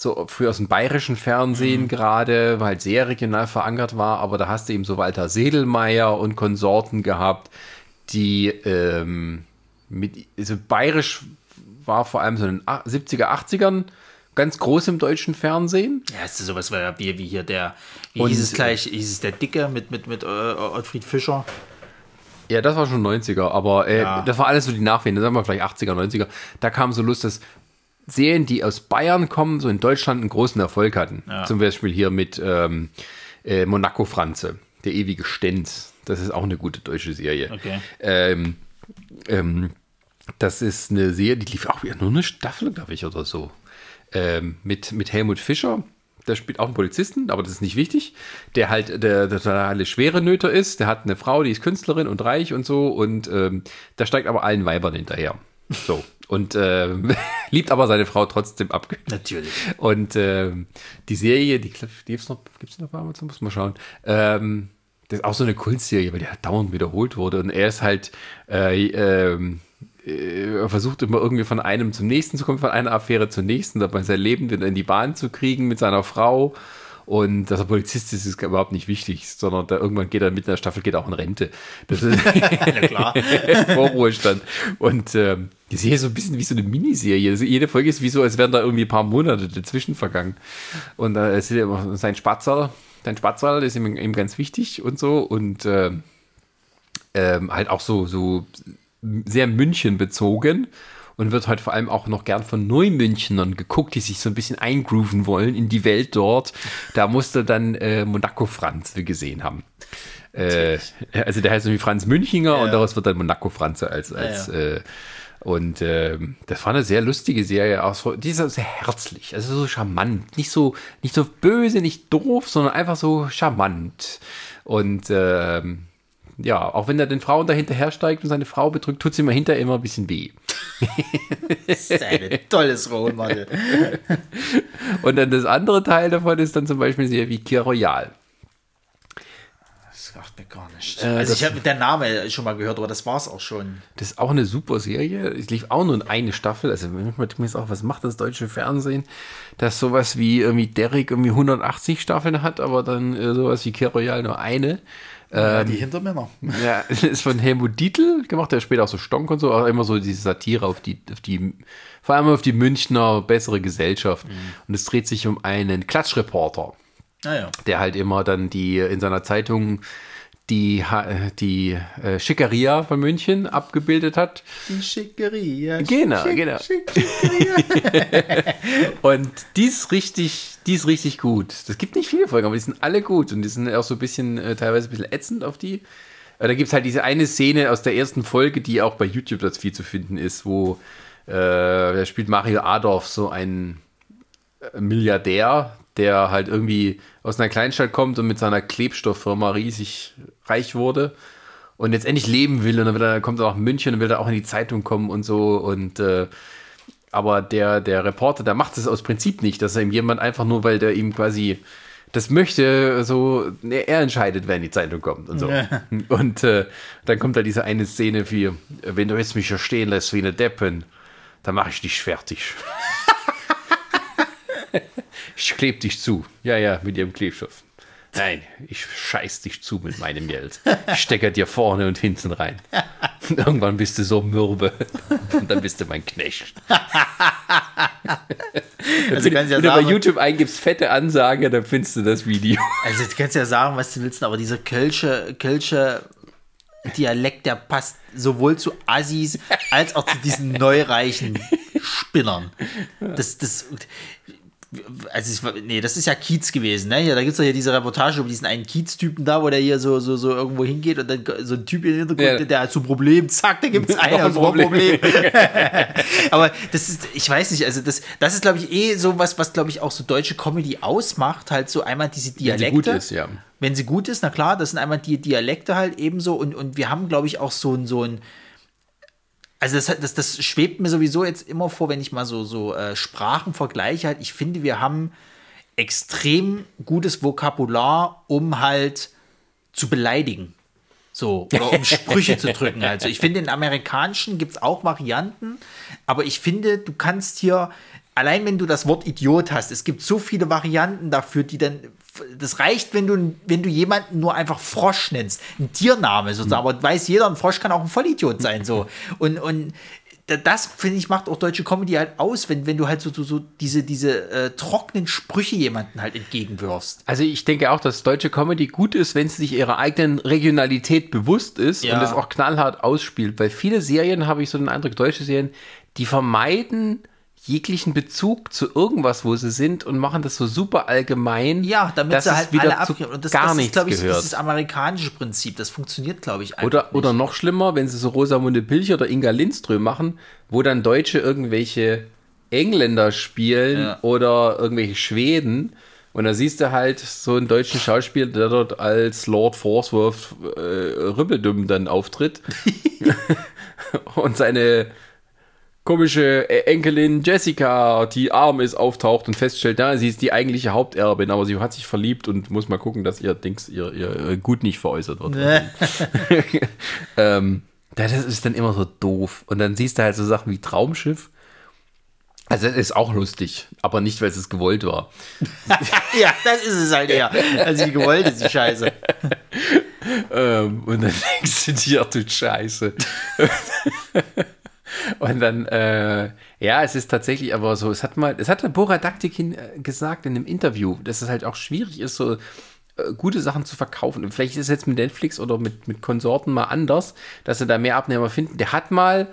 So früher aus dem bayerischen Fernsehen gerade, weil halt sehr regional verankert war, aber da hast du eben so Walter Sedelmeier und Konsorten gehabt, die ähm, mit, also bayerisch war vor allem so in den 70er, 80ern ganz groß im deutschen Fernsehen. Ja, ist sowas wie, wie hier der, wie Und- hieß es gleich, hieß es der Dicke mit, mit, mit äh, Ottfried Fischer? Ja, das war schon 90er, aber äh, Ja. das war alles so die Nachwehen, das sagen wir vielleicht 80er, 90er. Da kam so Lust, dass Serien, die aus Bayern kommen, so in Deutschland einen großen Erfolg hatten. Ja. Zum Beispiel hier mit ähm, äh, Monaco Franze, der ewige Stenz. Das ist auch eine gute deutsche Serie. Okay. Ähm, ähm, das ist eine Serie, die lief auch wieder nur eine Staffel, glaube ich, oder so. Ähm, mit, mit Helmut Fischer. Der spielt auch einen Polizisten, aber das ist nicht wichtig. Der halt der, der totale schwere Nöter ist. Der hat eine Frau, die ist Künstlerin und reich und so. Und ähm, der steigt aber allen Weibern hinterher. So. Und ähm, liebt aber seine Frau trotzdem ab. Natürlich. Und ähm, die Serie, die gibt es noch, gibt's noch bei Amazon, muss man schauen. Ähm, das ist auch so eine Kunstserie, weil die halt dauernd wiederholt wurde. Und er ist halt, äh, ähm, äh, er versucht immer irgendwie von einem zum nächsten zu kommen, von einer Affäre zur nächsten, dabei sein Leben in die Bahn zu kriegen mit seiner Frau. Und dass er Polizist ist, ist überhaupt nicht wichtig, sondern da irgendwann geht er mit einer Staffel geht er auch in Rente. Das ist Ja, klar. Vorruhestand. Und ähm, die Serie ist so ein bisschen wie so eine Miniserie. Also jede Folge ist wie so, als wären da irgendwie ein paar Monate dazwischen vergangen. Und da ist ja immer sein Spatzerl, sein Spatzerl ist ihm, ihm ganz wichtig und so. Und ähm, ähm, halt auch so, so sehr München bezogen. Und wird heute vor allem auch noch gern von Neumünchnern geguckt, die sich so ein bisschen eingrooven wollen in die Welt dort. Da musste dann äh, Monaco Franze gesehen haben. Äh, also der heißt irgendwie Franz Münchinger und Ja. daraus wird dann Monaco Franze als, als ja. Äh, und ähm, das war eine sehr lustige Serie, auch so, die ist sehr herzlich, also so charmant, nicht so, nicht so böse, nicht doof, sondern einfach so charmant. Und ähm, ja, auch wenn er den Frauen dahinter hersteigt und seine Frau bedrückt, tut es ihm hinterher immer ein bisschen weh. Das ist ein tolles Role Model. Und dann das andere Teil davon ist dann zum Beispiel eine Serie wie Kir Royal. Das sagt mir gar nicht. Äh, also ich habe den Namen schon mal gehört, aber das war's auch schon. Das ist auch eine super Serie. Es lief auch nur in eine Staffel. Also manchmal denke ich auch, was macht das deutsche Fernsehen, dass sowas wie irgendwie Derrick irgendwie 180 Staffeln hat, aber dann äh, sowas wie Kir Royal nur eine. Ja, die Hintermänner. Ja, das ist von Helmut Dietl gemacht, der später auch so Stonk und so, auch immer so diese Satire auf die, auf die, vor allem auf die Münchner bessere Gesellschaft. Und es dreht sich um einen Klatschreporter, Naja. der halt immer dann die in seiner Zeitung die, die äh, Schickeria von München abgebildet hat. Die Schickeria. Genau, Schick, genau. Schick, Schickeria. Und die ist richtig, die ist richtig gut. Es gibt nicht viele Folgen, aber die sind alle gut und die sind auch so ein bisschen, äh, teilweise ein bisschen ätzend auf die. Äh, da gibt es halt diese eine Szene aus der ersten Folge, die auch bei YouTube das viel zu finden ist, wo äh, da spielt Mario Adorf so ein äh, Milliardär, der halt irgendwie aus einer Kleinstadt kommt und mit seiner Klebstofffirma riesig reich wurde und jetzt endlich leben will und dann, er, kommt er nach München und will da auch in die Zeitung kommen und so und äh, aber der, der Reporter, der macht es aus Prinzip nicht, dass er ihm jemand einfach nur, weil der ihm quasi das möchte so, er entscheidet, wenn die Zeitung kommt und so. Und äh, dann kommt da diese eine Szene wie, wenn du jetzt mich hier stehen lässt wie eine Deppen, dann mache ich dich fertig. ich kleb dich zu. Ja, ja, mit ihrem Klebstoff. Nein, ich scheiß dich zu mit meinem Geld. Ich stecke dir vorne und hinten rein. Und irgendwann bist du so mürbe. Und dann bist du mein Knecht. Also, du kannst ja Wenn du bei sagen, YouTube eingibst, fette Ansage, dann findest du das Video. also du kannst ja sagen, was du willst, aber dieser Kölsche, Kölsche Dialekt, der passt sowohl zu Assis als auch zu diesen neureichen Spinnern. Das, das, also ich, nee, das ist ja Kiez gewesen, ne? Ja, da gibt es ja hier diese Reportage über diesen einen Kiez-Typen da, wo der hier so, so, so irgendwo hingeht und dann so ein Typ im Hintergrund, Ja. der hat so ein Problem, zack, da gibt es einen, ein Problem. Problem. Aber das ist, ich weiß nicht, also das, das ist, glaube ich, eh so was, was, glaube ich, auch so deutsche Comedy ausmacht, halt so einmal diese Dialekte. gut ist, ja. Wenn sie gut ist, na klar, das sind einmal die Dialekte halt ebenso und, und wir haben, glaube ich, auch so ein, so ein, also das, das, das schwebt mir sowieso jetzt immer vor, wenn ich mal so, so äh, Sprachen vergleiche, halt, ich finde, wir haben extrem gutes Vokabular, um halt zu beleidigen. So, oder um Sprüche zu drücken. Also ich finde, in amerikanischen gibt es auch Varianten, aber ich finde, du kannst hier, allein wenn du das Wort Idiot hast, es gibt so viele Varianten dafür, die dann, das reicht, wenn du, wenn du jemanden nur einfach Frosch nennst, ein Tiername sozusagen, aber weiß jeder, ein Frosch kann auch ein Vollidiot sein, so. Und, und da- das, finde ich, macht auch deutsche Comedy halt aus, wenn, wenn du halt so, so, so diese, diese äh, trockenen Sprüche jemanden halt entgegenwirfst. Also ich denke auch, dass deutsche Comedy gut ist, wenn sie sich ihrer eigenen Regionalität bewusst ist Ja. und das auch knallhart ausspielt. Weil viele Serien, habe ich so den Eindruck, deutsche Serien, die vermeiden jeglichen Bezug zu irgendwas, wo sie sind und machen das so super allgemein. Ja, damit sie halt wieder alle. Und das, gar das ist, nichts glaube ich, gehört. das ist das amerikanische Prinzip. Das funktioniert, glaube ich, einfach Oder, nicht. oder noch schlimmer, wenn sie so Rosamunde Pilcher oder Inga Lindström machen, wo dann Deutsche irgendwelche Engländer spielen Ja. oder irgendwelche Schweden. Und da siehst du halt so einen deutschen Schauspieler, der dort als Lord Forsworth äh, Rübbeldum dann auftritt. und seine komische E- Enkelin Jessica, die arm ist, auftaucht und feststellt, na, sie ist die eigentliche Haupterbin, aber sie hat sich verliebt und muss mal gucken, dass ihr Dings, ihr, ihr äh, Gut nicht veräußert wird. ähm, das ist dann immer so doof. Und dann siehst du halt so Sachen wie Traumschiff. Also das ist auch lustig, aber nicht, weil es gewollt war. ja, das ist es halt eher. Also die gewollt ist die Scheiße. Ähm, und dann denkst du dir, ach du Scheiße. Und dann, äh, ja, es ist tatsächlich aber so, es hat mal, es hat der Bora Daktikin äh, gesagt in einem Interview, dass es halt auch schwierig ist, so äh, gute Sachen zu verkaufen. Und vielleicht ist es jetzt mit Netflix oder mit, mit Konsorten mal anders, dass sie da mehr Abnehmer finden. Der hat mal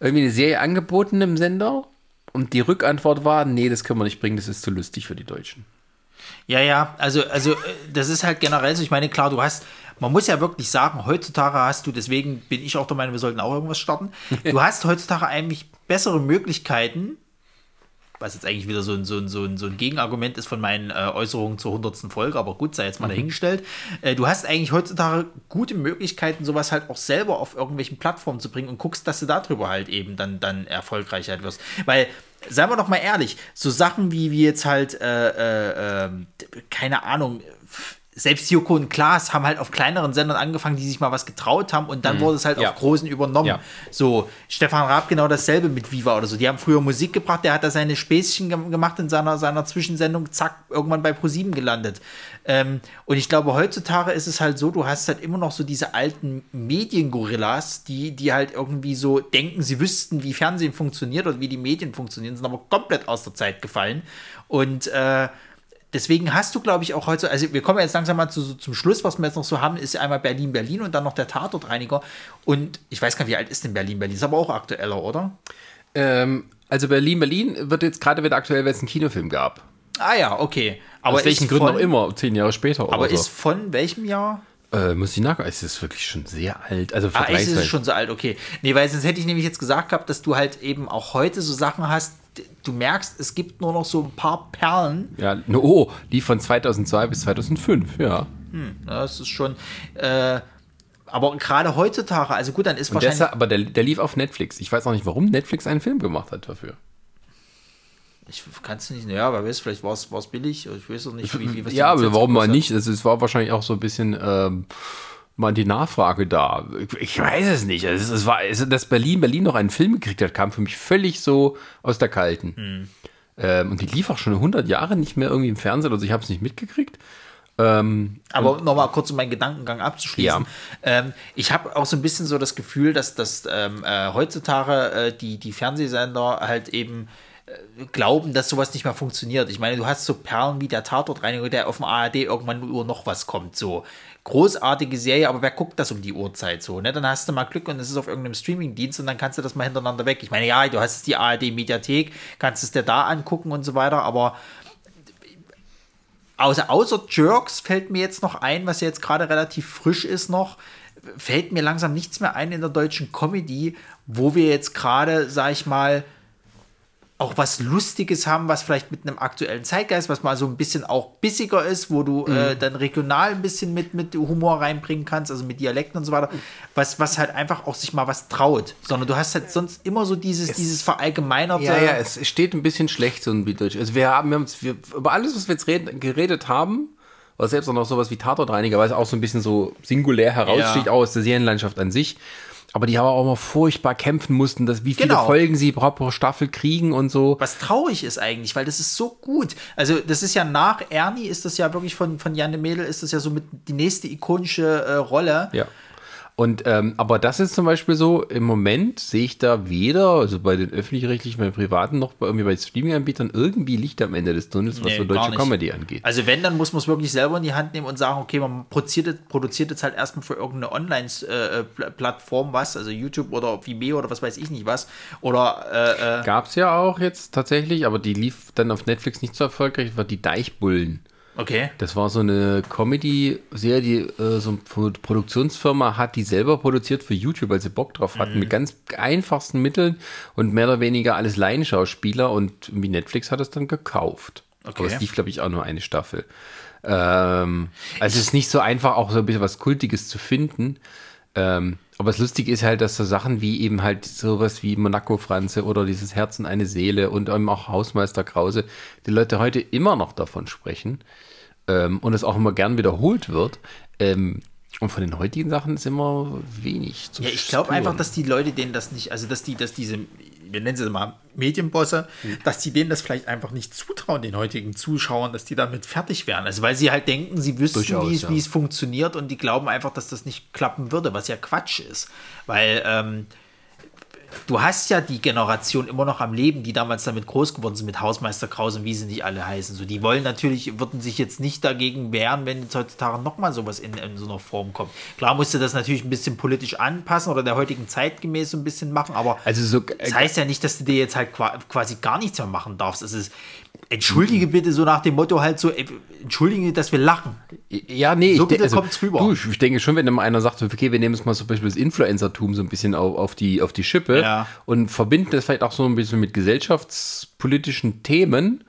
irgendwie eine Serie angeboten im Sender und die Rückantwort war, nee, das können wir nicht bringen, das ist zu lustig für die Deutschen. Ja, ja, also, also äh, das ist halt generell so. Ich meine, klar, du hast, man muss ja wirklich sagen, heutzutage hast du, deswegen bin ich auch der Meinung, wir sollten auch irgendwas starten. Du hast heutzutage eigentlich bessere Möglichkeiten, was jetzt eigentlich wieder so ein, so ein, so ein, so ein Gegenargument ist von meinen äh, Äußerungen zur 100. Folge, aber gut, sei jetzt mal dahingestellt. Äh, du hast eigentlich heutzutage gute Möglichkeiten, sowas halt auch selber auf irgendwelchen Plattformen zu bringen und guckst, dass du darüber halt eben dann, dann erfolgreich halt wirst. Weil, seien wir doch mal ehrlich, so Sachen wie, wie jetzt halt, äh, äh, ähm, keine Ahnung, selbst Joko und Klaas haben halt auf kleineren Sendern angefangen, die sich mal was getraut haben und dann wurde es halt Ja. auf großen übernommen. Ja. So, Stefan Raab genau dasselbe mit Viva oder so. Die haben früher Musik gebracht, der hat da seine Späßchen gem- gemacht in seiner, seiner Zwischensendung, zack, irgendwann bei ProSieben gelandet. Ähm, und ich glaube, heutzutage ist es halt so, du hast halt immer noch so diese alten Mediengorillas, die, die halt irgendwie so denken, sie wüssten, wie Fernsehen funktioniert oder wie die Medien funktionieren, sind aber komplett aus der Zeit gefallen. Und äh, deswegen hast du, glaube ich, auch heute, also wir kommen jetzt langsam mal zu, zum Schluss, was wir jetzt noch so haben, ist einmal Berlin-Berlin und dann noch der Tatortreiniger. Und ich weiß gar nicht, wie alt ist denn Berlin-Berlin? Ist aber auch aktueller, oder? Ähm, also Berlin, Berlin wird jetzt gerade wieder aktuell, weil es einen Kinofilm gab. Ah ja, okay. Aber Aus welchen Gründen von, auch immer, zehn Jahre später oder Aber so. ist von welchem Jahr? Äh, muss ich nachgucken. Es ist wirklich schon sehr alt. Also Ah, echt, ist es schon so alt, okay. Nee, weil sonst hätte ich nämlich jetzt gesagt gehabt, dass du halt eben auch heute so Sachen hast, du merkst, es gibt nur noch so ein paar Perlen. ja, oh, die von 2002 bis 2005, ja. Ja, Das ist schon, äh, aber gerade heutzutage, also gut, dann ist Und wahrscheinlich. deshalb, aber der, der lief auf Netflix. Ich weiß auch nicht, warum Netflix einen Film gemacht hat dafür. Ich kannst du nicht, ja, wer weiß, vielleicht war es billig. Ich weiß auch nicht, wie, wie was Ja, aber warum mal nicht? Es war wahrscheinlich auch so ein bisschen ähm, mal die Nachfrage da. Ich, weiß es nicht. Also, es, war, es, dass Berlin Berlin noch einen Film gekriegt hat, kam für mich völlig so aus der Kalten. Hm. Ähm, und die lief auch schon 100 Jahre nicht mehr irgendwie im Fernsehen, also ich habe es nicht mitgekriegt. Ähm, Aber nochmal kurz, um meinen Gedankengang abzuschließen. Ja. Ähm, ich habe auch so ein bisschen so das Gefühl, dass, dass ähm, äh, heutzutage äh, die, die Fernsehsender halt eben äh, glauben, dass sowas nicht mehr funktioniert. Ich meine, du hast so Perlen wie der Tatortreiniger, der auf dem ARD irgendwann nur noch was kommt. So großartige Serie, aber wer guckt das um die Uhrzeit so? Ne? Dann hast du mal Glück und es ist auf irgendeinem Streamingdienst und dann kannst du das mal hintereinander weg. Ich meine, ja, du hast die ARD-Mediathek, kannst es dir da angucken und so weiter, aber außer, außer Jerks fällt mir jetzt noch ein, was jetzt gerade relativ frisch ist noch, fällt mir langsam nichts mehr ein in der deutschen Comedy, wo wir jetzt gerade, sag ich mal, auch was Lustiges haben, was vielleicht mit einem aktuellen Zeitgeist, was mal so ein bisschen auch bissiger ist, wo du äh, dann regional ein bisschen mit, mit Humor reinbringen kannst, also mit Dialekten und so weiter, was, was halt einfach auch sich mal was traut. Sondern du hast halt sonst immer so dieses, dieses verallgemeinerte. ja, ja, es steht ein bisschen schlecht, so ein Bilddeutsch. Also wir haben, wir haben wir, über alles, was wir jetzt reden, geredet haben, oder selbst auch noch sowas wie Tatortreiniger, weil es auch so ein bisschen so singulär heraussticht, Ja. auch aus der Serienlandschaft an sich. Aber die aber auch mal furchtbar kämpfen mussten, dass wie viele Genau. Folgen sie pro Staffel kriegen und so. was traurig ist eigentlich, weil das ist so gut. Also das ist ja nach Ernie, ist das ja wirklich von, von Jan de Mädel, ist das ja so mit die nächste ikonische äh, Rolle. Ja. Und ähm, aber das ist zum Beispiel so, im Moment sehe ich da weder, also bei den öffentlich-rechtlichen, bei den privaten, noch bei, irgendwie bei Streaming-Anbietern irgendwie Licht am Ende des Tunnels, was Nee, so deutsche. Comedy angeht. Also wenn, dann muss man es wirklich selber in die Hand nehmen und sagen, okay, man produziert, jetzt- produziert jetzt halt erstmal für irgendeine Online-Plattform was, also YouTube oder Vimeo oder was weiß ich nicht was. Oder äh, äh, Gab es ja auch jetzt tatsächlich, aber die lief dann auf Netflix nicht so erfolgreich, war die Deichbullen. Okay. Das war so eine Comedy-Serie, die äh, so eine Produktionsfirma hat, die selber produziert für YouTube, weil sie Bock drauf hatten, Mhm. mit ganz einfachsten Mitteln und mehr oder weniger alles Laienschauspieler und wie Netflix hat es dann gekauft. Okay. Aber es lief, glaube ich, auch nur eine Staffel. Ähm, also es ist nicht so einfach, auch so ein bisschen was Kultiges zu finden. Ähm, aber das Lustige ist halt, dass so Sachen wie eben halt sowas wie Monaco Franze oder dieses Herz und eine Seele und eben auch Hausmeister Krause, die Leute heute immer noch davon sprechen ähm, und es auch immer gern wiederholt wird. Ähm, und von den heutigen Sachen ist immer wenig zu Ja, ich glaube einfach, dass die Leute denen das nicht, also dass die, dass diese, wir nennen sie mal Medienbosse, Hm. dass die denen das vielleicht einfach nicht zutrauen, den heutigen Zuschauern, dass die damit fertig wären. Also weil sie halt denken, sie wüssten, Durchaus, wie es, ja. wie es funktioniert und die glauben einfach, dass das nicht klappen würde, was ja Quatsch ist. Weil ähm, du hast ja die Generation immer noch am Leben, die damals damit groß geworden sind, mit Hausmeister Kraus und wie sie nicht alle heißen. So, die wollen natürlich, würden sich jetzt nicht dagegen wehren, wenn jetzt heutzutage nochmal sowas in, in so einer Form kommt. Klar musste das natürlich ein bisschen politisch anpassen oder der heutigen zeitgemäß so ein bisschen machen, aber Also so, das heißt ja nicht, dass du dir jetzt halt qua- quasi gar nichts mehr machen darfst. Es ist, entschuldige bitte so nach dem Motto halt so, ey, entschuldige, dass wir lachen. Ja, nee, So ich, bitte kommt's rüber. Du, ich denke schon, wenn mal einer sagt, okay, wir nehmen jetzt mal zum Beispiel das Influencertum so ein bisschen auf, auf, die, auf die Schippe Ja. und verbinden das vielleicht auch so ein bisschen mit gesellschaftspolitischen Themen,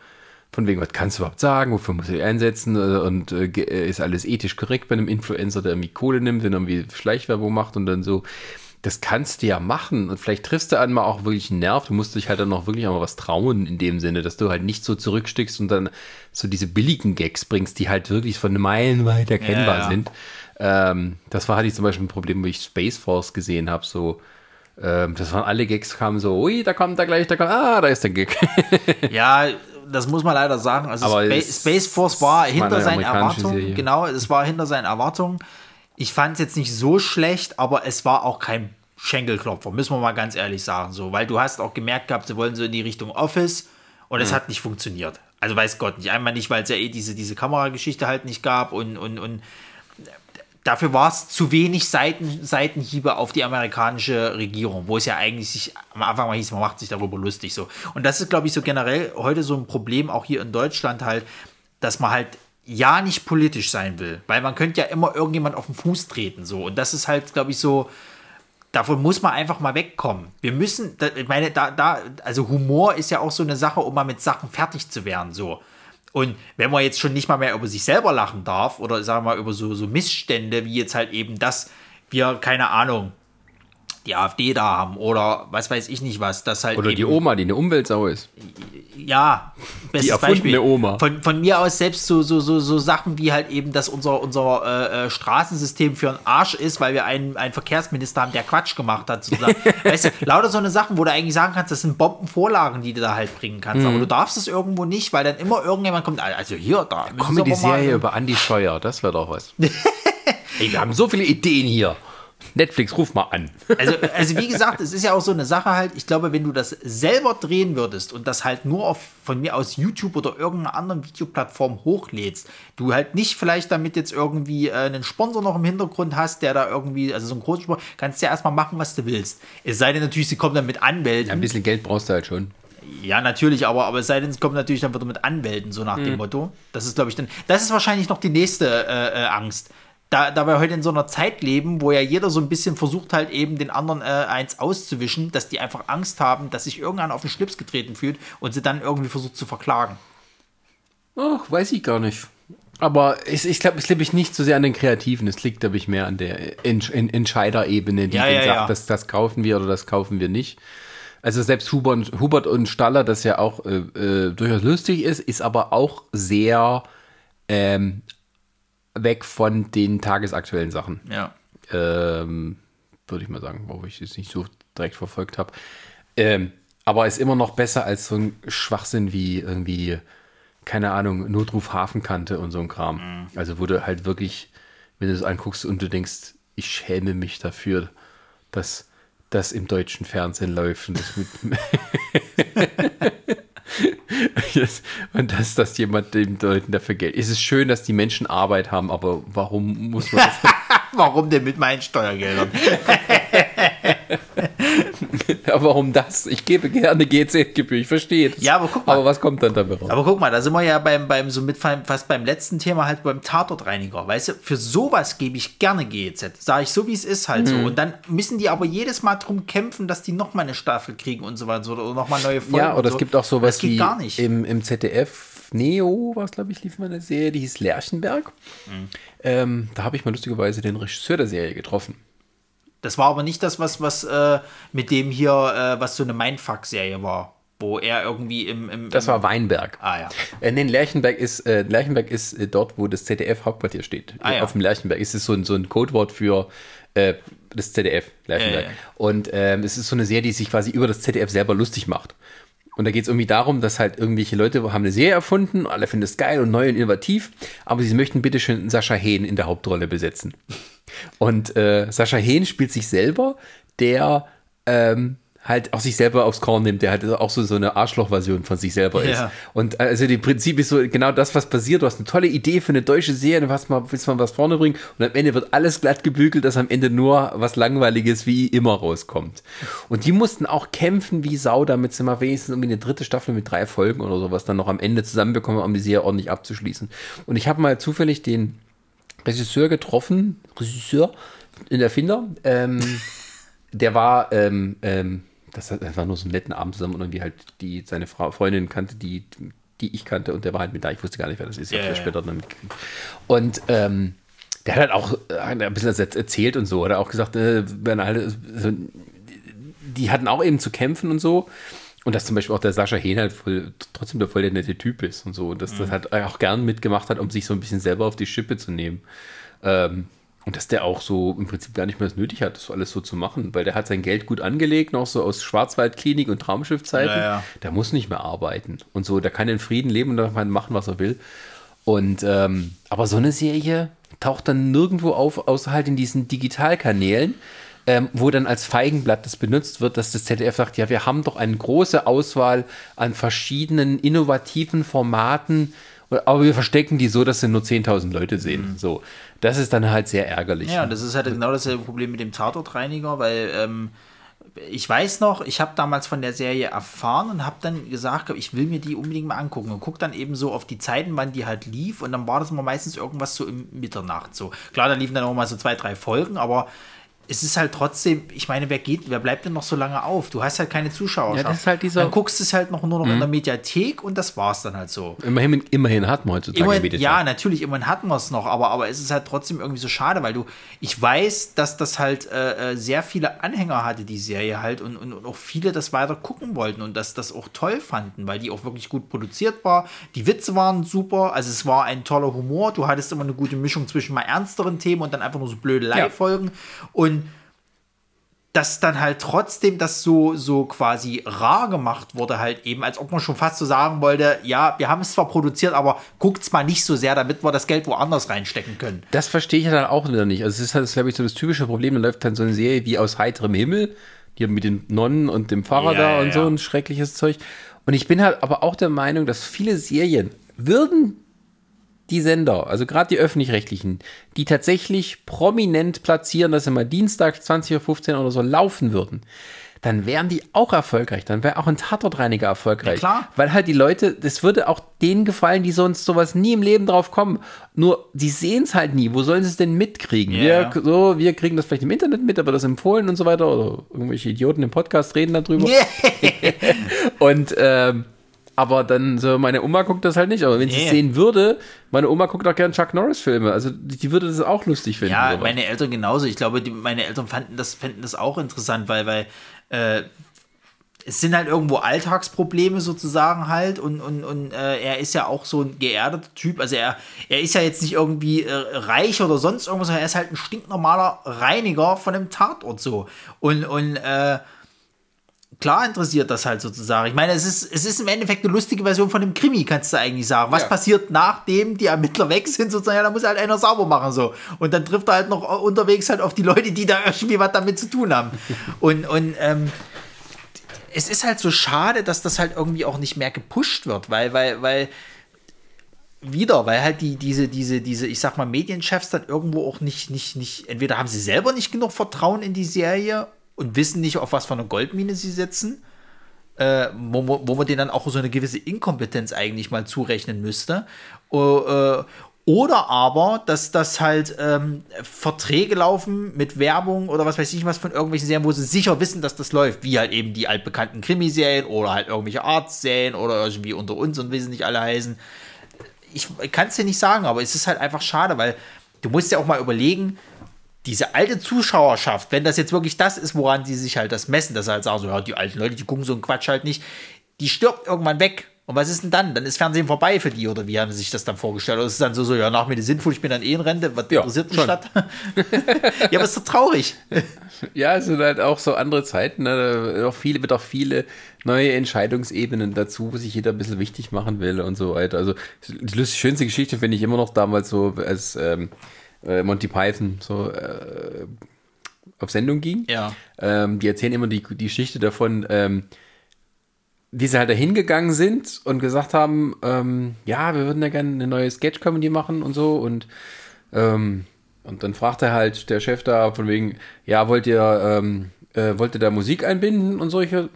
von wegen, was kannst du überhaupt sagen, wofür muss ich einsetzen äh, und äh, äh, ist alles ethisch korrekt bei einem Influencer, der irgendwie Kohle nimmt, wenn er irgendwie Schleichwerbung macht und dann so. Das kannst du ja machen und vielleicht triffst du einmal auch wirklich einen Nerv. Du musst dich halt dann auch wirklich auch mal was trauen in dem Sinne, dass du halt nicht so zurückstickst und dann so diese billigen Gags bringst, die halt wirklich von Meilen weit erkennbar Ja, ja. sind. Ähm, das war hatte ich zum Beispiel ein Problem, wo ich Space Force gesehen habe. So, ähm, das waren alle Gags, kamen so, ui, da kommt da gleich, da kommt, ah, da ist der Gag. Ja, das muss man leider sagen. Also Aber Spa Space Force war hinter seinen Erwartungen. Serie. Genau, es war hinter seinen Erwartungen. Ich fand es jetzt nicht so schlecht, aber es war auch kein Schenkelklopfer, müssen wir mal ganz ehrlich sagen. So, weil du hast auch gemerkt gehabt, sie wollen so in die Richtung Office und Mhm. es hat nicht funktioniert. Also weiß Gott nicht. Einmal nicht, weil es ja eh diese, diese Kamerageschichte halt nicht gab und, und, und dafür war es zu wenig Seiten, Seitenhiebe auf die amerikanische Regierung, wo es ja eigentlich sich am Anfang mal hieß, man macht sich darüber lustig so. Und das ist, glaube ich, so generell heute so ein Problem, auch hier in Deutschland halt, dass man halt ja nicht politisch sein will, weil man könnte ja immer irgendjemand auf den Fuß treten so. Und das ist halt, glaube ich, so, davon muss man einfach mal wegkommen. Wir müssen, da, ich meine, da, da, also Humor ist ja auch so eine Sache, um mal mit Sachen fertig zu werden, so. Und wenn man jetzt schon nicht mal mehr über sich selber lachen darf oder sagen wir mal über so, so Missstände, wie jetzt halt eben das, wir, keine Ahnung, die AfD da haben oder was weiß ich nicht was, das halt Oder die Oma, die eine Umweltsau ist. ja, bestes erfundene Beispiel. Oma. Von, von mir aus selbst so, so, so, so Sachen wie halt eben, dass unser, unser äh, äh, Straßensystem für einen Arsch ist, weil wir einen, einen Verkehrsminister haben, der Quatsch gemacht hat. Sozusagen. weißt du, lauter so eine Sachen, wo du eigentlich sagen kannst, das sind Bombenvorlagen, die du da halt bringen kannst. Mhm. Aber du darfst es irgendwo nicht, weil dann immer irgendjemand kommt, also hier, da. aber mal- Comedy-Serie über Andi Scheuer, das wäre doch was. Ey, wir haben so viele Ideen hier. Netflix, ruf mal an. Also, also wie gesagt, es ist ja auch so eine Sache halt, ich glaube, wenn du das selber drehen würdest und das halt nur auf von mir aus YouTube oder irgendeiner anderen Videoplattform hochlädst, du halt nicht vielleicht damit jetzt irgendwie äh, einen Sponsor noch im Hintergrund hast, der da irgendwie, also so einen großen Sponsor, kannst du ja erstmal machen, was du willst. Es sei denn natürlich, sie kommen dann mit Anwälten. Ein bisschen Geld brauchst du halt schon. Ja, natürlich, aber, aber es sei denn, es kommt natürlich dann wieder mit Anwälten, so nach dem Motto. Das ist, glaube ich, dann, das ist wahrscheinlich noch die nächste äh, äh, Angst. Da, da wir heute in so einer Zeit leben, wo ja jeder so ein bisschen versucht, halt eben den anderen äh, eins auszuwischen, dass die einfach Angst haben, dass sich irgendeiner auf den Schlips getreten fühlt und sie dann irgendwie versucht zu verklagen. Ach, weiß ich gar nicht. Aber ich, ich glaube, es liegt ich nicht so sehr an den Kreativen. Es liegt, glaube ich, mehr an der Entsch in Entscheiderebene, die Ja, ja, sagt, ja. Das, das kaufen wir oder das kaufen wir nicht. Also selbst Hubert, Hubert und Staller, das ja auch äh, äh, durchaus lustig ist, ist aber auch sehr ähm, weg von den tagesaktuellen Sachen. Ja. ähm, würde ich mal sagen, wo ich es nicht so direkt verfolgt habe. Ähm, aber ist immer noch besser als so ein Schwachsinn wie irgendwie, keine Ahnung, Notruf Hafenkante und so ein Kram. Also wo du halt wirklich, wenn du es anguckst und du denkst, ich schäme mich dafür, dass das im deutschen Fernsehen läuft und das mit. Und dass, dass jemand den Leuten dafür Geld. Es ist schön, dass die Menschen Arbeit haben, aber warum muss man das Warum denn mit meinen Steuergeldern? Ja, warum das? Ich gebe gerne GZ-Gebühr, ich verstehe das. Ja, aber guck mal. Aber was kommt dann dabei raus? Aber guck mal, da sind wir ja beim, beim so mit fast beim letzten Thema halt beim Tatortreiniger. Weißt du, für sowas gebe ich gerne GEZ. Sage ich so, wie es ist halt Mhm. so. Und dann müssen die aber jedes Mal drum kämpfen, dass die nochmal eine Staffel kriegen und so weiter oder nochmal neue Folgen. ja, oder und es so. gibt auch sowas wie gar nicht. Im, im ZDF Neo, was glaube ich, lief mal eine Serie, die hieß Lerchenberg. Mhm. Ähm, da habe ich mal lustigerweise den Regisseur der Serie getroffen. Das war aber nicht das, was, was äh, mit dem hier, äh, was so eine Mindfuck-Serie war. Wo er irgendwie im. im Das war Weinberg. Ah, ja. Äh, nee, Lerchenberg ist, äh, Lerchenberg ist äh, dort, wo das ZDF-Hauptquartier steht. Ah, ja. Auf dem Lerchenberg. Es ist so ein, so ein Codewort für äh, das ZDF, Lerchenberg. Und ähm, es ist so eine Serie, die sich quasi über das ZDF selber lustig macht. Und da geht es irgendwie darum, dass halt irgendwelche Leute haben eine Serie erfunden, alle finden es geil und neu und innovativ, aber sie möchten bitte schön Sascha Hehn in der Hauptrolle besetzen. Und äh, Sascha Hehn spielt sich selber, der ähm, halt auch sich selber aufs Korn nimmt, der halt auch so, so eine Arschloch-Version von sich selber ist. Ja. Und äh, also im Prinzip ist so genau das, was passiert. Du hast eine tolle Idee für eine deutsche Serie, du hast mal, willst mal was vorne bringen und am Ende wird alles glatt gebügelt, dass am Ende nur was Langweiliges wie immer rauskommt. Und die mussten auch kämpfen wie Sau, damit sie mal wenigstens irgendwie eine dritte Staffel mit drei Folgen oder sowas dann noch am Ende zusammenbekommen, um die Serie ordentlich abzuschließen. Und ich habe mal zufällig den Regisseur getroffen, Regisseur, in Erfinder, ähm, der war, ähm, ähm, das war nur so einen netten Abend zusammen und irgendwie halt die, seine Frau, Freundin kannte, die, die ich kannte und der war halt mit da. Ich wusste gar nicht, wer das ist. Ich Ja, ja, ja, später dann mitgekriegt. Und ähm, der hat halt auch äh, ein bisschen erzählt und so. Hat er auch gesagt, äh, wenn alle, so, die hatten auch eben zu kämpfen und so. Und dass zum Beispiel auch der Sascha Hehn halt voll, trotzdem der voll der nette Typ ist und so. Und dass das halt auch gern mitgemacht hat, um sich so ein bisschen selber auf die Schippe zu nehmen. Ähm, und dass der auch so im Prinzip gar nicht mehr das nötig hat, das alles so zu machen, weil der hat sein Geld gut angelegt, noch so aus Schwarzwaldklinik und Traumschiffzeiten. Ja, ja. Der muss nicht mehr arbeiten. Und so, der kann in Frieden leben und machen, was er will. Und ähm, aber so eine Serie taucht dann nirgendwo auf, außer halt in diesen Digitalkanälen, ähm, wo dann als Feigenblatt das benutzt wird, dass das ZDF sagt, ja, wir haben doch eine große Auswahl an verschiedenen innovativen Formaten, aber wir verstecken die so, dass sie nur 10.000 Leute sehen. So, das ist dann halt sehr ärgerlich. Ja, das ist halt genau dasselbe Problem mit dem Tatortreiniger, weil ähm, ich weiß noch, ich habe damals von der Serie erfahren und habe dann gesagt, ich will mir die unbedingt mal angucken und guck dann eben so auf die Zeiten, wann die halt lief und dann war das immer meistens irgendwas so im Mitternacht so. Klar, da liefen dann auch mal so zwei, drei Folgen, aber es ist halt trotzdem, ich meine, wer geht, wer bleibt denn noch so lange auf? Du hast halt keine Zuschauer. Ja, das ist halt dieser- dann guckst du es halt noch nur noch in der Mediathek und das war's dann halt so. Immerhin, immerhin hat man heutzutage Immerhin, Mediathek. ja, natürlich, immerhin hatten wir es noch, aber, aber es ist halt trotzdem irgendwie so schade, weil du, ich weiß, dass das halt äh, äh, sehr viele Anhänger hatte, die Serie halt, und, und, und auch viele das weiter gucken wollten und dass das auch toll fanden, weil die auch wirklich gut produziert war. Die Witze waren super, also es war ein toller Humor, du hattest immer eine gute Mischung zwischen mal ernsteren Themen und dann einfach nur so blöde Leihfolgen. Und dass dann halt trotzdem das so, so quasi rar gemacht wurde, halt eben, als ob man schon fast so sagen wollte, ja, wir haben es zwar produziert, aber guckt's mal nicht so sehr, damit wir das Geld woanders reinstecken können. Das verstehe ich ja dann auch wieder nicht. Also es ist halt, glaube ich, so das typische Problem, da läuft dann so eine Serie wie aus heiterem Himmel, die mit den Nonnen und dem Pfarrer Ja, da ja, und so ja. ein schreckliches Zeug. Und ich bin halt aber auch der Meinung, dass viele Serien würden die Sender, also gerade die öffentlich-rechtlichen, die tatsächlich prominent platzieren, dass sie mal Dienstag 20.15 Uhr oder so laufen würden, dann wären die auch erfolgreich. Dann wäre auch ein Tatortreiniger erfolgreich. Ja, klar. Weil halt die Leute, das würde auch denen gefallen, die sonst sowas nie im Leben drauf kommen. Nur, die sehen es halt nie. Wo sollen sie es denn mitkriegen? Ja. Wir, so, wir kriegen das vielleicht im Internet mit, aber das empfohlen und so weiter. Oder irgendwelche Idioten im Podcast reden darüber. Und ähm, aber dann so, meine Oma guckt das halt nicht. Aber wenn sie es Nee. sehen würde, meine Oma guckt auch gerne Chuck Norris-Filme. Also die, die würde das auch lustig finden. Ja, sowas. meine Eltern genauso. Ich glaube, die, meine Eltern fanden das, fänden das auch interessant, weil, weil äh, es sind halt irgendwo Alltagsprobleme sozusagen halt und, und, und äh, er ist ja auch so ein geerdeter Typ. Also er, er ist ja jetzt nicht irgendwie äh, reich oder sonst irgendwas, sondern er ist halt ein stinknormaler Reiniger von einem Tatort so. Und, und äh, klar interessiert das halt sozusagen. Ich meine, es ist, es ist im Endeffekt eine lustige Version von einem Krimi, kannst du eigentlich sagen. Was Ja. passiert nachdem die Ermittler weg sind, sozusagen, ja, da muss halt einer sauber machen, so. Und dann trifft er halt noch unterwegs halt auf die Leute, die da irgendwie was damit zu tun haben. Und, und, ähm, es ist halt so schade, dass das halt irgendwie auch nicht mehr gepusht wird, weil, weil, weil, wieder, weil halt die, diese, diese, diese, ich sag mal, Medienchefs dann irgendwo auch nicht, nicht, nicht, entweder haben sie selber nicht genug Vertrauen in die Serie und wissen nicht, auf was für eine Goldmine sie setzen, äh, wo, wo man denen dann auch so eine gewisse Inkompetenz eigentlich mal zurechnen müsste. Äh, oder aber, dass das halt ähm, Verträge laufen mit Werbung oder was weiß ich was von irgendwelchen Serien, wo sie sicher wissen, dass das läuft, wie halt eben die altbekannten Krimiserien oder halt irgendwelche Arztserien oder irgendwie unter uns und wie sie nicht alle heißen ich kann es dir nicht sagen, aber es ist halt einfach schade, weil du musst ja auch mal überlegen, diese alte Zuschauerschaft, wenn das jetzt wirklich das ist, woran die sich halt das messen, dass sie halt sagen, so, ja, die alten Leute, die gucken so einen Quatsch halt nicht, die stirbt irgendwann weg. Und was ist denn dann? Dann ist Fernsehen vorbei für die, oder wie haben sie sich das dann vorgestellt? Oder ist es dann so, so ja, nach mir die sinnvoll, ich bin dann eh in Rente, was Ja, interessiert schon. das? ja, aber ist doch traurig. Ja, es sind halt auch so andere Zeiten. Ne? Da Auch viele, wird auch viele neue Entscheidungsebenen dazu, wo sich jeder ein bisschen wichtig machen will und so weiter. Also die schönste Geschichte finde ich immer noch damals so, als ähm, äh, Monty Python so äh, auf Sendung ging. Ja. Ähm, die erzählen immer die, die Geschichte davon, ähm, wie sie halt da hingegangen sind und gesagt haben, ähm, ja, wir würden ja gerne eine neue Sketch-Comedy machen und so und ähm, und dann fragte halt der Chef da von wegen, ja, wollt ihr, ähm, äh, wollt ihr da Musik einbinden und solche?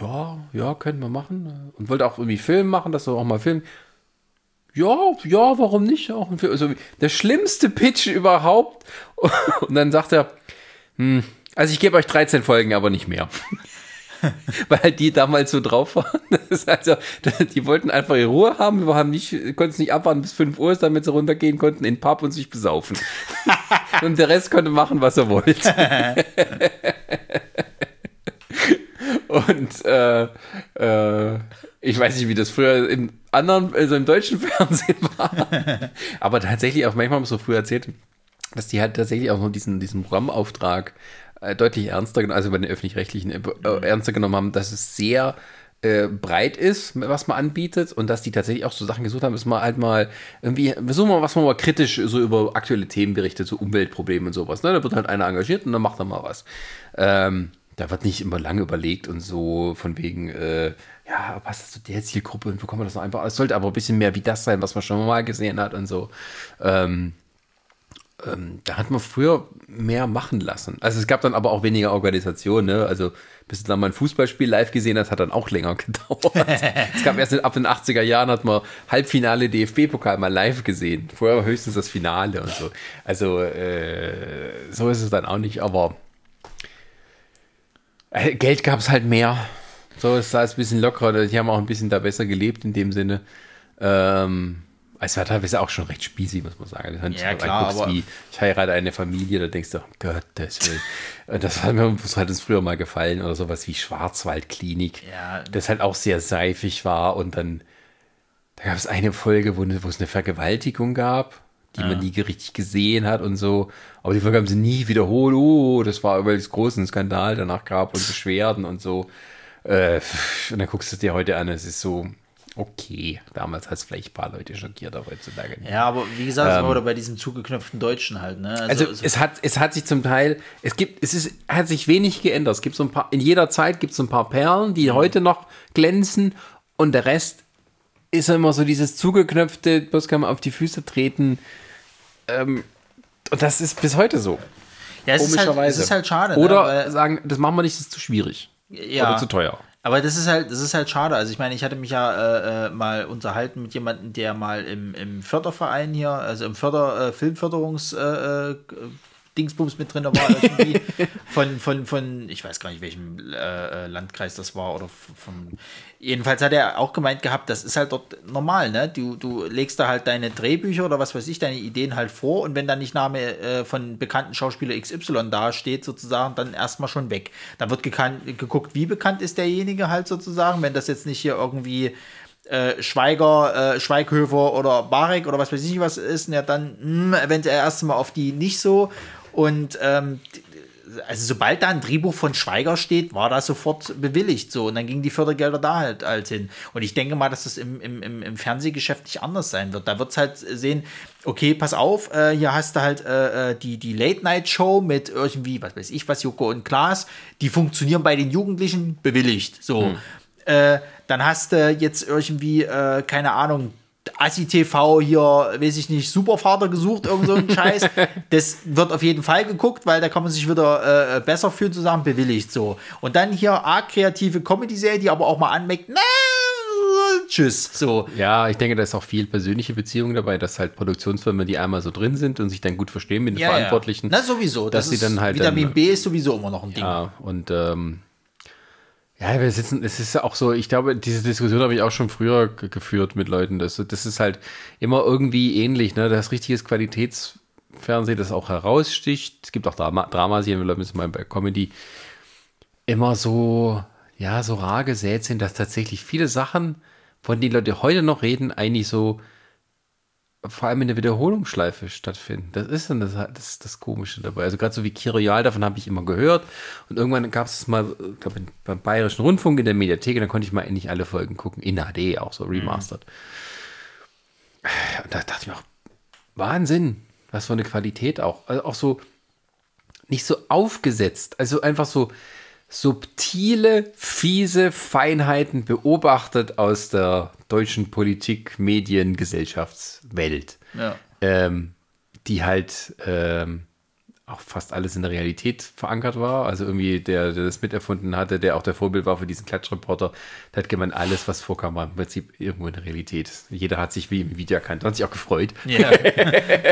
Ja, ja, könnten wir machen. Und wollte auch irgendwie Film machen, dass wir auch mal filmen. Ja, ja, warum nicht? Auch. Also der schlimmste Pitch überhaupt. Und dann sagt er, hm, also ich gebe euch 13 Folgen, aber nicht mehr. Weil die damals so drauf waren. Also, die wollten einfach ihre Ruhe haben. Wir haben nicht, konnten es nicht abwarten bis 5 Uhr, damit sie runtergehen konnten in den Pub und sich besaufen. und der Rest konnte machen, was er wollte. und äh, äh, ich weiß nicht, wie das früher im anderen, also im deutschen Fernsehen war. Aber tatsächlich auch manchmal haben wir so früher erzählt, dass die halt tatsächlich auch noch diesen, diesen Programmauftrag äh, deutlich ernster genommen, also bei den öffentlich-rechtlichen äh, äh, ernster genommen haben, dass es sehr äh, breit ist, was man anbietet und dass die tatsächlich auch so Sachen gesucht haben, dass man halt mal irgendwie, versuchen wir mal, was man mal kritisch so über aktuelle Themen berichtet, so Umweltprobleme und sowas. Ne? Da wird halt einer engagiert und dann macht er mal was. Ähm, da wird nicht immer lange überlegt und so von wegen, äh, ja, passt das zu der Zielgruppe und wo kommen wir das noch einfach? Es sollte aber ein bisschen mehr wie das sein, was man schon mal gesehen hat und so. Ähm, ähm, da hat man früher mehr machen lassen. Also es gab dann aber auch weniger Organisation, ne? Also bis du dann mal ein Fußballspiel live gesehen hast, hat dann auch länger gedauert. es gab erst ab den 80er Jahren hat man Halbfinale DFB-Pokal mal live gesehen. Vorher war höchstens das Finale und so. Also äh, so ist es dann auch nicht, aber äh, Geld gab es halt mehr. So es ein bisschen lockerer. Die haben auch ein bisschen da besser gelebt in dem Sinne. Ähm, es war teilweise auch schon recht spießig, muss man sagen. Wenn ja, klar, guckst, wie ich heirate eine Familie, da denkst du, um Gottes Willen. das hat, mir, das hat uns früher mal gefallen oder sowas wie Schwarzwaldklinik, ja. das halt auch sehr seifig war und dann da gab es eine Folge, wo, wo es eine Vergewaltigung gab, die ja. man nie richtig gesehen hat und so. Aber die Folge haben sie nie wiederholt. Oh, das war über das großen Skandal danach gab und Beschwerden und so. Äh, und dann guckst du es dir heute an, es ist so, okay. Damals hat es vielleicht ein paar Leute schockiert, aber heutzutage nicht. Ja, aber wie gesagt, ähm, oder bei diesem zugeknöpften Deutschen halt. Ne? Also, also es, hat, es hat sich zum Teil, es gibt, es ist, hat sich wenig geändert. Es gibt so ein paar, in jeder Zeit gibt es so ein paar Perlen, die mhm. heute noch glänzen und der Rest ist immer so dieses zugeknöpfte, bloß kann man auf die Füße treten. Ähm, und das ist bis heute so. Ja, es, ist halt, es ist halt schade. Oder ne? sagen, das machen wir nicht, das ist zu schwierig. Ja. Oder zu teuer. Aber das ist halt, das ist halt schade. Also ich meine, ich hatte mich ja äh, äh mal unterhalten mit jemandem, der mal im, im Förderverein hier, also im Förder, äh, Filmförderungs äh, äh Dingsbums mit drin war irgendwie von, von, von, ich weiß gar nicht, welchem äh, äh, Landkreis das war oder von, jedenfalls hat er auch gemeint gehabt, das ist halt dort normal, ne? Du, du legst da halt deine Drehbücher oder was weiß ich, deine Ideen halt vor und wenn dann nicht Name äh, von bekannten Schauspieler XY da steht sozusagen, dann erstmal schon weg. Dann wird gekannt, geguckt, wie bekannt ist derjenige halt sozusagen, wenn das jetzt nicht hier irgendwie äh, Schweiger, äh, Schweighöfer oder Barek oder was weiß ich was ist, ja dann mh, hm, eventuell erstmal auf die nicht so und ähm, also sobald da ein Drehbuch von Schweiger steht, war das sofort bewilligt so und dann gingen die Fördergelder da halt, halt hin. Und ich denke mal, dass das im, im, im Fernsehgeschäft nicht anders sein wird. Da wird es halt sehen, okay, pass auf, äh, hier hast du halt äh, äh, die, die Late-Night-Show mit irgendwie, was weiß ich, was Joko und Klaas, die funktionieren bei den Jugendlichen bewilligt. So. Hm. Äh, dann hast du jetzt irgendwie, äh, keine Ahnung, Assi TV hier, weiß ich nicht, Supervater gesucht, irgend so ein Scheiß. das wird auf jeden Fall geguckt, weil da kann man sich wieder äh, besser fühlen, zusammen bewilligt so. Und dann hier arg kreative Comedy-Serie, die aber auch mal anmerkt, na, tschüss, so. Ja, ich denke, da ist auch viel persönliche Beziehung dabei, dass halt Produktionsfirmen, die einmal so drin sind und sich dann gut verstehen mit den ja, Verantwortlichen. Ja. Na, sowieso. Dass das sie dann halt. Vitamin dann, B ist sowieso immer noch ein Ding. Ja, und ähm, ja, wir sitzen, es ist auch so, ich glaube, diese Diskussion habe ich auch schon früher geführt mit Leuten. Das, das ist halt immer irgendwie ähnlich, ne? Das richtiges Qualitätsfernsehen, das auch heraussticht. Es gibt auch Drama, Dramaserien, wir bleiben mal bei Comedy, immer so, ja, so rar gesät sind, dass tatsächlich viele Sachen, von denen Leute heute noch reden, eigentlich so vor allem in der Wiederholungsschleife stattfinden. Das ist dann das, das, das Komische dabei. Also gerade so wie Kirial, davon habe ich immer gehört. Und irgendwann gab es mal, glaube beim Bayerischen Rundfunk in der Mediathek, dann konnte ich mal endlich alle Folgen gucken, in HD, auch so remastered. Mhm. Und da dachte ich mir auch, Wahnsinn, was für eine Qualität auch. Also auch so nicht so aufgesetzt, also einfach so subtile, fiese Feinheiten beobachtet aus der deutschen Politik, Medien, Gesellschaftswelt. Ja. Ähm, die halt ähm, auch fast alles in der Realität verankert war. Also irgendwie der, der das miterfunden hatte, der auch der Vorbild war für diesen Klatschreporter, der hat gemeint, alles, was vorkam, war im Prinzip irgendwo in der Realität. Jeder hat sich wie im Video erkannt, hat sich auch gefreut. Ja.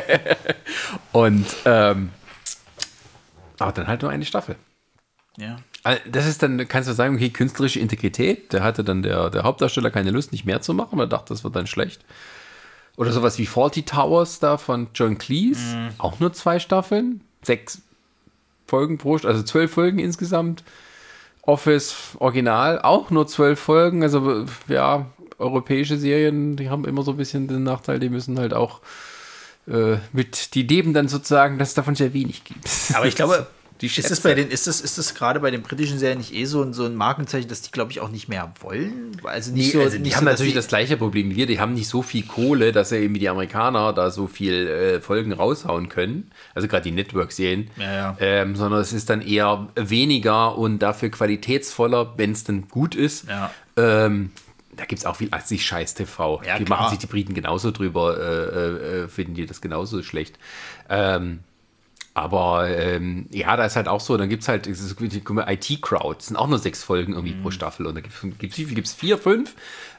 Und ähm, aber dann halt nur eine Staffel. Ja. Das ist dann, kannst du sagen, okay, künstlerische Integrität. Da hatte dann der, der Hauptdarsteller keine Lust, nicht mehr zu machen, weil er dachte, das wird dann schlecht. Oder sowas wie Faulty Towers da von John Cleese. Mhm. Auch nur zwei Staffeln. Sechs Folgen pro, also zwölf Folgen insgesamt. Office Original auch nur zwölf Folgen. Also, ja, europäische Serien, die haben immer so ein bisschen den Nachteil, die müssen halt auch äh, mit, die leben dann sozusagen, dass es davon sehr wenig gibt. Aber ich glaube, die ist das bei den, ist das, ist das gerade bei den britischen Serien nicht eh so ein, so ein Markenzeichen, dass die, glaube ich, auch nicht mehr wollen? Also nicht nee, so. Also die nicht haben so, natürlich das gleiche Problem wie wir. Die haben nicht so viel Kohle, dass ja eben die Amerikaner da so viel äh, Folgen raushauen können. Also gerade die Network-Serien. Ja, ja. ähm, sondern es ist dann eher weniger und dafür qualitätsvoller, wenn es dann gut ist. Ja. Ähm, da gibt es auch viel assig scheiß TV. Die klar. machen sich die Briten genauso drüber, äh, äh, finden die das genauso schlecht. Ähm, aber ähm, ja, da ist halt auch so, dann gibt es halt dieses IT-Crowd, das sind auch nur sechs Folgen irgendwie Mhm. pro Staffel. Und da gibt es wie viel? Gibt es vier, fünf?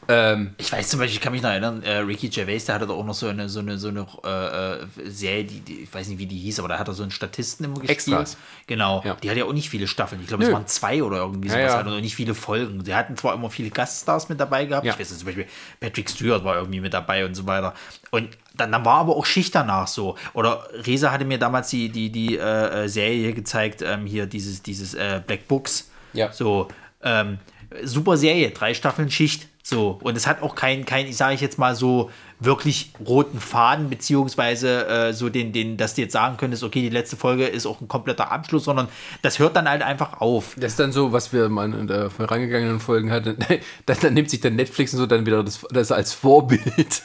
Ähm, Ich weiß zum Beispiel, ich kann mich noch erinnern, äh, Ricky Gervais, der hatte da auch noch so eine, so eine, so eine äh, äh, Serie, die, die, ich weiß nicht, wie die hieß, aber da hat er so einen Statisten immer gespielt. Extras. Genau. Ja. Die hat ja auch nicht viele Staffeln. Ich glaube, es waren zwei oder irgendwie Ja, sowas. ja. Hat und nicht viele Folgen. Sie hatten zwar immer viele Gaststars mit dabei gehabt. Ja. Ich weiß nicht, zum Beispiel Patrick Stewart war irgendwie mit dabei und so weiter. Und dann, dann war aber auch Schicht danach so. Oder Resa hatte mir damals die, die, die äh, äh, Serie gezeigt, ähm, hier dieses, dieses äh, Black Books. Ja. So, ähm, super Serie, drei Staffeln Schicht. So, und es hat auch keinen, kein, ich sage ich jetzt mal so, wirklich roten Faden, beziehungsweise äh, so den, den, dass du jetzt sagen könntest, okay, die letzte Folge ist auch ein kompletter Abschluss, sondern das hört dann halt einfach auf. das ist dann so, was wir mal in der vorangegangenen Folgen hatten. dann, dann nimmt sich dann Netflix und so dann wieder das, das als Vorbild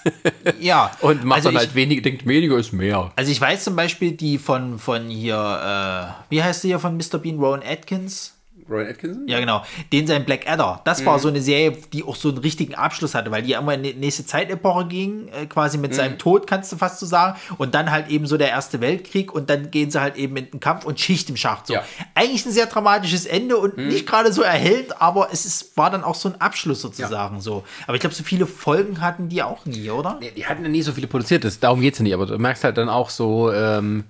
Ja. und macht also dann halt ich, weniger, denkt weniger ist mehr. Also ich weiß zum Beispiel die von, von hier, äh, wie heißt die hier von Mr. Bean, Rowan Atkins? Rowan Atkinson? Ja, genau. Den sein Black Adder. Das Mhm. war so eine Serie, die auch so einen richtigen Abschluss hatte, weil die ja immer in die nächste Zeitepoche ging, äh, quasi Mhm. mit seinem Tod, kannst du fast so sagen. Und dann halt eben so der Erste Weltkrieg und dann gehen sie halt eben in den Kampf und Schicht im Schacht. So. Ja. Mhm. Eigentlich ein sehr dramatisches Ende und nicht gerade so erhellt, aber es ist, war dann auch so ein Abschluss sozusagen so. Aber ich glaube, so viele Folgen hatten die auch nie, oder? Nee, Die hatten ja nie so viele produziert, das, darum geht es ja nicht, aber du merkst halt dann auch so, ähm,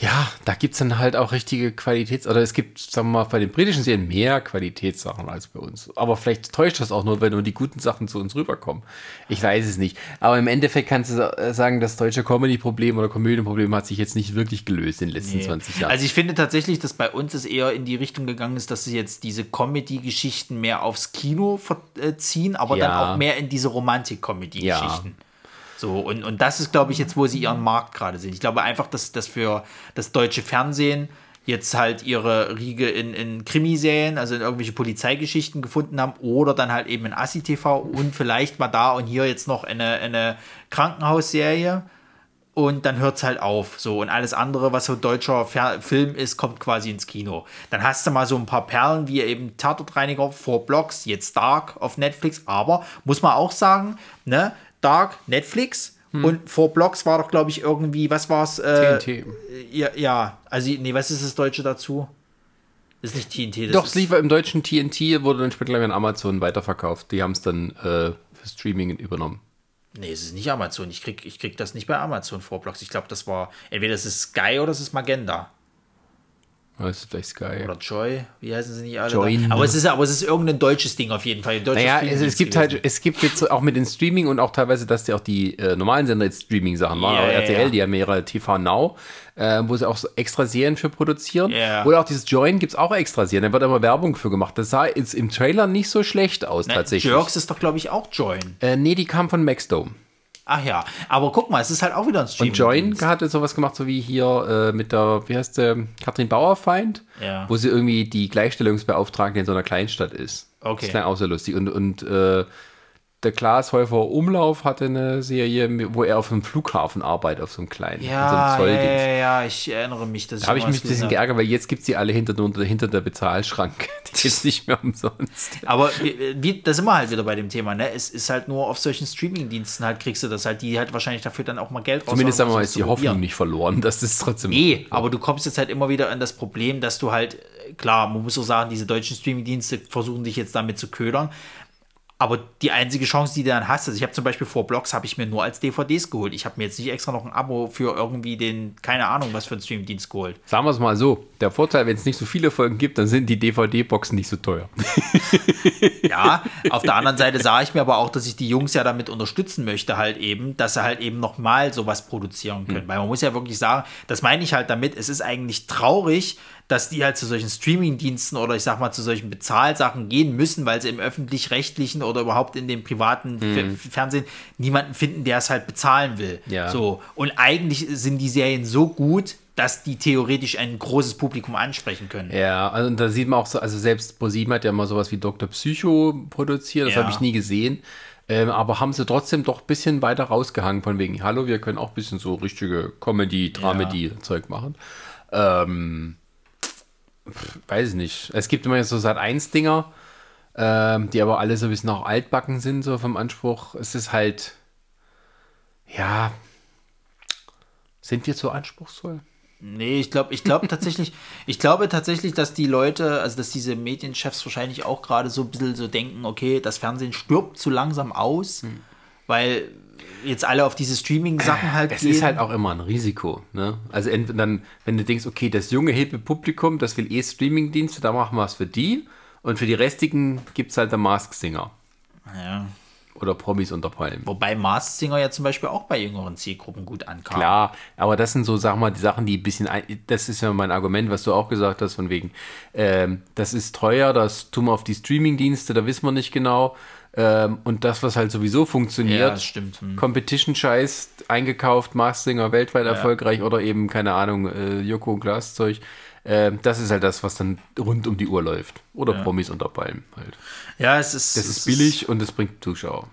ja, da gibt es dann halt auch richtige Qualitäts-, oder es gibt, sagen wir mal, bei den britischen Serien mehr Qualitätssachen als bei uns. Aber vielleicht täuscht das auch nur, wenn nur die guten Sachen zu uns rüberkommen. Ich weiß es nicht. Aber im Endeffekt kannst du sa- sagen, das deutsche Comedy-Problem oder Komödienproblem hat sich jetzt nicht wirklich gelöst in den letzten Nee. 20 Jahren. Also ich finde tatsächlich, dass bei uns es eher in die Richtung gegangen ist, dass sie jetzt diese Comedy-Geschichten mehr aufs Kino verziehen, aber dann Ja. auch mehr in diese Romantik-Comedy-Geschichten. So, und, und das ist, glaube ich, jetzt, wo sie ihren Markt gerade sehen. Ich glaube einfach, dass das für das deutsche Fernsehen jetzt halt ihre Riege in, in Krimiserien, also in irgendwelche Polizeigeschichten gefunden haben oder dann halt eben in Assi-TV und vielleicht mal da und hier jetzt noch eine, eine Krankenhausserie und dann hört es halt auf. So, und alles andere, was so deutscher Fer Film ist, kommt quasi ins Kino. Dann hast du mal so ein paar Perlen, wie eben Tatortreiniger, Four Blocks, jetzt Dark auf Netflix, aber muss man auch sagen, ne, Dark, Netflix und Four Blocks war doch, glaube ich, irgendwie, was war's? Äh, TNT. Ja, ja, also, nee, was ist das Deutsche dazu? Das ist nicht TNT, das Doch, es lief im deutschen TNT, wurde dann später an Amazon weiterverkauft. Die haben es dann äh, für Streaming übernommen. Nee, es ist nicht Amazon. Ich krieg, ich krieg das nicht bei Amazon Four Blocks. Ich glaube, das war, entweder es ist Sky oder es ist Magenta. Das ist vielleicht Sky. Oder Joy, wie heißen sie nicht alle? Join. Aber es ist aber es ist irgendein deutsches Ding auf jeden Fall. Naja, es, es gibt gewesen. halt, es gibt jetzt auch mit den Streaming und auch teilweise, dass die auch die äh, normalen Sender jetzt Streaming-Sachen machen. Aber ja, RTL, ja. die haben ihre TV Now, äh, wo sie auch so extra Serien für produzieren. Ja. Oder auch dieses Join gibt es auch extra Serien, da wird aber Werbung für gemacht. Das sah jetzt im Trailer nicht so schlecht aus, Ne, tatsächlich. Jerks ist doch, glaube ich, auch Join. Äh, nee, die kam von Maxdome. Ach ja, aber guck mal, es ist halt auch wieder ein Streaming. Und Join hatte sowas gemacht, so wie hier äh, mit der, wie heißt der, Katrin Bauerfeind, Ja. wo sie irgendwie die Gleichstellungsbeauftragte in so einer Kleinstadt ist. Okay. Das ist dann auch sehr lustig. Und, und äh, der Klaas Häufer Umlauf hatte eine Serie, wo er auf einem Flughafen arbeitet, auf so einem kleinen, Ja, so einem ja, ja, ja, ich erinnere mich. Dass Da habe ich mich ein bisschen habe. geärgert, weil jetzt gibt es die alle hinter, hinter der Bezahlschranke. Die ist nicht mehr umsonst. Aber wie, da sind wir halt wieder bei dem Thema, ne? Es ist halt nur auf solchen Streaming-Diensten halt kriegst du das halt, die halt wahrscheinlich dafür dann auch mal Geld raushauen, Zumindest sagen wir mal, das ist zu die Hoffnung probieren. nicht verloren, dass das trotzdem. Nee, aber du kommst jetzt halt immer wieder an das Problem, dass du halt, äh, klar, man muss auch sagen, diese deutschen Streaming-Dienste versuchen dich jetzt damit zu ködern. Aber die einzige Chance, die du dann hast, also ich habe zum Beispiel vor Blogs, habe ich mir nur als DVDs geholt. Ich habe mir jetzt nicht extra noch ein Abo für irgendwie den, keine Ahnung, was für einen Streaming-Dienst geholt. Sagen wir es mal so: Der Vorteil, wenn es nicht so viele Folgen gibt, dann sind die DVD-Boxen nicht so teuer. Ja, auf der anderen Seite sah ich mir aber auch, dass ich die Jungs ja damit unterstützen möchte, halt eben, dass sie halt eben nochmal sowas produzieren können. Weil man muss ja wirklich sagen, das meine ich halt damit, es ist eigentlich traurig, dass die halt zu solchen Streaming-Diensten oder ich sag mal zu solchen Bezahlsachen gehen müssen, weil sie im öffentlich-rechtlichen oder überhaupt in dem privaten Fer- Fernsehen niemanden finden, der es halt bezahlen will. Ja. So. Und eigentlich sind die Serien so gut, dass die theoretisch ein großes Publikum ansprechen können. Ja, also und da sieht man auch so, also selbst ProSieben hat ja mal sowas wie Dr. Psycho produziert, das Ja. habe ich nie gesehen. Ähm, aber haben sie trotzdem doch ein bisschen weiter rausgehangen, von wegen, hallo, wir können auch ein bisschen so richtige Comedy, Dramedy-Zeug machen. Ähm, weiß ich nicht. Es gibt immer so seit 1 Dinger, ähm, die aber alle so ein bisschen auch altbacken sind, so vom Anspruch. Es ist halt, ja, sind wir zu anspruchsvoll? Nee, ich glaube, ich glaube tatsächlich, ich glaube tatsächlich, dass die Leute, also dass diese Medienchefs wahrscheinlich auch gerade so ein bisschen so denken, okay, das Fernsehen stirbt zu langsam aus, hm. weil jetzt alle auf diese Streaming-Sachen halt Es gehen. ist halt auch immer ein Risiko. Ne? Also entweder dann, wenn du denkst, okay, das junge, hippe Publikum, das will eh Streaming-Dienste, da machen wir es für die. Und für die restigen gibt es halt der Mask Singer. Ja. Oder Promis unter Palmen. Wobei Mask Singer ja zum Beispiel auch bei jüngeren Zielgruppen gut ankam. Klar, aber das sind so, sag mal, die Sachen, die ein bisschen, das ist ja mein Argument, was du auch gesagt hast, von wegen, ähm, das ist teuer, das tun wir auf die Streaming-Dienste, da wissen wir nicht genau. Ähm, und das, was halt sowieso funktioniert, ja. Hm. Competition-Scheiß, eingekauft, Mask Singer weltweit ja. erfolgreich oder eben, keine Ahnung, äh, Joko und Glas-Zeug. Äh, das ist halt das, was dann rund um die Uhr läuft. Oder ja. Promis unter Palmen halt. Ja, es ist. Das ist billig ist, und es bringt Zuschauer.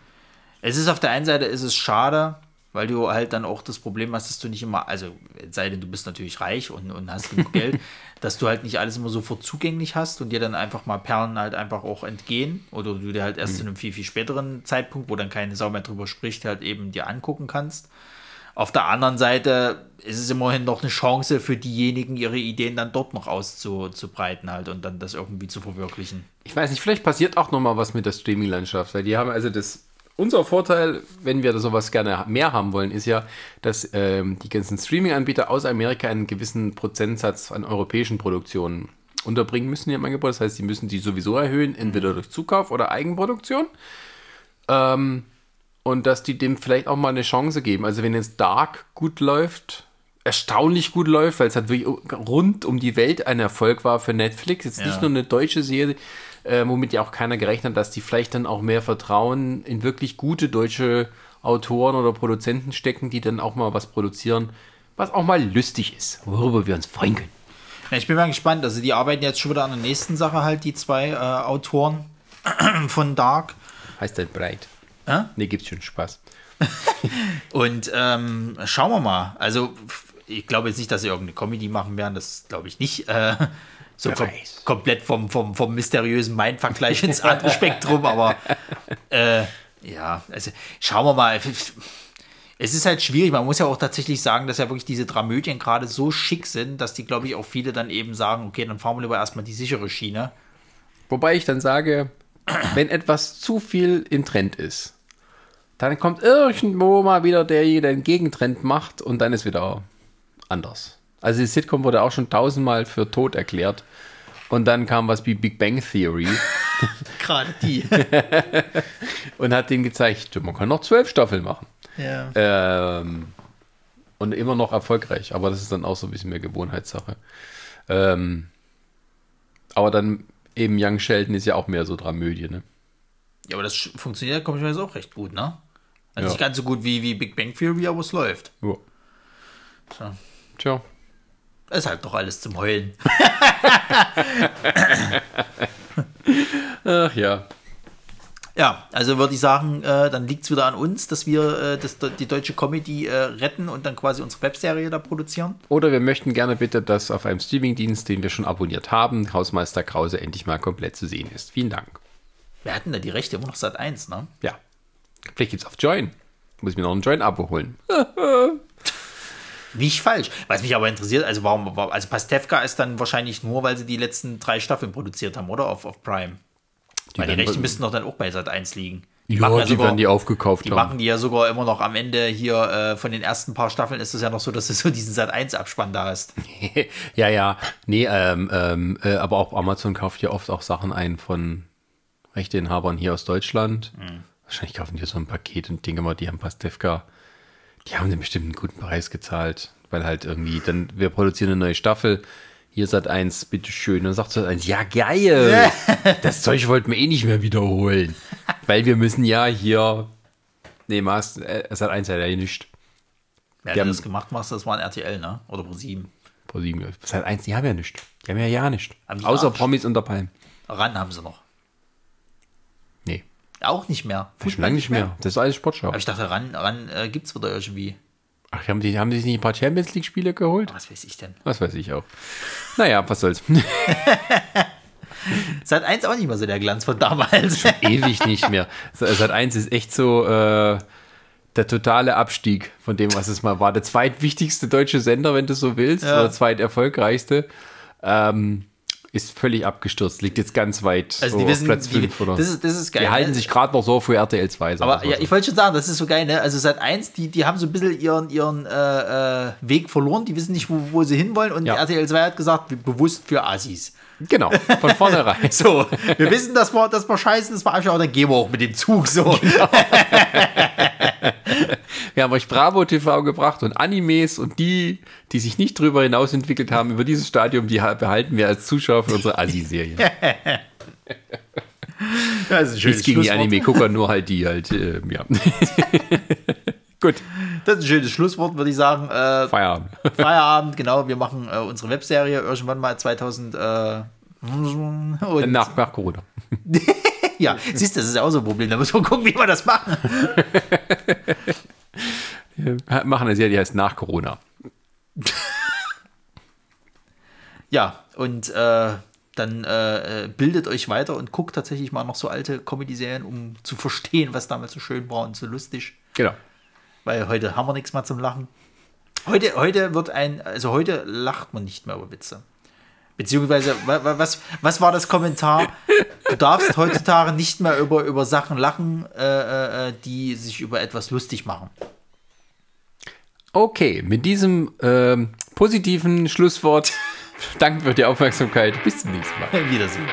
Es ist auf der einen Seite ist es schade, weil du halt dann auch das Problem hast, dass du nicht immer, also sei denn du bist natürlich reich und, und hast genug Geld, dass du halt nicht alles immer sofort zugänglich hast und dir dann einfach mal Perlen halt einfach auch entgehen oder du dir halt erst mhm. zu einem viel, viel späteren Zeitpunkt, wo dann keine Sau mehr drüber spricht, halt eben dir angucken kannst. Auf der anderen Seite ist es immerhin noch eine Chance für diejenigen, ihre Ideen dann dort noch auszubreiten halt und dann das irgendwie zu verwirklichen. Ich weiß nicht, vielleicht passiert auch noch mal was mit der Streaming-Landschaft, weil die haben also das unser Vorteil, wenn wir sowas gerne mehr haben wollen, ist ja, dass ähm, die ganzen Streaming-Anbieter aus Amerika einen gewissen Prozentsatz an europäischen Produktionen unterbringen müssen in ihrem Angebot. Das heißt, sie müssen die sowieso erhöhen, entweder durch Zukauf oder Eigenproduktion. Ähm, und dass die dem vielleicht auch mal eine Chance geben. Also wenn jetzt Dark gut läuft, erstaunlich gut läuft, weil es halt wirklich rund um die Welt ein Erfolg war für Netflix. Jetzt ja. nicht nur eine deutsche Serie, äh, womit ja auch keiner gerechnet hat, dass die vielleicht dann auch mehr Vertrauen in wirklich gute deutsche Autoren oder Produzenten stecken, die dann auch mal was produzieren, was auch mal lustig ist, worüber wir uns freuen können. Ja, ich bin mal gespannt. Also die arbeiten jetzt schon wieder an der nächsten Sache halt, die zwei äh, Autoren von Dark. Heißt das breit? Äh? Nee, gibt's schon Spaß. und ähm, schauen wir mal. Also, ich glaube jetzt nicht, dass sie irgendeine Comedy machen werden, das glaube ich nicht. Äh, so kom komplett vom, vom, vom mysteriösen Mindvergleich ins andere Spektrum, aber äh, ja, also schauen wir mal. Es ist halt schwierig, man muss ja auch tatsächlich sagen, dass ja wirklich diese Dramödien gerade so schick sind, dass die, glaube ich, auch viele dann eben sagen, okay, dann fahren wir lieber erstmal die sichere Schiene. Wobei ich dann sage, wenn etwas zu viel in Trend ist, dann kommt irgendwo mal wieder derjenige, der den Gegentrend macht und dann ist wieder anders. Also die Sitcom wurde auch schon tausendmal für tot erklärt. Und dann kam was wie Big Bang Theory. Gerade die. und hat denen gezeigt, man kann noch zwölf Staffeln machen. Ja. Ähm, und immer noch erfolgreich. Aber das ist dann auch so ein bisschen mehr Gewohnheitssache. Ähm, aber dann eben Young Sheldon ist ja auch mehr so Dramödie, ne? Ja, aber das funktioniert komischerweise auch recht gut, ne? Also ja. nicht ganz so gut wie, wie Big Bang Theory, aber es läuft. Ja. So. Tja. Ist halt doch alles zum Heulen. Ach ja. Ja, also würde ich sagen, äh, dann liegt es wieder an uns, dass wir äh, das, die deutsche Comedy äh, retten und dann quasi unsere Webserie da produzieren. Oder wir möchten gerne bitte, dass auf einem Streamingdienst, den wir schon abonniert haben, Hausmeister Krause endlich mal komplett zu sehen ist. Vielen Dank. Wir hatten da die Rechte immer noch seit 1, ne? Ja. Vielleicht gibt es auf Join. Muss ich mir noch ein Join-Abo holen. Nicht falsch. Was mich aber interessiert, also warum, also Pastewka ist dann wahrscheinlich nur, weil sie die letzten drei Staffeln produziert haben, oder? Auf, auf Prime. Die weil die Rechte müssten doch dann auch bei Sat 1 liegen. Die, ja, ja die sogar, werden die aufgekauft die haben. machen die ja sogar immer noch am Ende hier äh, von den ersten paar Staffeln ist es ja noch so, dass du so diesen Sat 1 Abspann da hast. ja, ja. Nee, ähm, ähm, äh, aber auch Amazon kauft ja oft auch Sachen ein von Rechteinhabern hier aus Deutschland. Mhm. Wahrscheinlich kaufen die so ein Paket und denke mal, die haben Pastewka die haben den bestimmt einen guten Preis gezahlt, weil halt irgendwie, dann, wir produzieren eine neue Staffel. Hier Sat 1, bitteschön. Und dann sagt Sat 1, ja geil, das Zeug wollten wir eh nicht mehr wiederholen. weil wir müssen ja hier, nee, Maß, äh, Sat 1 hat ja nicht. Wer hat das gemacht, Master, das war ein RTL, ne? Oder Pro 7. Pro 7, Sat 1, die haben ja nichts. Die haben ja ja nichts. Außer Arsch. Promis unter Palmen. Ran haben sie noch. Auch nicht mehr. Fußball lange nicht mehr. mehr. Das ist alles Sportschau. Aber ich dachte, ran, ran äh, gibt es wieder irgendwie. Ach, haben die, haben die sich nicht ein paar Champions League-Spiele geholt? Was weiß ich denn? Was weiß ich auch. Naja, was soll's. Seit 1 auch nicht mehr so der Glanz von damals. Ewig nicht mehr. Seit 1 ist echt so äh, der totale Abstieg von dem, was es mal war. Der zweitwichtigste deutsche Sender, wenn du so willst, Ja. oder zweiterfolgreichste. Ähm, ist völlig abgestürzt, liegt jetzt ganz weit Also so die wissen, auf Platz die, 5 oder. das, ist, das ist geil. die halten ne? sich gerade noch so für RTL 2. sagen Aber ja, so. ich wollte schon sagen, das ist so geil, ne? Also seit 1, die, die haben so ein bisschen ihren, ihren äh, äh, Weg verloren, die wissen nicht, wo, wo sie hinwollen und Ja. RTL 2 hat gesagt, bewusst für Assis. Genau, von vornherein. So, wir wissen, dass wir, dass wir scheißen, das war einfach, dann gehen wir auch mit dem Zug so. Wir haben euch Bravo TV gebracht und Animes und die, die sich nicht drüber hinaus entwickelt haben, über dieses Stadium, die ha- behalten wir als Zuschauer für unsere Assi-Serie. Das ist ein schönes Nichts gegen die. Anime-Gucker, nur halt die halt, äh, ja. Gut, Das ist ein schönes Schlusswort, würde ich sagen. Äh, Feierabend. Feierabend, genau. Wir machen äh, unsere Webserie irgendwann mal 2000. Äh, und, Nach, nach Corona. ja, siehst du, das ist ja auch so ein Problem. Da müssen wir gucken, wie wir das machen. Wir machen eine Serie, die heißt Nach Corona. Ja, und äh, dann äh, äh, bildet euch weiter und guckt tatsächlich mal noch so alte Comedy-Serien, um zu verstehen, was damals so schön war und so lustig. Genau. Weil heute haben wir nichts mehr zum Lachen. Heute, heute wird ein, also heute lacht man nicht mehr über Witze. Beziehungsweise, wa- wa- was, was war das Kommentar? Du darfst heutzutage nicht mehr über, über Sachen lachen, äh, äh, die sich über etwas lustig machen. Okay, mit diesem ähm, positiven Schlusswort danken wir für die Aufmerksamkeit. Bis zum nächsten Mal. Wiedersehen.